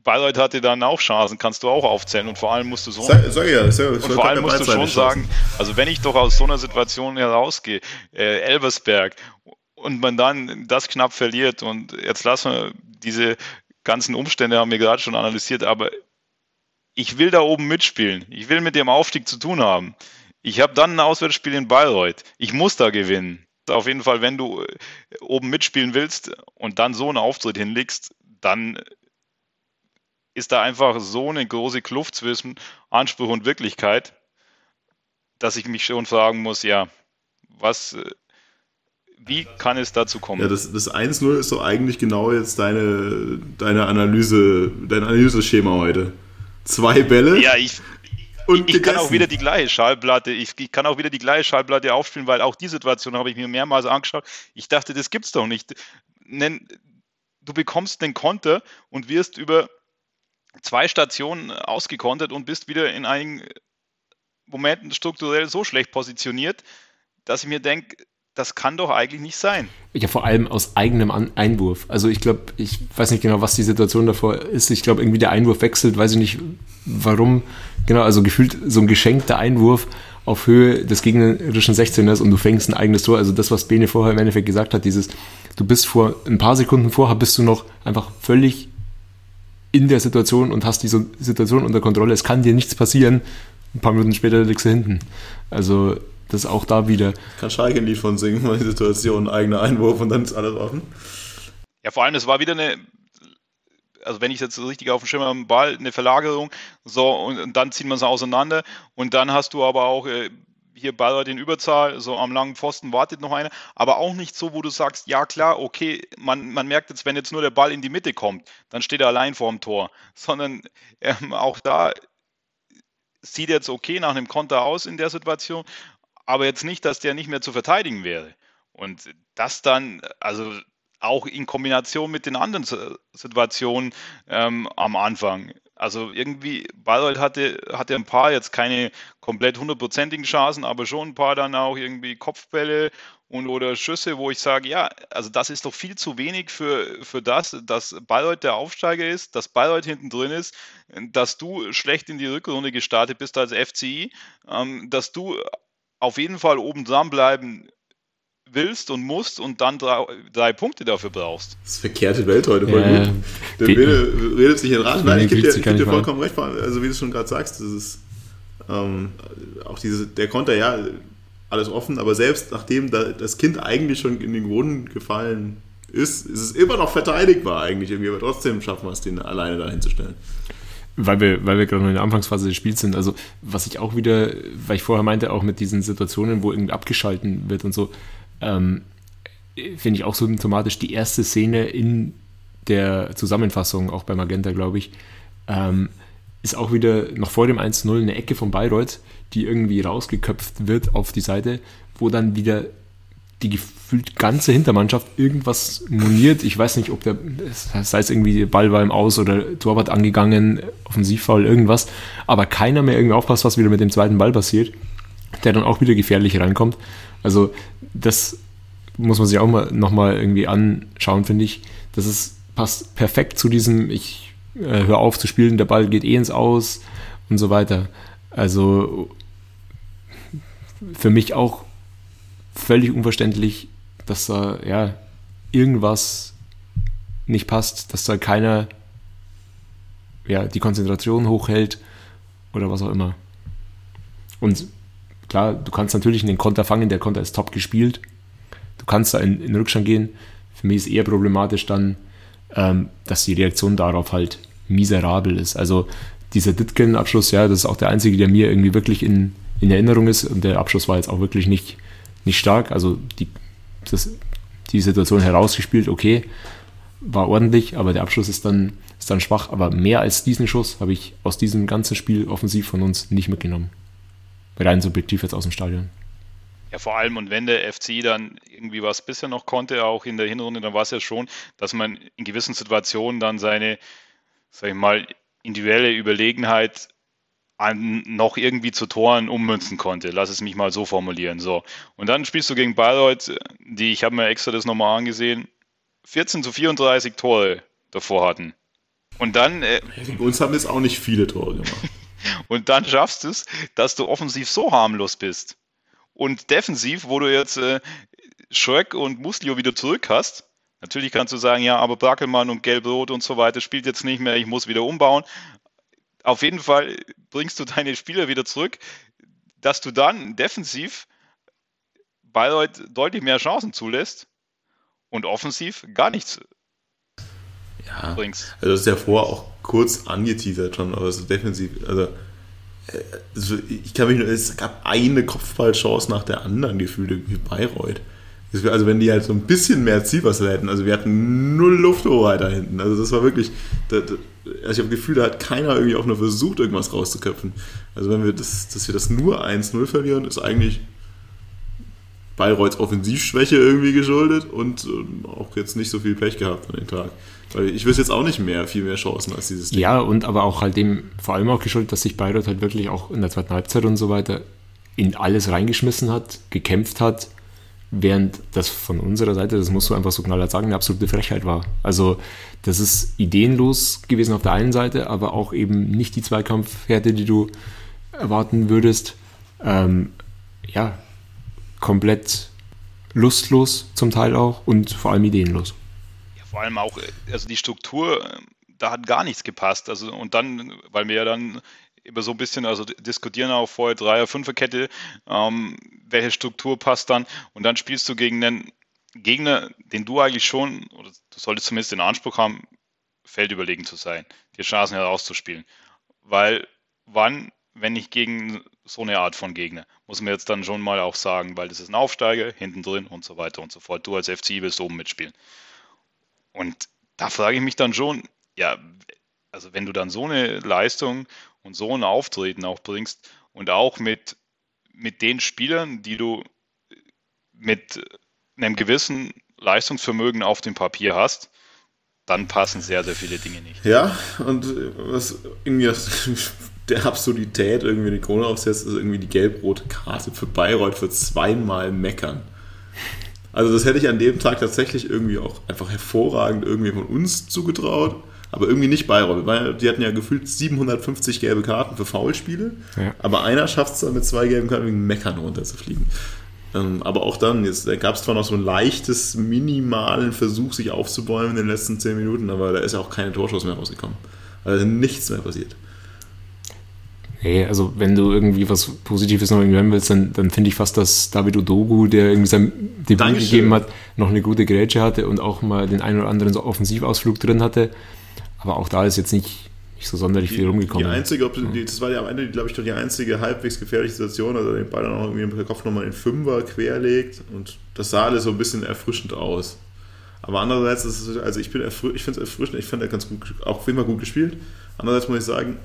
Bayreuth hatte dann auch Chancen, kannst du auch aufzählen und vor allem musst du so sag, sag ja, sag, und vor allem musst du schon sagen, also wenn ich doch aus so einer Situation herausgehe, äh, Elversberg und man dann das knapp verliert und jetzt lassen wir diese ganzen Umstände haben wir gerade schon analysiert, aber ich will da oben mitspielen. Ich will mit dem Aufstieg zu tun haben. Ich habe dann ein Auswärtsspiel in Bayreuth. Ich muss da gewinnen. Auf jeden Fall, wenn du äh, oben mitspielen willst und dann so einen Auftritt hinlegst, dann ist da einfach so eine große Kluft zwischen Anspruch und Wirklichkeit, dass ich mich schon fragen muss, ja, was, äh, wie kann es dazu kommen? Ja, das, das 1-0 ist so eigentlich genau jetzt deine, deine Analyse, dein Analyseschema heute. Zwei Bälle. Ja, ich, und ich, kann auch wieder die gleiche Schallplatte, ich, ich, kann auch wieder die gleiche Schallplatte aufspielen, weil auch die Situation habe ich mir mehrmals angeschaut. Ich dachte, das gibt's doch nicht. Du bekommst den Konter und wirst über zwei Stationen ausgekontert und bist wieder in einigen Momenten strukturell so schlecht positioniert, dass ich mir denke, das kann doch eigentlich nicht sein. Ja, vor allem aus eigenem Einwurf. Also ich glaube, ich weiß nicht genau, was die Situation davor ist. Ich glaube, irgendwie der Einwurf wechselt, weiß ich nicht warum. Genau, also gefühlt so ein geschenkter Einwurf auf Höhe des gegnerischen 16ers und du fängst ein eigenes Tor. Also das, was Bene vorher im Endeffekt gesagt hat, dieses, du bist vor ein paar Sekunden vorher, bist du noch einfach völlig in der Situation und hast diese Situation unter Kontrolle. Es kann dir nichts passieren. Ein paar Minuten später liegst du hinten. Also das ist auch da wieder. Kann Schalke ein Lied von singen, mal die Situation, eigener Einwurf und dann ist alles offen. Ja, vor allem, es war wieder eine, also wenn ich jetzt so richtig auf dem Schirm habe, Ball, eine Verlagerung, so, und, und dann zieht man es auseinander. Und dann hast du aber auch äh, hier Ballert in Überzahl, so am langen Pfosten wartet noch einer, aber auch nicht so, wo du sagst, ja klar, okay, man, man merkt jetzt, wenn jetzt nur der Ball in die Mitte kommt, dann steht er allein vorm Tor, sondern ähm, auch da sieht jetzt okay nach einem Konter aus in der Situation, aber jetzt nicht, dass der nicht mehr zu verteidigen wäre. Und das dann, also auch in Kombination mit den anderen Situationen ähm, am Anfang. Also irgendwie, Bayreuth hatte, hatte ein paar, jetzt keine komplett hundertprozentigen Chancen, aber schon ein paar dann auch irgendwie Kopfbälle und oder Schüsse, wo ich sage, ja, also das ist doch viel zu wenig für, für das, dass Bayreuth der Aufsteiger ist, dass Bayreuth hinten drin ist, dass du schlecht in die Rückrunde gestartet bist als FCI, ähm, dass du auf jeden Fall oben dran bleiben willst und musst und dann drei, drei Punkte dafür brauchst. Das ist verkehrte Welt heute voll ja, gut. Der Bede redet sich in Rat. Nein, ich gebe dir, geb dir vollkommen recht. Also wie du schon gerade sagst, das ist ähm, auch diese, der Konter, ja, alles offen, aber selbst nachdem da das Kind eigentlich schon in den Boden gefallen ist, ist es immer noch verteidigbar eigentlich irgendwie, aber trotzdem schaffen wir es, den alleine da hinzustellen. Weil wir, weil wir gerade noch in der Anfangsphase des Spiels sind. Also, was ich auch wieder, weil ich vorher meinte, auch mit diesen Situationen, wo irgendwie abgeschalten wird und so, ähm, finde ich auch symptomatisch. Die erste Szene in der Zusammenfassung, auch bei Magenta, glaube ich, ähm, ist auch wieder noch vor dem 1-0 eine Ecke von Bayreuth, die irgendwie rausgeköpft wird auf die Seite, wo dann wieder die gefühlt ganze Hintermannschaft irgendwas moniert. Ich weiß nicht, ob der, das heißt irgendwie, Ball war im Aus oder Torwart angegangen, Offensivfoul, irgendwas. Aber keiner mehr irgendwie aufpasst, was wieder mit dem zweiten Ball passiert, der dann auch wieder gefährlich reinkommt. Also, das muss man sich auch mal nochmal irgendwie anschauen, finde ich. Das ist, passt perfekt zu diesem, ich äh, höre auf zu spielen, der Ball geht eh ins Aus und so weiter. Also, für mich auch völlig unverständlich, dass da ja irgendwas nicht passt, dass da keiner ja, die Konzentration hochhält oder was auch immer. Und klar, du kannst natürlich in den Konter fangen, der Konter ist top gespielt. Du kannst da in, in Rückstand gehen. Für mich ist eher problematisch dann, ähm, dass die Reaktion darauf halt miserabel ist. Also dieser Ditken-Abschluss, ja, das ist auch der einzige, der mir irgendwie wirklich in, in Erinnerung ist. Und der Abschluss war jetzt auch wirklich nicht nicht stark. Also die, das, die Situation herausgespielt, okay, war ordentlich, aber der Abschluss ist dann, ist dann schwach. Aber mehr als diesen Schuss habe ich aus diesem ganzen Spiel offensiv von uns nicht mitgenommen. Rein subjektiv jetzt aus dem Stadion. Ja, vor allem, und wenn der FC dann irgendwie was bisher noch konnte, auch in der Hinrunde, dann war es ja schon, dass man in gewissen Situationen dann seine, sag ich mal, individuelle Überlegenheit an, noch irgendwie zu Toren ummünzen konnte. Lass es mich mal so formulieren. So. Und dann spielst du gegen Bayreuth, die, ich habe mir extra das nochmal angesehen, 14 zu 34 Tore davor hatten. Und dann. Äh, gegen uns haben jetzt auch nicht viele Tore gemacht. und dann schaffst du es, dass du offensiv so harmlos bist. Und defensiv, wo du jetzt äh, Schröck und Muslio wieder zurück hast, Natürlich kannst du sagen, ja, aber Brackelmann und Gelb-Rot und so weiter spielt jetzt nicht mehr, ich muss wieder umbauen auf jeden Fall bringst du deine Spieler wieder zurück, dass du dann defensiv Bayreuth deutlich mehr Chancen zulässt und offensiv gar nichts ja, bringst. Also das ist ja vorher auch kurz angeteasert schon, aber so defensiv, also, also ich kann mich nur, es gab eine Kopfballchance nach der anderen gefühlt wie Bayreuth. Also wenn die halt so ein bisschen mehr Zielwasser hätten, also wir hatten null Lufthoheit da hinten. Also das war wirklich, das, also ich habe das Gefühl, da hat keiner irgendwie auch nur versucht, irgendwas rauszuköpfen. Also wenn wir das, dass wir das nur 1-0 verlieren, ist eigentlich Bayreuths Offensivschwäche irgendwie geschuldet und ähm, auch jetzt nicht so viel Pech gehabt an den Tag. Weil ich wüsste jetzt auch nicht mehr, viel mehr Chancen als dieses Ding. Ja, und aber auch halt dem vor allem auch geschuldet, dass sich Bayreuth halt wirklich auch in der zweiten Halbzeit und so weiter in alles reingeschmissen hat, gekämpft hat Während das von unserer Seite, das musst du einfach so knallhart sagen, eine absolute Frechheit war. Also das ist ideenlos gewesen auf der einen Seite, aber auch eben nicht die Zweikampfhärte, die du erwarten würdest. Ähm, ja, komplett lustlos zum Teil auch und vor allem ideenlos. Ja, vor allem auch, also die Struktur, da hat gar nichts gepasst. Also und dann, weil wir ja dann immer so ein bisschen, also diskutieren auch vorher Dreier, Fünferkette, ähm, welche Struktur passt dann und dann spielst du gegen einen Gegner, den du eigentlich schon, oder du solltest zumindest den Anspruch haben, feldüberlegen zu sein, die Chancen herauszuspielen. Weil wann, wenn nicht gegen so eine Art von Gegner, muss man jetzt dann schon mal auch sagen, weil das ist ein Aufsteiger, hinten drin und so weiter und so fort. Du als FC willst oben mitspielen. Und da frage ich mich dann schon, ja, also wenn du dann so eine Leistung und so ein Auftreten auch bringst und auch mit, mit den Spielern, die du mit einem gewissen Leistungsvermögen auf dem Papier hast, dann passen sehr, sehr viele Dinge nicht. Ja, und was irgendwie der Absurdität irgendwie die Krone aufsetzt, ist irgendwie die gelb-rote Karte für Bayreuth für zweimal meckern. Also das hätte ich an dem Tag tatsächlich irgendwie auch einfach hervorragend irgendwie von uns zugetraut aber irgendwie nicht Bayreuth, weil die hatten ja gefühlt 750 gelbe Karten für Foulspiele, ja. aber einer schafft es dann mit zwei gelben Karten wegen Meckern runterzufliegen. Ähm, aber auch dann, jetzt gab es zwar noch so ein leichtes, minimalen Versuch, sich aufzubäumen in den letzten 10 Minuten, aber da ist ja auch keine Torschuss mehr rausgekommen. Also nichts mehr passiert. Hey, also wenn du irgendwie was Positives noch irgendwie hören willst, dann, dann finde ich fast, dass David Odogu, der irgendwie sein Debüt gegeben hat, noch eine gute Grätsche hatte und auch mal den einen oder anderen so Offensivausflug drin hatte. Aber auch da ist jetzt nicht, nicht so sonderlich viel rumgekommen. Die einzige, die, das war ja am Ende, glaube ich, doch die einzige halbwegs gefährliche Situation, also den Ball dann auch irgendwie im Kopf nochmal in Fünfer querlegt und das sah alles so ein bisschen erfrischend aus. Aber andererseits, ist es, also ich, ich finde es erfrischend, ich finde er ganz gut, auch immer gut gespielt. Andererseits muss ich sagen,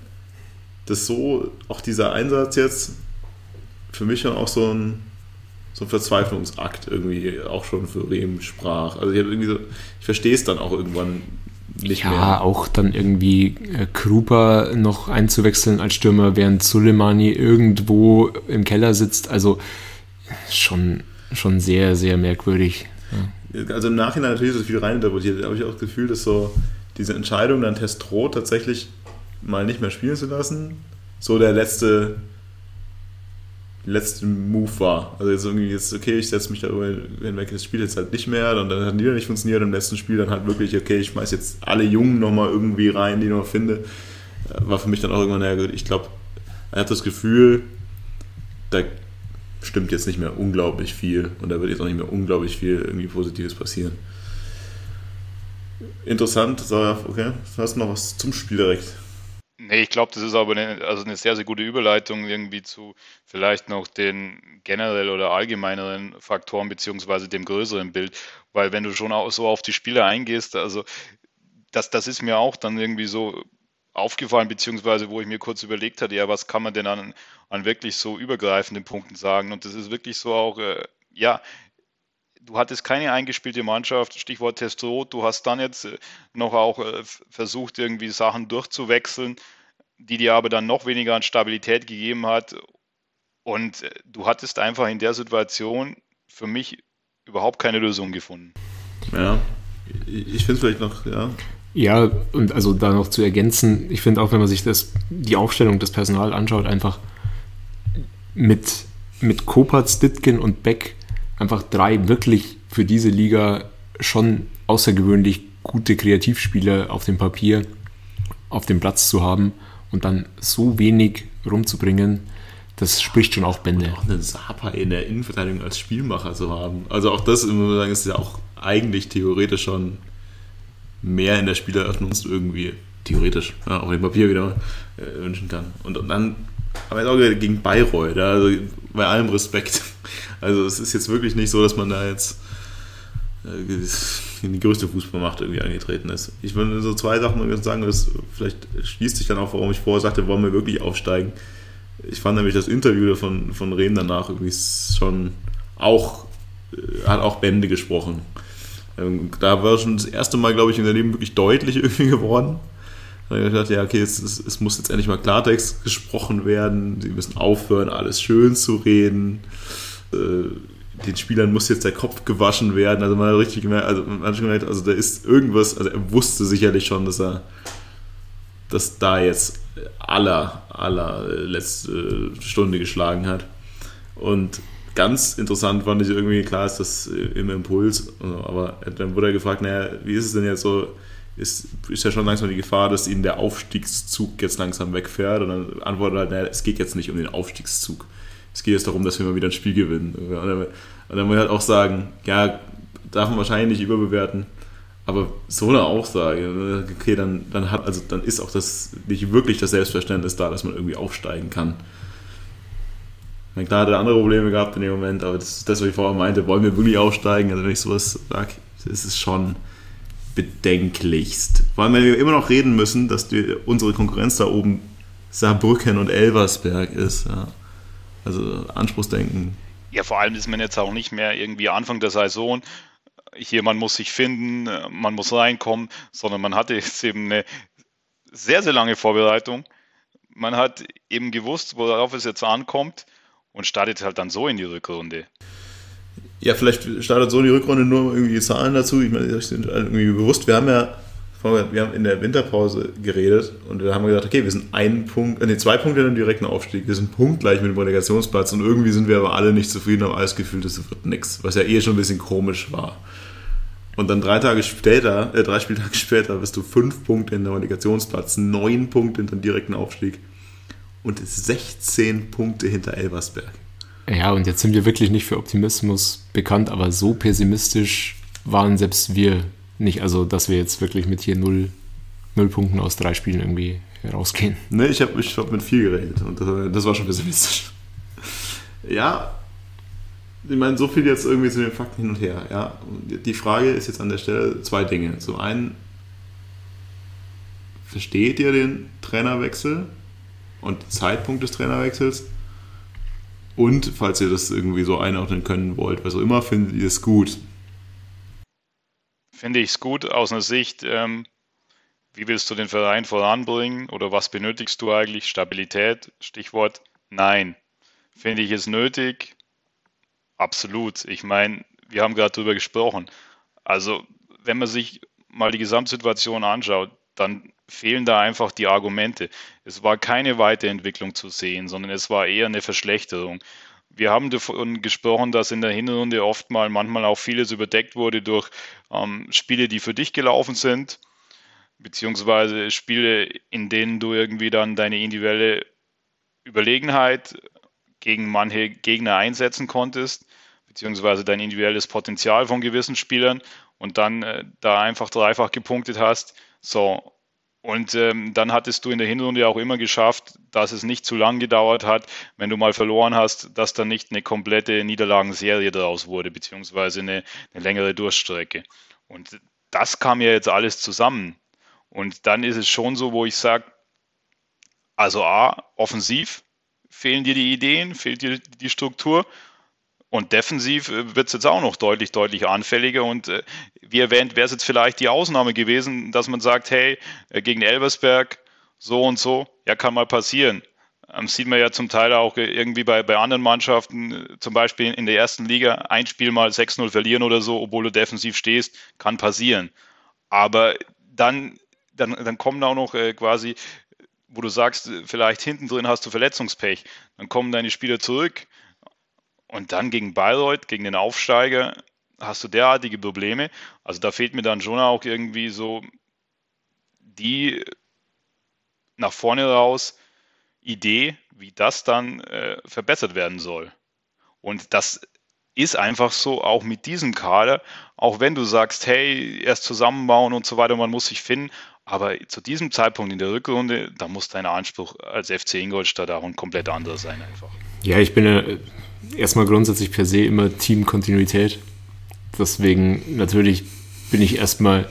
dass so, auch dieser Einsatz jetzt für mich dann auch so ein, so ein Verzweiflungsakt irgendwie auch schon für Rehm sprach. Also ich, irgendwie so, ich verstehe es dann auch irgendwann nicht ja, mehr. Ja, auch dann irgendwie äh, Krupa noch einzuwechseln als Stürmer, während Suleimani irgendwo im Keller sitzt. Also schon, schon sehr, sehr merkwürdig. Ja. Also im Nachhinein natürlich so viel reininterpretiert, da habe ich auch das Gefühl, dass so diese Entscheidung, dann Testro tatsächlich mal nicht mehr spielen zu lassen, so der letzte letzte Move war. Also jetzt irgendwie jetzt, okay, ich setze mich darüber hinweg, das Spiel jetzt halt nicht mehr und dann hat wieder nicht funktioniert im letzten Spiel dann halt wirklich, okay, ich schmeiß jetzt alle Jungen nochmal irgendwie rein, die ich noch finde. Äh, war für mich dann auch irgendwann, gut, ich glaube, er hat das Gefühl, da stimmt jetzt nicht mehr unglaublich viel und da wird jetzt auch nicht mehr unglaublich viel irgendwie Positives passieren. Interessant, okay, hast du noch was zum Spiel direkt? Nee, ich glaube, das ist aber eine, also eine sehr, sehr gute Überleitung irgendwie zu vielleicht noch den generell oder allgemeineren Faktoren beziehungsweise dem größeren Bild. Weil wenn du schon auch so auf die Spiele eingehst, also das, das ist mir auch dann irgendwie so aufgefallen, beziehungsweise wo ich mir kurz überlegt hatte, ja, was kann man denn an, an wirklich so übergreifenden Punkten sagen? Und das ist wirklich so auch, äh, ja, du hattest keine eingespielte Mannschaft, Stichwort Testo, du hast dann jetzt äh, noch auch äh, versucht, irgendwie Sachen durchzuwechseln, die dir aber dann noch weniger an Stabilität gegeben hat. Und äh, du hattest einfach in der Situation für mich überhaupt keine Lösung gefunden. Ja, ich finde es vielleicht noch, ja. Ja, und also da noch zu ergänzen, ich finde auch, wenn man sich das, die Aufstellung des Personal anschaut, einfach mit, mit Kopatz, Ditkin und Beck einfach drei wirklich für diese Liga schon außergewöhnlich gute Kreativspieler auf dem Papier, auf dem Platz zu haben und dann so wenig rumzubringen, das spricht schon auch Bände. Und auch einen Sapa in der Innenverteidigung als Spielmacher zu haben. Also auch das, muss man sagen, ist ja auch eigentlich theoretisch schon mehr in der Spieleröffnung irgendwie theoretisch, ja, auf dem Papier wieder äh, wünschen kann. Und, und dann aber jetzt auch gegen Bayreuth, also bei allem Respekt. Also es ist jetzt wirklich nicht so, dass man da jetzt äh, in die größte Fußballmacht irgendwie angetreten ist. Ich würde so zwei Sachen sagen, das vielleicht schließt sich dann auch, warum ich vorher sagte, wollen wir wirklich aufsteigen. Ich fand nämlich das Interview von, von Rehm danach irgendwie schon auch, äh, hat auch Bände gesprochen. Ähm, da war schon das erste Mal, glaube ich, in der Leben wirklich deutlich irgendwie geworden. Da habe ich gedacht, ja, okay, es, es, es, muss jetzt endlich mal Klartext gesprochen werden. Sie müssen aufhören, alles schön zu reden. Äh, den Spielern muss jetzt der Kopf gewaschen werden. Also man hat richtig gemerkt, also man hat schon gemerkt, also da ist irgendwas, also er wusste sicherlich schon, dass er, dass da jetzt aller, aller letzte Stunde geschlagen hat. Und ganz interessant fand ich irgendwie, klar ist das im Impuls, aber dann wurde er gefragt, naja, wie ist es denn jetzt so, ist, ist ja schon langsam die Gefahr, dass ihnen der Aufstiegszug jetzt langsam wegfährt und dann antwortet er halt, naja, es geht jetzt nicht um den Aufstiegszug es geht jetzt darum, dass wir mal wieder ein Spiel gewinnen. Und dann, und dann muss ich halt auch sagen, ja, darf man wahrscheinlich nicht überbewerten, aber so eine Aussage, okay, dann, dann hat, also dann ist auch das nicht wirklich das Selbstverständnis da, dass man irgendwie aufsteigen kann. meine, klar hat er andere Probleme gehabt in dem Moment, aber das, das was ich vorher meinte, wollen wir wirklich aufsteigen? Also wenn ich sowas sage, ist es schon bedenklichst. Wenn wir immer noch reden müssen, dass die, unsere Konkurrenz da oben Saarbrücken und Elversberg ist. Ja. Also Anspruchsdenken. Ja, vor allem ist man jetzt auch nicht mehr irgendwie Anfang der Saison. Hier, man muss sich finden, man muss reinkommen, sondern man hatte jetzt eben eine sehr, sehr lange Vorbereitung. Man hat eben gewusst, worauf es jetzt ankommt und startet halt dann so in die Rückrunde. Ja, vielleicht startet so in die Rückrunde nur irgendwie Zahlen dazu. Ich meine, das sind irgendwie bewusst. Wir haben ja wir haben in der Winterpause geredet und da haben wir gesagt, okay, wir sind ein Punkt, äh, nee, zwei Punkte in dem direkten Aufstieg, wir sind punktgleich mit dem Relegationsplatz und irgendwie sind wir aber alle nicht zufrieden, haben alles gefühlt, das wird nichts, was ja eh schon ein bisschen komisch war. Und dann drei Tage später, äh, drei Spieltage später, bist du fünf Punkte in der Relegationsplatz, neun Punkte hinter dem direkten Aufstieg und 16 Punkte hinter Elversberg. Ja, und jetzt sind wir wirklich nicht für Optimismus bekannt, aber so pessimistisch waren selbst wir nicht, also dass wir jetzt wirklich mit hier null, null Punkten aus drei Spielen irgendwie rausgehen. Ne, ich habe hab mit viel geredet und das, das war schon pessimistisch. Ja, ich meine, so viel jetzt irgendwie zu den Fakten hin und her. Ja, die Frage ist jetzt an der Stelle zwei Dinge. Zum einen, versteht ihr den Trainerwechsel und den Zeitpunkt des Trainerwechsels? Und falls ihr das irgendwie so einordnen können wollt, was auch immer, findet ihr es gut? finde ich es gut aus einer Sicht, ähm, wie willst du den Verein voranbringen oder was benötigst du eigentlich? Stabilität, Stichwort, nein. Finde ich es nötig? Absolut. Ich meine, wir haben gerade darüber gesprochen. Also, wenn man sich mal die Gesamtsituation anschaut, dann fehlen da einfach die Argumente. Es war keine Weiterentwicklung zu sehen, sondern es war eher eine Verschlechterung. Wir haben davon gesprochen, dass in der Hinrunde oft mal manchmal auch vieles überdeckt wurde durch ähm, Spiele, die für dich gelaufen sind, beziehungsweise Spiele, in denen du irgendwie dann deine individuelle Überlegenheit gegen manche Gegner einsetzen konntest, beziehungsweise dein individuelles Potenzial von gewissen Spielern und dann äh, da einfach dreifach gepunktet hast. So, und ähm, dann hattest du in der Hinrunde auch immer geschafft, dass es nicht zu lang gedauert hat, wenn du mal verloren hast, dass dann nicht eine komplette Niederlagenserie daraus wurde, beziehungsweise eine, eine längere Durchstrecke. Und das kam ja jetzt alles zusammen. Und dann ist es schon so, wo ich sage, also A, offensiv fehlen dir die Ideen, fehlt dir die Struktur und defensiv äh, wird es jetzt auch noch deutlich, deutlich anfälliger. Und äh, wie erwähnt, wäre es jetzt vielleicht die Ausnahme gewesen, dass man sagt, hey, äh, gegen Elversberg so und so, ja, kann mal passieren. Ähm, sieht man ja zum Teil auch äh, irgendwie bei, bei anderen Mannschaften, zum Beispiel in der ersten Liga, ein Spiel mal 6-0 verlieren oder so, obwohl du defensiv stehst, kann passieren. Aber dann, dann, dann kommen auch noch äh, quasi, wo du sagst, vielleicht hinten drin hast du Verletzungspech, dann kommen deine Spieler zurück und dann gegen Bayreuth, gegen den Aufsteiger, hast du derartige Probleme. Also da fehlt mir dann schon auch irgendwie so die nach vorne raus Idee, wie das dann äh, verbessert werden soll. Und das ist einfach so, auch mit diesem Kader, auch wenn du sagst, hey, erst zusammenbauen und so weiter, man muss sich finden, aber zu diesem Zeitpunkt in der Rückrunde, da muss dein Anspruch als FC Ingolstadt auch ein komplett anderer sein einfach. Ja, ich bin ja erstmal grundsätzlich per se immer Teamkontinuität. Deswegen natürlich bin ich erstmal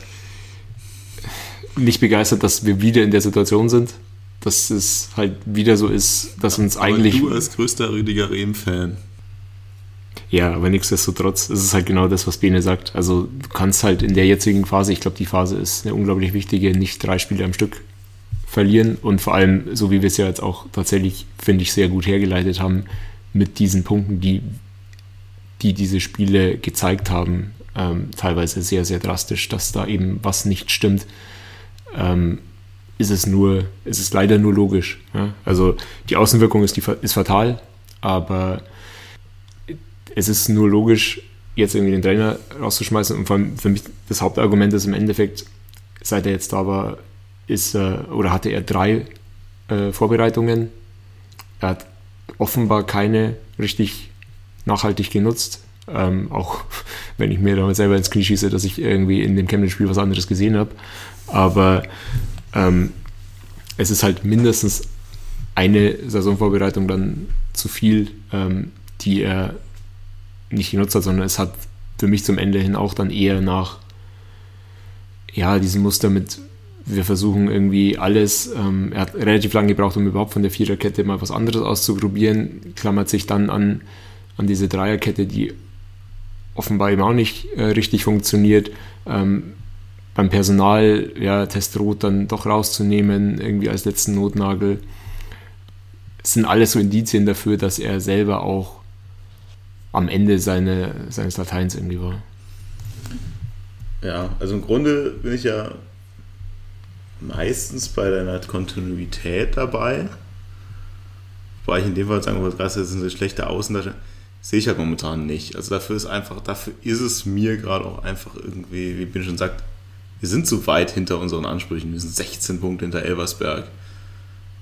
nicht begeistert, dass wir wieder in der Situation sind. Dass es halt wieder so ist, dass uns aber eigentlich. Du als größter Rüdiger Rehm-Fan. Ja, aber nichtsdestotrotz ist es halt genau das, was Bene sagt. Also du kannst halt in der jetzigen Phase, ich glaube, die Phase ist eine unglaublich wichtige, nicht drei Spiele am Stück verlieren und vor allem, so wie wir es ja jetzt auch tatsächlich, finde ich, sehr gut hergeleitet haben, mit diesen Punkten, die die diese Spiele gezeigt haben, ähm, teilweise sehr, sehr drastisch, dass da eben was nicht stimmt, ähm, ist es nur, ist es leider nur logisch. Ja? Also die Außenwirkung ist, die, ist fatal, aber es ist nur logisch, jetzt irgendwie den Trainer rauszuschmeißen. Und vor allem für mich das Hauptargument ist im Endeffekt, seit er jetzt da war, ist, äh, oder hatte er drei äh, Vorbereitungen. Er hat offenbar keine richtig nachhaltig genutzt. Ähm, auch wenn ich mir damit selber ins Knie schieße, dass ich irgendwie in dem Chemnitz-Spiel was anderes gesehen habe. Aber ähm, es ist halt mindestens eine Saisonvorbereitung dann zu viel, ähm, die er nicht genutzt hat, sondern es hat für mich zum Ende hin auch dann eher nach ja, diesem Muster mit wir versuchen irgendwie alles. Ähm, er hat relativ lange gebraucht, um überhaupt von der Viererkette mal was anderes auszuprobieren. Klammert sich dann an, an diese Dreierkette, die offenbar eben auch nicht äh, richtig funktioniert. Ähm, beim Personal, ja, Testrot dann doch rauszunehmen, irgendwie als letzten Notnagel. Es sind alles so Indizien dafür, dass er selber auch am Ende seine, seines Lateins irgendwie war. Ja, also im Grunde bin ich ja meistens bei deiner Kontinuität dabei. Wobei ich in dem Fall sagen würde, das sind so schlechte Außendarsteller. Sehe ich halt momentan nicht. Also dafür ist einfach, dafür ist es mir gerade auch einfach irgendwie, wie Ben schon sagt, wir sind zu weit hinter unseren Ansprüchen. Wir sind 16 Punkte hinter Elversberg.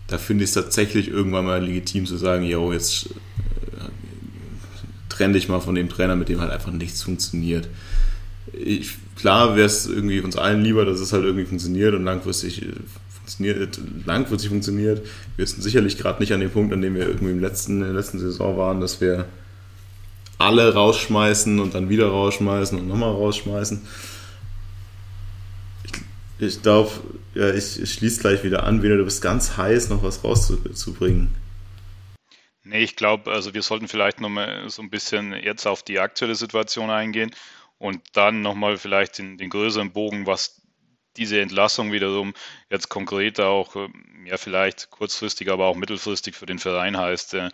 Da finde ich es tatsächlich irgendwann mal legitim zu sagen, yo, jetzt trenn dich mal von dem Trainer, mit dem halt einfach nichts funktioniert. Ich, klar wäre es irgendwie uns allen lieber, dass es halt irgendwie funktioniert und langfristig äh, funktioniert, langfristig funktioniert. Wir sind sicherlich gerade nicht an dem Punkt, an dem wir irgendwie im letzten, in der letzten Saison waren, dass wir alle rausschmeißen und dann wieder rausschmeißen und nochmal rausschmeißen. Ich, ich glaube, ja, ich, ich schließe gleich wieder an, wieder du bist ganz heiß, noch was rauszubringen. Nee, ich glaube, also wir sollten vielleicht nochmal so ein bisschen jetzt auf die aktuelle Situation eingehen und dann nochmal vielleicht den, den größeren Bogen, was diese Entlassung wiederum jetzt konkret auch, ähm, ja vielleicht kurzfristig, aber auch mittelfristig für den Verein heißt, äh,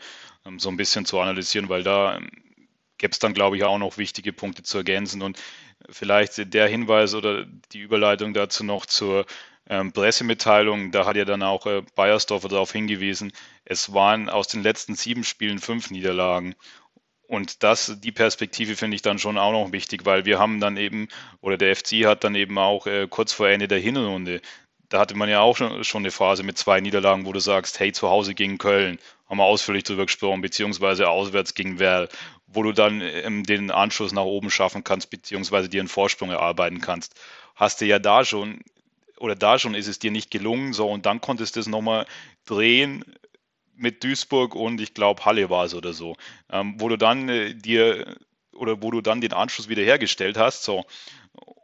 ähm, so ein bisschen zu analysieren, weil da ähm, gäbe es dann, glaube ich, auch noch wichtige Punkte zu ergänzen. Und vielleicht der Hinweis oder die Überleitung dazu noch zur ähm, Pressemitteilung, da hat ja dann auch äh, Bayersdorfer darauf hingewiesen, es waren aus den letzten sieben Spielen fünf Niederlagen. Und das, die Perspektive finde ich dann schon auch noch wichtig, weil wir haben dann eben, oder der FC hat dann eben auch äh, kurz vor Ende der Hinrunde, da hatte man ja auch schon, schon eine Phase mit zwei Niederlagen, wo du sagst, hey, zu Hause gegen Köln, haben wir ausführlich drüber gesprochen, beziehungsweise auswärts gegen Werl, wo du dann ähm, den Anschluss nach oben schaffen kannst, beziehungsweise dir einen Vorsprung erarbeiten kannst. Hast du ja da schon, oder da schon ist es dir nicht gelungen, so, und dann konntest du es nochmal drehen, mit Duisburg und ich glaube Halle war es oder so, ähm, wo du dann äh, dir oder wo du dann den Anschluss wiederhergestellt hast, so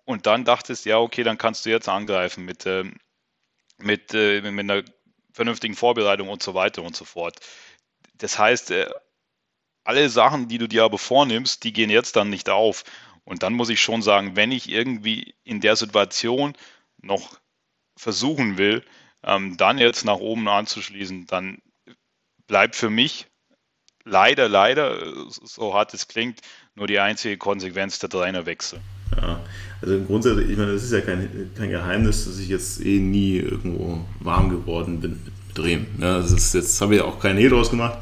und dann dachtest, ja okay, dann kannst du jetzt angreifen mit äh, mit, äh, mit einer vernünftigen Vorbereitung und so weiter und so fort. Das heißt, äh, alle Sachen, die du dir aber vornimmst, die gehen jetzt dann nicht auf. Und dann muss ich schon sagen, wenn ich irgendwie in der Situation noch versuchen will, ähm, dann jetzt nach oben anzuschließen, dann bleibt für mich leider, leider, so hart es klingt, nur die einzige Konsequenz der Trainerwechsel. Ja, also im Grunde, ich meine, das ist ja kein, kein Geheimnis, dass ich jetzt eh nie irgendwo warm geworden bin mit Bremen. Ja, das ist jetzt habe ich auch kein Hehl draus gemacht.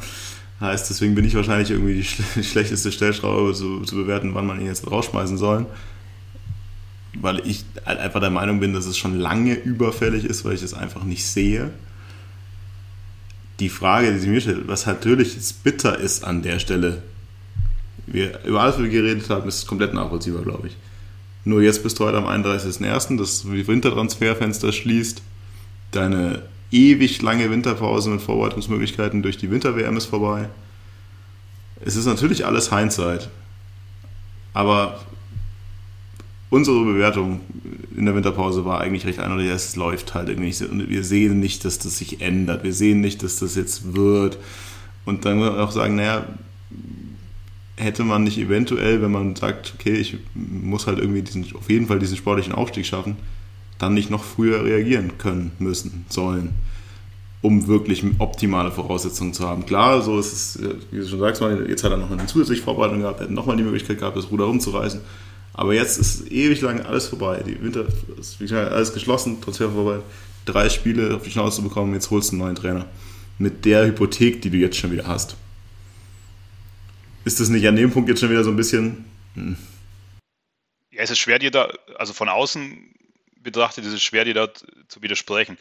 Heißt, deswegen bin ich wahrscheinlich irgendwie die, schle schlechteste Stellschraube zu, zu, bewerten, wann man ihn jetzt rausschmeißen soll. Weil ich halt einfach der Meinung bin, dass es schon lange überfällig ist, weil ich es einfach nicht sehe die Frage, die sie mir stellt, was natürlich jetzt bitter ist an der Stelle, wir, über alles, was wir geredet haben, ist komplett nachvollziehbar, glaube ich. Nur jetzt bist du heute am 31.01., das Wintertransferfenster schließt, deine ewig lange Winterpause mit Vorbereitungsmöglichkeiten durch die Winter-WM ist vorbei. Es ist natürlich alles Hindsight. Aber unsere Bewertung in der Winterpause war eigentlich recht eindeutig, es läuft halt irgendwie nicht. Und wir sehen nicht, dass das sich ändert. Wir sehen nicht, dass das jetzt wird. Und dann muss man auch sagen, naja, hätte man nicht eventuell, wenn man sagt, okay, ich muss halt irgendwie diesen, auf jeden Fall diesen sportlichen Aufstieg schaffen, dann nicht noch früher reagieren können, müssen, sollen. um wirklich optimale Voraussetzungen zu haben. Klar, so ist es, wie du schon sagst, jetzt hat er noch eine zusätzliche Vorbereitung gehabt, hat nochmal die Möglichkeit gehabt, das Ruder rumzureißen. Aber jetzt ist ewig lang alles vorbei. Die Winter ist alles geschlossen, Transfer vorbei. Drei Spiele auf die Schnauze bekommen, jetzt holst du einen neuen Trainer. Mit der Hypothek, die du jetzt schon wieder hast. Ist das nicht an dem Punkt jetzt schon wieder so ein bisschen. Hm. Ja, es ist schwer, dir da, also von außen betrachtet, ist es schwer, dir da zu widersprechen.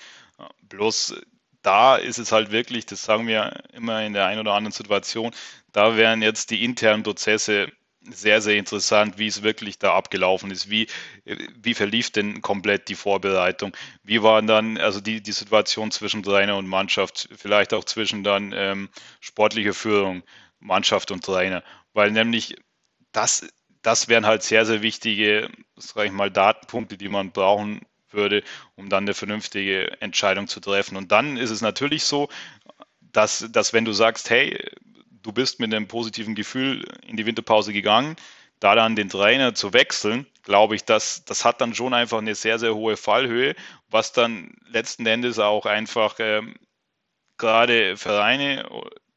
Bloß da ist es halt wirklich, das sagen wir immer in der einen oder anderen Situation, da wären jetzt die internen Prozesse sehr, sehr interessant, wie es wirklich da abgelaufen ist. Wie, wie verlief denn komplett die Vorbereitung? Wie war dann also die, die Situation zwischen Trainer und Mannschaft, vielleicht auch zwischen dann ähm, sportlicher Führung, Mannschaft und Trainer? Weil nämlich das, das wären halt sehr, sehr wichtige, sag ich mal, Datenpunkte, die man brauchen würde, um dann eine vernünftige Entscheidung zu treffen. Und dann ist es natürlich so, dass, dass wenn du sagst, hey, du bist mit einem positiven Gefühl in die Winterpause gegangen, da dann den Trainer zu wechseln, glaube ich, das, das hat dann schon einfach eine sehr, sehr hohe Fallhöhe, was dann letzten Endes auch einfach ähm, gerade Vereine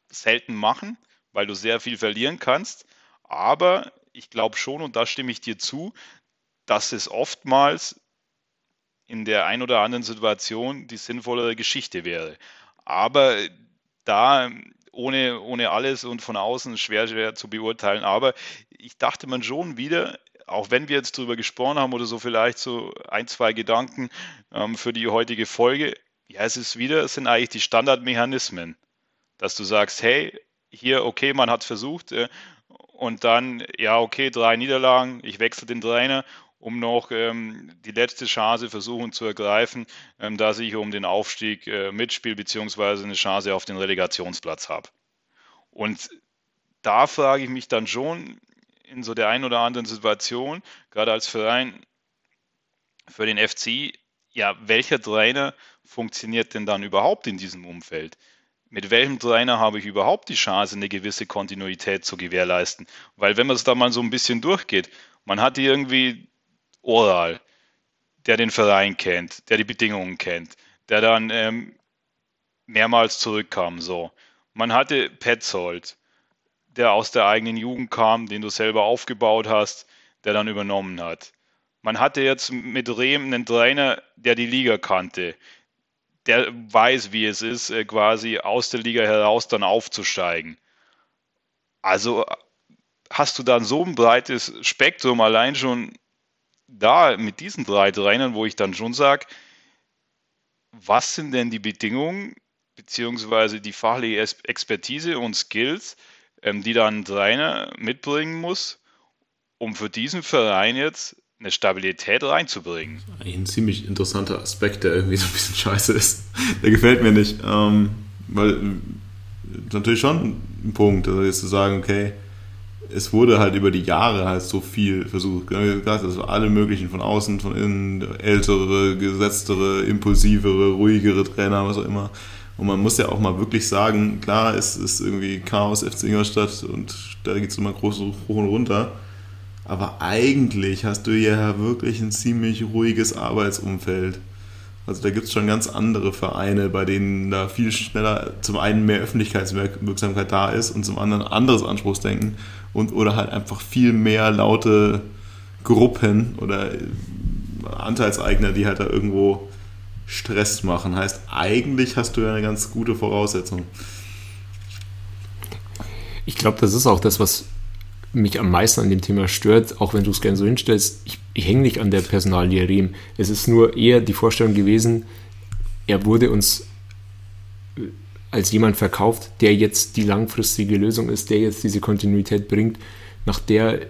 selten machen, weil du sehr viel verlieren kannst. Aber ich glaube schon, und da stimme ich dir zu, dass es oftmals in der ein oder anderen Situation die sinnvollere Geschichte wäre. Aber da ohne, ohne alles und von außen schwer, schwer zu beurteilen. Aber ich dachte man schon wieder, auch wenn wir jetzt darüber gesprochen haben oder so vielleicht so ein, zwei Gedanken ähm, für die heutige Folge, ja, es ist wieder, es sind eigentlich die Standardmechanismen, dass du sagst, hey, hier, okay, man hat versucht äh, und dann, ja, okay, drei Niederlagen, ich wechsle den Trainer um noch ähm, die letzte Chance versuchen zu ergreifen, ähm, dass ich um den Aufstieg äh, mitspiele, beziehungsweise eine Chance auf den Relegationsplatz habe. Und da frage ich mich dann schon in so der einen oder anderen Situation, gerade als Verein für den FC, ja, welcher Trainer funktioniert denn dann überhaupt in diesem Umfeld? Mit welchem Trainer habe ich überhaupt die Chance, eine gewisse Kontinuität zu gewährleisten? Weil wenn man es da mal so ein bisschen durchgeht, man hat irgendwie Oral, der den Verein kennt, der die Bedingungen kennt, der dann ähm, mehrmals zurückkam. So. Man hatte Petzold, der aus der eigenen Jugend kam, den du selber aufgebaut hast, der dann übernommen hat. Man hatte jetzt mit Rehm einen Trainer, der die Liga kannte, der weiß, wie es ist, äh, quasi aus der Liga heraus dann aufzusteigen. Also hast du dann so ein breites Spektrum allein schon da mit diesen drei Trainern, wo ich dann schon sage, was sind denn die Bedingungen beziehungsweise die fachliche Expertise und Skills, ähm, die dann ein Trainer mitbringen muss, um für diesen Verein jetzt eine Stabilität reinzubringen. Ein ziemlich interessanter Aspekt, der irgendwie so ein bisschen scheiße ist. Der gefällt mir nicht. Ähm, weil natürlich schon ein Punkt, also jetzt zu sagen, okay, es wurde halt über die Jahre halt so viel versucht. Also alle möglichen von außen, von innen, ältere, gesetztere, impulsivere, ruhigere Trainer, was auch immer. Und man muss ja auch mal wirklich sagen, klar, es ist irgendwie Chaos FC Ingolstadt und da geht es immer groß hoch und runter. Aber eigentlich hast du ja wirklich ein ziemlich ruhiges Arbeitsumfeld. Also da gibt es schon ganz andere Vereine, bei denen da viel schneller zum einen mehr Öffentlichkeitswirksamkeit da ist und zum anderen anderes Anspruchsdenken und oder halt einfach viel mehr laute Gruppen oder Anteilseigner, die halt da irgendwo Stress machen. Heißt, eigentlich hast du ja eine ganz gute Voraussetzung. Ich glaube, das ist auch das, was mich am meisten an dem Thema stört, auch wenn du es gerne so hinstellst. Ich, ich hänge nicht an der Personalie Riem. Es ist nur eher die Vorstellung gewesen, er wurde uns als jemand verkauft, der jetzt die langfristige Lösung ist, der jetzt diese Kontinuität bringt, nach der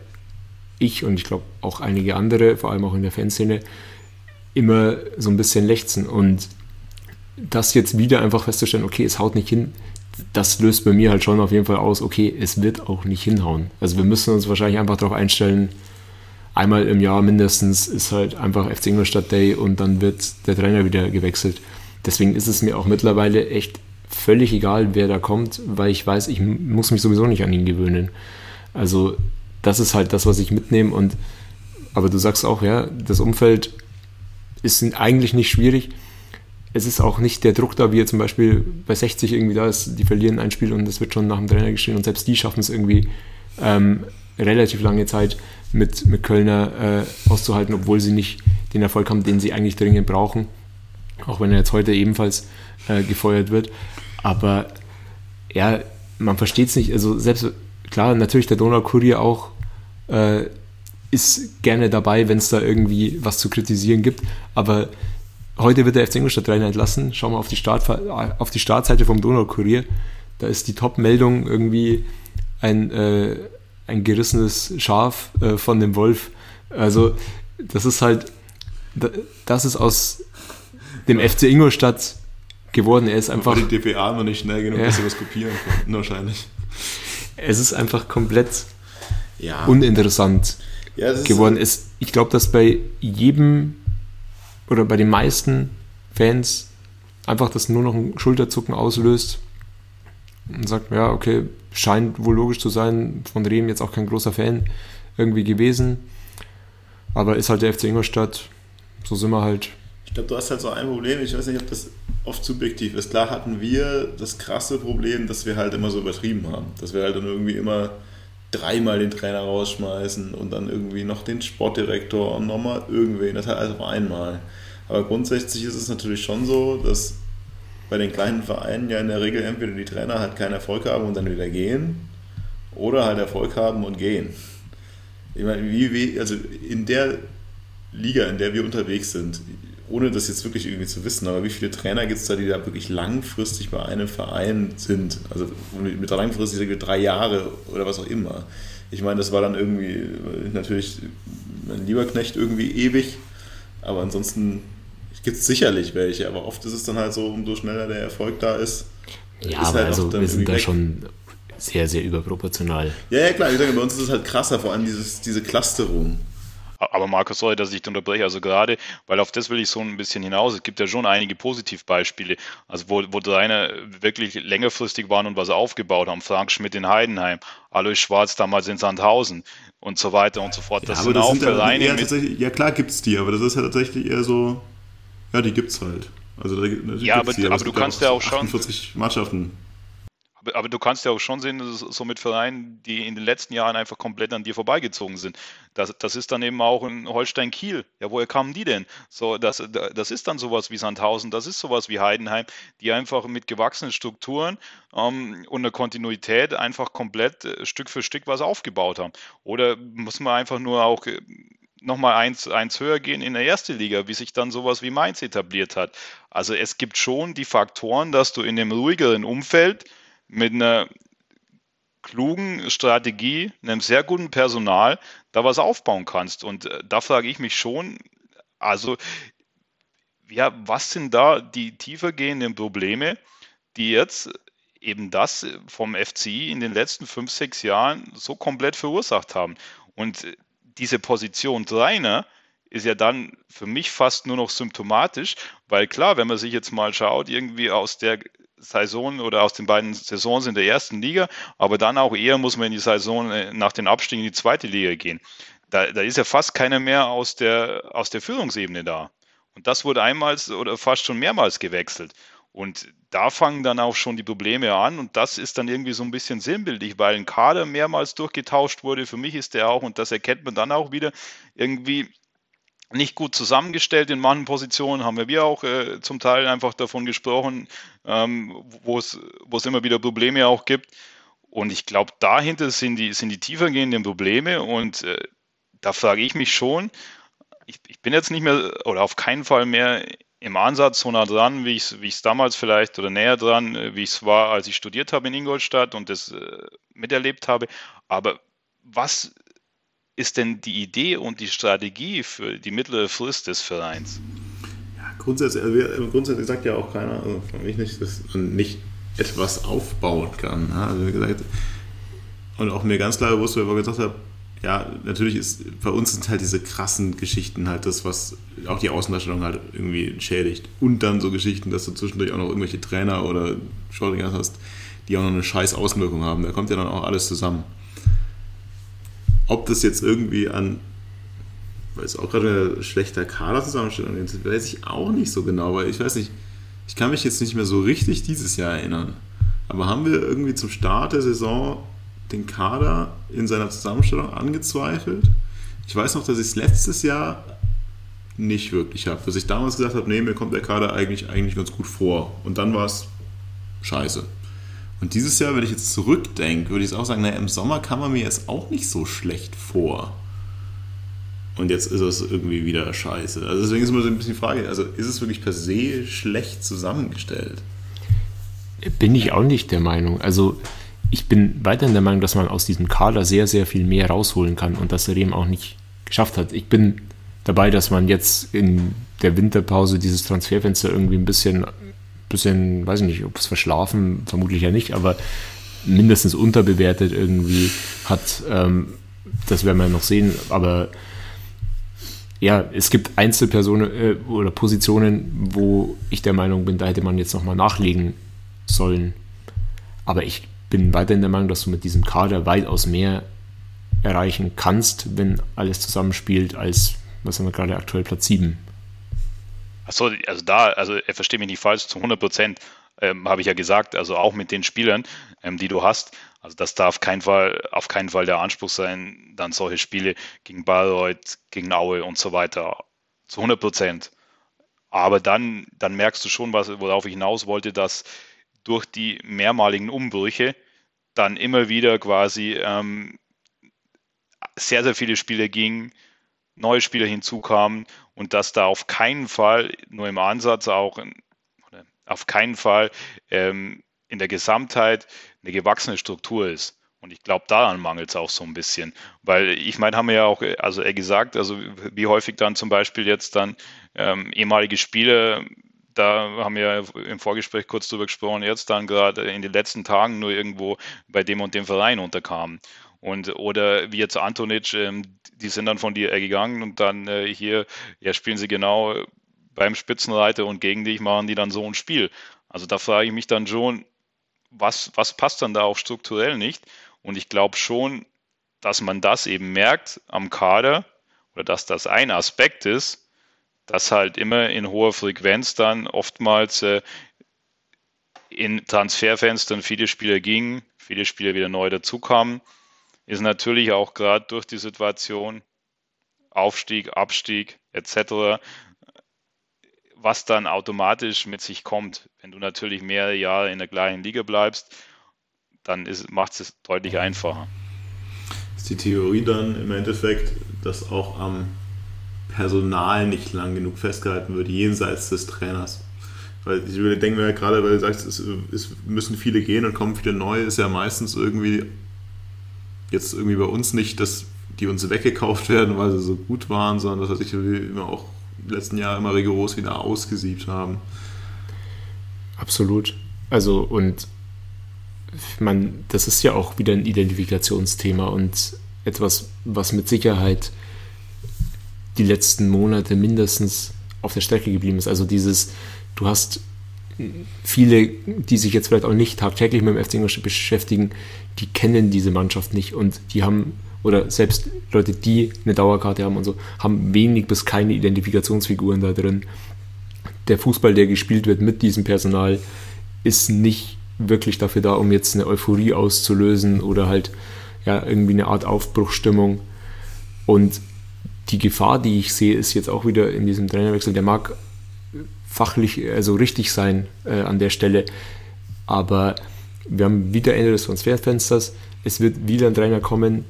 ich und ich glaube auch einige andere, vor allem auch in der Fanszene, immer so ein bisschen lechzen. Und das jetzt wieder einfach festzustellen, okay, es haut nicht hin, das löst bei mir halt schon auf jeden Fall aus, okay, es wird auch nicht hinhauen. Also wir müssen uns wahrscheinlich einfach darauf einstellen, einmal im Jahr mindestens ist halt einfach FC Ingolstadt Day und dann wird der Trainer wieder gewechselt. Deswegen ist es mir auch mittlerweile echt völlig egal, wer da kommt, weil ich weiß, ich muss mich sowieso nicht an ihn gewöhnen. Also das ist halt das, was ich mitnehme. Und aber du sagst auch, ja, das Umfeld ist eigentlich nicht schwierig. Es ist auch nicht der Druck da, wie er zum Beispiel bei 60 irgendwie da ist, die verlieren ein Spiel und das wird schon nach dem Trainer geschehen und selbst die schaffen es irgendwie ähm, relativ lange Zeit mit, mit Kölner äh, auszuhalten, obwohl sie nicht den Erfolg haben, den sie eigentlich dringend brauchen. Auch wenn er jetzt heute ebenfalls äh, gefeuert wird. Aber ja, man versteht es nicht. Also selbst, klar, natürlich der Donaukurier auch äh, ist gerne dabei, wenn es da irgendwie was zu kritisieren gibt. Aber heute wird der FC Ingolstadt Trainer entlassen. Schauen wir auf die, Start, auf die Startseite vom Donaukurier. Da ist die Top-Meldung irgendwie ein, äh, ein gerissenes Schaf äh, von dem Wolf. Also das ist halt, das ist aus dem FC Ingolstadt geworden. Er ist einfach. Weil die DPA noch nicht schnell genug, ja. dass sie was kopieren konnten, wahrscheinlich. Es ist einfach komplett ja. uninteressant ja, geworden. Ist, ich glaube, dass bei jedem oder bei den meisten Fans einfach das nur noch ein Schulterzucken auslöst und sagt, ja, okay, scheint wohl logisch zu sein, von Rehm jetzt auch kein großer Fan irgendwie gewesen, aber ist halt der FC Ingolstadt, so sind wir halt. Ich glaube, du hast halt so ein Problem, ich weiß nicht, ob das oft subjektiv ist. Klar hatten wir das krasse Problem, dass wir halt immer so übertrieben haben, dass wir halt dann irgendwie immer dreimal den Trainer rausschmeißen und dann irgendwie noch den Sportdirektor und nochmal irgendwen, das halt alles auf einmal. Aber grundsätzlich ist es natürlich schon so, dass bei den kleinen Vereinen ja in der Regel entweder die Trainer halt keinen Erfolg haben und dann wieder gehen oder halt Erfolg haben und gehen. Ich meine, wie, wie, also in der Liga, in der wir unterwegs sind, ohne das jetzt wirklich irgendwie zu wissen, aber wie viele Trainer gibt es da, die da wirklich langfristig bei einem Verein sind? Also mit langfristig drei Jahre oder was auch immer. Ich meine, das war dann irgendwie natürlich mein Lieberknecht irgendwie ewig, aber ansonsten gibt es sicherlich welche, aber oft ist es dann halt so, umso schneller der Erfolg da ist. Ja, ist aber halt also wir sind da weg. schon sehr, sehr überproportional. Ja, ja, klar, ich sage, bei uns ist es halt krasser, vor allem dieses, diese Clusterung. Aber Markus, sorry, dass ich unterbreche. Also gerade, weil auf das will ich so ein bisschen hinaus. Es gibt ja schon einige Positivbeispiele, also wo, wo Trainer wirklich längerfristig waren und was aufgebaut haben. Frank Schmidt in Heidenheim, Alois Schwarz damals in Sandhausen und so weiter und so fort. Das ja, sind das auch sind Vereine. Ja, ja, klar gibt es die, aber das ist ja tatsächlich eher so, ja, die gibt es halt. Also da, ja, aber, die, aber, aber du kannst ja auch schon. 48 Mannschaften. Aber, aber, du kannst ja auch schon sehen, dass es so mit Vereinen, die in den letzten Jahren einfach komplett an dir vorbeigezogen sind. Das, das ist dann eben auch in Holstein Kiel. Ja, woher kamen die denn? So, das, das ist dann sowas wie Sandhausen, das ist sowas wie Heidenheim, die einfach mit gewachsenen Strukturen ähm, und einer Kontinuität einfach komplett äh, Stück für Stück was aufgebaut haben. Oder muss man einfach nur auch äh, nochmal eins, eins höher gehen in der ersten Liga, wie sich dann sowas wie Mainz etabliert hat. Also es gibt schon die Faktoren, dass du in dem ruhigeren Umfeld mit einer klugen Strategie, einem sehr guten Personal da was aufbauen kannst. Und äh, da frage ich mich schon, also ja, was sind da die tiefergehenden Probleme, die jetzt eben das vom FCI in den letzten fünf, sechs Jahren so komplett verursacht haben. Und diese Position Trainer ist ja dann für mich fast nur noch symptomatisch, weil klar, wenn man sich jetzt mal schaut, irgendwie aus der Saison oder aus den beiden Saisons in der ersten Liga, aber dann auch eher muss man in die Saison äh, nach den Abstiegen in die zweite Liga gehen. Da, da ist ja fast keiner mehr aus der, aus der Führungsebene da. Und das wurde einmal oder fast schon mehrmals gewechselt. Und da fangen dann auch schon die Probleme an und das ist dann irgendwie so ein bisschen sinnbildlich, weil ein Kader mehrmals durchgetauscht wurde. Für mich ist der auch, und das erkennt man dann auch wieder, irgendwie nicht gut zusammengestellt in manchen Positionen, haben wir auch äh, zum Teil einfach davon gesprochen, ähm, wo es immer wieder Probleme auch gibt. Und ich glaube, dahinter sind die, sind die tiefergehenden Probleme und äh, da frage ich mich schon, ich, ich, bin jetzt nicht mehr oder auf keinen Fall mehr im Ansatz so nah dran, wie ich es damals vielleicht oder näher dran, äh, wie ich es war, als ich studiert habe in Ingolstadt und das äh, miterlebt habe. Aber was ist denn die Idee und die Strategie für die mittlere Frist des Vereins? Ja, grundsätzlich, also grundsätzlich sagt ja auch keiner, also ich nicht, dass man nicht etwas aufbauen kann. Also wie gesagt, und auch mir ganz klar bewusst, weil ich gesagt habe, ja, natürlich ist bei uns sind halt diese krassen Geschichten halt das, was auch die Außendarstellung halt irgendwie schädigt. Und dann so Geschichten, dass du zwischendurch auch noch irgendwelche Trainer oder Shortinger hast, die auch noch eine scheiß Außenwirkung haben. Da kommt ja dann auch alles zusammen. Ob das jetzt irgendwie an, weil es auch gerade ein schlechter Kader zusammenstellt, weiß ich auch nicht so genau, weil ich weiß nicht, ich kann mich jetzt nicht mehr so richtig dieses Jahr erinnern, aber haben wir irgendwie zum Start der Saison den Kader in seiner Zusammenstellung angezweifelt? Ich weiß noch, dass ich es letztes Jahr nicht wirklich habe. Dass ich damals gesagt habe, nee, mir kommt der Kader eigentlich, eigentlich ganz gut vor. Und dann war es scheiße. Und dieses Jahr, wenn ich jetzt zurückdenke, würde ich auch sagen, naja, im Sommer kam man mir jetzt auch nicht so schlecht vor. Und jetzt ist es irgendwie wieder scheiße. Also deswegen ist immer so ein bisschen die Frage, also ist es wirklich per se schlecht zusammengestellt? Bin ich auch nicht der Meinung. Also ich bin weiterhin der Meinung, dass man aus diesem Kader sehr, sehr viel mehr rausholen kann und dass er eben auch nicht geschafft hat. Ich bin dabei, dass man jetzt in der Winterpause dieses Transferfenster irgendwie ein bisschen, bisschen weiß ich nicht, ob es verschlafen, vermutlich ja nicht, aber mindestens unterbewertet irgendwie hat. Ähm, das werden wir noch sehen, aber ja, es gibt Einzelpersonen äh, oder Positionen, wo ich der Meinung bin, da hätte man jetzt nochmal nachlegen sollen. Aber ich bin weiterhin der Meinung, dass du mit diesem Kader weitaus mehr erreichen kannst, wenn alles zusammenspielt, als was haben wir gerade aktuell Platz 7. Achso, also da, also er versteht mich nicht falsch, zu 100 Prozent ähm, habe ich ja gesagt, also auch mit den Spielern, ähm, die du hast, also das darf kein Fall, auf keinen Fall der Anspruch sein, dann solche Spiele gegen Bayreuth, gegen Aue und so weiter zu 100 Prozent. Aber dann, dann merkst du schon, was, worauf ich hinaus wollte, dass durch die mehrmaligen Umbrüche dann immer wieder quasi ähm, sehr, sehr viele Spiele gingen, neue Spieler hinzukamen und dass da auf keinen Fall, nur im Ansatz auch, auf keinen Fall ähm, in der Gesamtheit eine gewachsene Struktur ist. Und ich glaube, daran mangelt es auch so ein bisschen. Weil ich meine, haben wir ja auch, also er gesagt, also wie häufig dann zum Beispiel jetzt dann ähm, ehemalige Spieler, da haben wir im Vorgespräch kurz drüber gesprochen, jetzt dann gerade in den letzten Tagen nur irgendwo bei dem und dem Verein unterkamen. Und oder wie jetzt Antonic, ähm, die sind dann von dir gegangen und dann äh, hier, ja, spielen sie genau beim Spitzenreiter und gegen dich machen die dann so ein Spiel. Also da frage ich mich dann schon, was, was passt dann da auch strukturell nicht? Und ich glaube schon, dass man das eben merkt am Kader oder dass das ein Aspekt ist, dass halt immer in hoher Frequenz dann oftmals äh, in Transferfenstern viele Spieler gingen, viele Spieler wieder neu dazukamen, ist natürlich auch gerade durch die Situation Aufstieg, Abstieg etc was dann automatisch mit sich kommt. Wenn du natürlich mehrere Jahre in der gleichen Liga bleibst, dann macht es deutlich einfacher. Ist die Theorie dann im Endeffekt, dass auch am Personal nicht lang genug festgehalten wird, jenseits des Trainers? Weil ich würde denken, gerade weil du sagst, es, es müssen viele gehen und kommen viele neue, ist ja meistens irgendwie jetzt irgendwie bei uns nicht, dass die uns weggekauft werden, weil sie so gut waren, sondern dass ich immer auch letzten Jahr immer rigoros wieder ausgesiebt haben. Absolut. Also und man, das ist ja auch wieder ein Identifikationsthema und etwas, was mit Sicherheit die letzten Monate mindestens auf der Strecke geblieben ist. Also dieses, du hast viele, die sich jetzt vielleicht auch nicht tagtäglich mit dem FC Ingolstadt beschäftigen, die kennen diese Mannschaft nicht und die haben oder selbst Leute, die eine Dauerkarte haben und so, haben wenig bis keine Identifikationsfiguren da drin. Der Fußball, der gespielt wird mit diesem Personal, ist nicht wirklich dafür da, um jetzt eine Euphorie auszulösen oder halt ja irgendwie eine Art Aufbruchstimmung. Und die Gefahr, die ich sehe, ist jetzt auch wieder in diesem Trainerwechsel, der mag fachlich also richtig sein äh, an der Stelle, aber wir haben wieder Ende des Transferfensters. Es wird wieder ein Trainer kommen,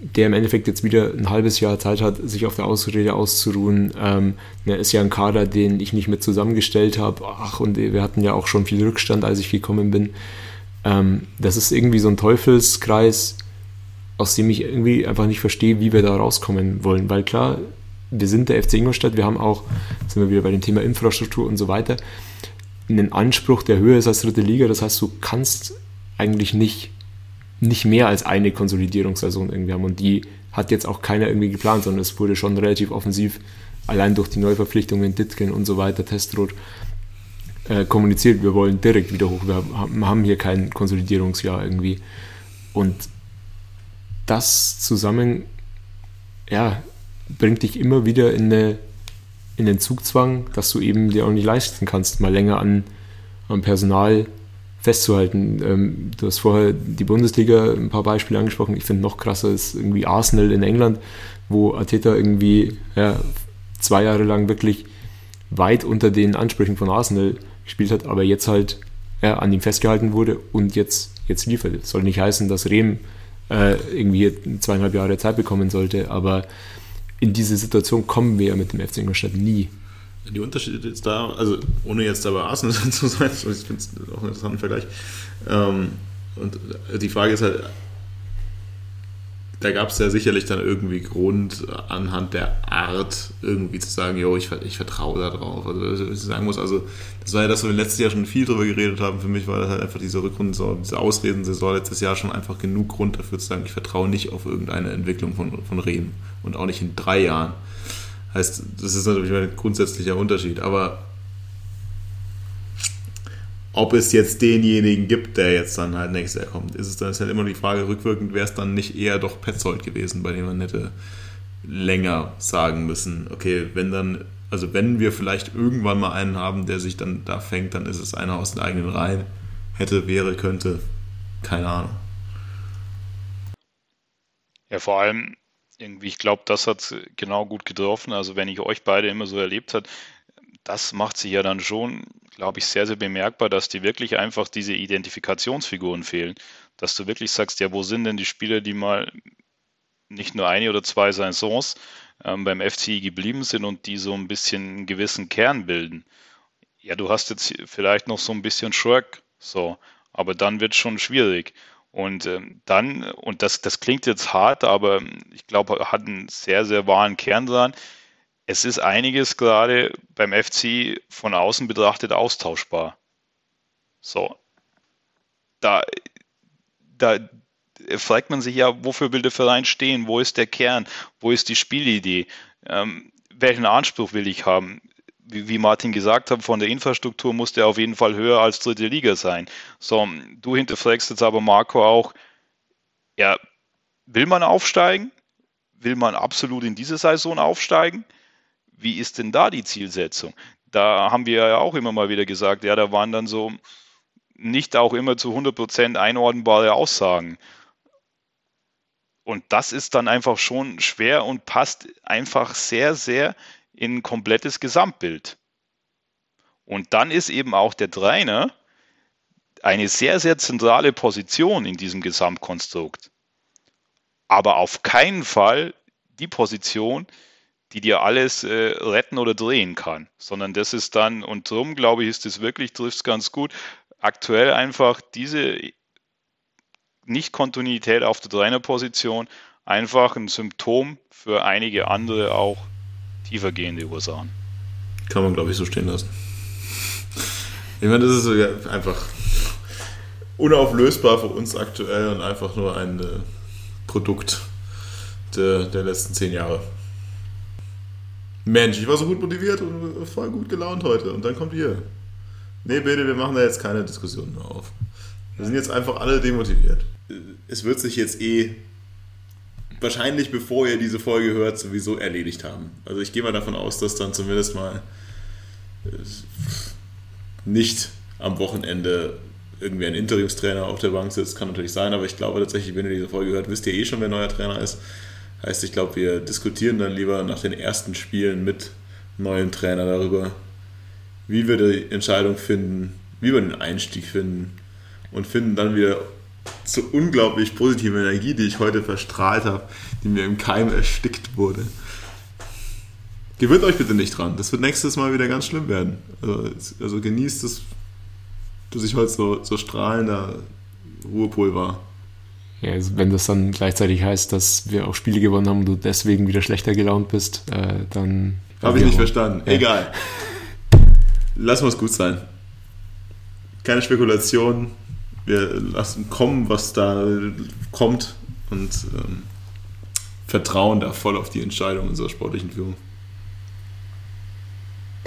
der im Endeffekt jetzt wieder ein halbes Jahr Zeit hat, sich auf der Ausrede auszuruhen. Ähm, er ist ja ein Kader, den ich nicht mit zusammengestellt habe. Ach, und wir hatten ja auch schon viel Rückstand, als ich gekommen bin. Ähm, das ist irgendwie so ein Teufelskreis, aus dem ich irgendwie einfach nicht verstehe, wie wir da rauskommen wollen. Weil klar, wir sind der FC Ingolstadt, wir haben auch, sind wir wieder bei dem Thema Infrastruktur und so weiter, einen Anspruch, der höher ist als dritte Liga. Das heißt, du kannst eigentlich nicht nicht mehr als eine Konsolidierungssaison irgendwie haben. Und die hat jetzt auch keiner irgendwie geplant, sondern es wurde schon relativ offensiv, allein durch die Neuverpflichtungen, Ditken und so weiter, Testrot, äh, kommuniziert, wir wollen direkt wieder hoch. Wir haben hier kein Konsolidierungsjahr irgendwie. Und das zusammen, ja, bringt dich immer wieder in, eine, in den Zugzwang, dass du eben dir auch nicht leisten kannst, mal länger an am Personal festzuhalten. Ähm, du hast vorher die Bundesliga ein paar Beispiele angesprochen. Ich finde noch krasser ist irgendwie Arsenal in England, wo Ateta irgendwie ja, zwei Jahre lang wirklich weit unter den Ansprüchen von Arsenal gespielt hat, aber jetzt halt ja, an ihm festgehalten wurde und jetzt, jetzt liefert. Das soll nicht heißen, dass Rehm äh, irgendwie zweieinhalb Jahre Zeit bekommen sollte, aber in diese Situation kommen wir mit dem FC Ingolstadt nie. Die Unterschiede jetzt da, also ohne jetzt dabei Arsenal zu sein, ich finde es auch einen interessanten Vergleich. Ähm, und die Frage ist halt, da gab es ja sicherlich dann irgendwie Grund anhand der Art irgendwie zu sagen, jo, ich, ich vertraue da drauf. Also ich sagen muss, also das war ja das, wo wir letztes Jahr schon viel drüber geredet haben. Für mich war das halt einfach diese Rückrundensaison, diese Ausredensaison letztes Jahr schon einfach genug Grund dafür zu sagen, ich vertraue nicht auf irgendeine Entwicklung von, von Rehm und auch nicht in drei Jahren. Heißt, das ist natürlich ein grundsätzlicher Unterschied, aber ob es jetzt denjenigen gibt, der jetzt dann halt nächstes Jahr kommt, ist es dann ist halt immer die Frage, rückwirkend wäre es dann nicht eher doch Petzold gewesen, bei dem man hätte länger sagen müssen, okay, wenn dann, also wenn wir vielleicht irgendwann mal einen haben, der sich dann da fängt, dann ist es einer aus den eigenen Reihen. Hätte, wäre, könnte, keine Ahnung. Ja, vor allem, irgendwie, ich glaube, das hat genau gut getroffen. Also wenn ich euch beide immer so erlebt habe, das macht sich ja dann schon, glaube ich, sehr, sehr bemerkbar, dass dir wirklich einfach diese Identifikationsfiguren fehlen. Dass du wirklich sagst, ja, wo sind denn die Spieler, die mal nicht nur eine oder zwei Saisons ähm, beim FCI geblieben sind und die so ein bisschen einen gewissen Kern bilden. Ja, du hast jetzt vielleicht noch so ein bisschen Shrek, so, aber dann wird es schon schwierig. Und ähm, dann, und das, das klingt jetzt hart, aber ich glaube, hat einen sehr, sehr wahren Kern dran es ist einiges gerade beim FC von außen betrachtet austauschbar. So. Da, da fragt man sich ja, wofür will der Verein stehen? Wo ist der Kern? Wo ist die Spielidee? Ähm, welchen Anspruch will ich haben? Wie, wie, Martin gesagt hat, von der Infrastruktur muss der auf jeden Fall höher als dritte Liga sein. So, du hinterfragst jetzt aber Marco auch, ja, will man aufsteigen? Will man absolut in diese Saison aufsteigen? Wie ist denn da die Zielsetzung? Da haben wir ja auch immer mal wieder gesagt, ja, da waren dann so nicht auch immer zu 100 Prozent einordnbare Aussagen. Und das ist dann einfach schon schwer und passt einfach sehr, sehr in ein komplettes Gesamtbild. Und dann ist eben auch der Trainer eine sehr, sehr zentrale Position in diesem Gesamtkonstrukt. Aber auf keinen Fall die Position, die dir alles äh, retten oder drehen kann, sondern das ist dann, und darum glaube ich, ist es wirklich, trifft es ganz gut, aktuell einfach diese Nicht-Kontinuität auf der Trainerposition einfach ein Symptom für einige andere auch tiefergehende Ursachen. Kann man, glaube ich, so stehen lassen. Ich meine, das ist einfach unauflösbar für uns aktuell und einfach nur ein äh, Produkt der, der letzten zehn Jahre. Mensch, ich war so gut motiviert und voll gut gelaunt heute. Und dann kommt ihr. Nee, bitte, wir machen da jetzt keine Diskussion mehr auf. Wir sind jetzt einfach alle demotiviert. Es wird sich jetzt eh wahrscheinlich, bevor ihr diese Folge hört, sowieso erledigt haben. Also ich gehe mal davon aus, dass dann zumindest mal äh, nicht am Wochenende irgendwie ein Interimstrainer auf der Bank sitzt. Kann natürlich sein, aber ich glaube tatsächlich, wenn ihr diese Folge hört, wisst ihr eh schon, wer neuer Trainer ist. Heißt, ich glaube, wir diskutieren dann lieber nach den ersten Spielen mit neuem Trainer darüber, wie wir die Entscheidung finden, wie wir den Einstieg finden und finden dann wieder so unglaublich positive Energie, die ich heute verstrahlt habe, die mir im Keim erstickt wurde. Gewöhnt euch bitte nicht dran. Das wird nächstes Mal wieder ganz schlimm werden. Also, also genießt es, dass ich heute so, so strahlender Ruhepol war. Ja, also wenn das dann gleichzeitig heißt, dass wir auch Spiele gewonnen haben und du deswegen wieder schlechter gelaunt bist, äh, dann. Habe ich nicht verstanden. Ja. Egal. Lass uns gut sein. Keine Spekulation. Wir lassen kommen, was da kommt und ähm, vertrauen da voll auf die Entscheidung unserer sportlichen Führung.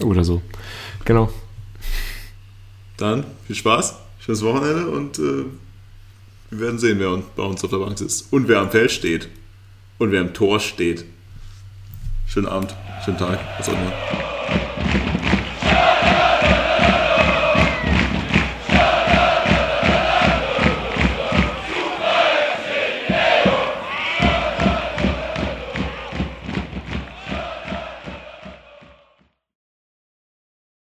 Oder so. Genau. Dann viel Spaß, schönes Wochenende und äh, wir werden sehen, wer bei uns auf der Bank sitzt. Und wer am Feld steht. Und wer im Tor steht. Schönen Abend, schönen Tag, was auch immer.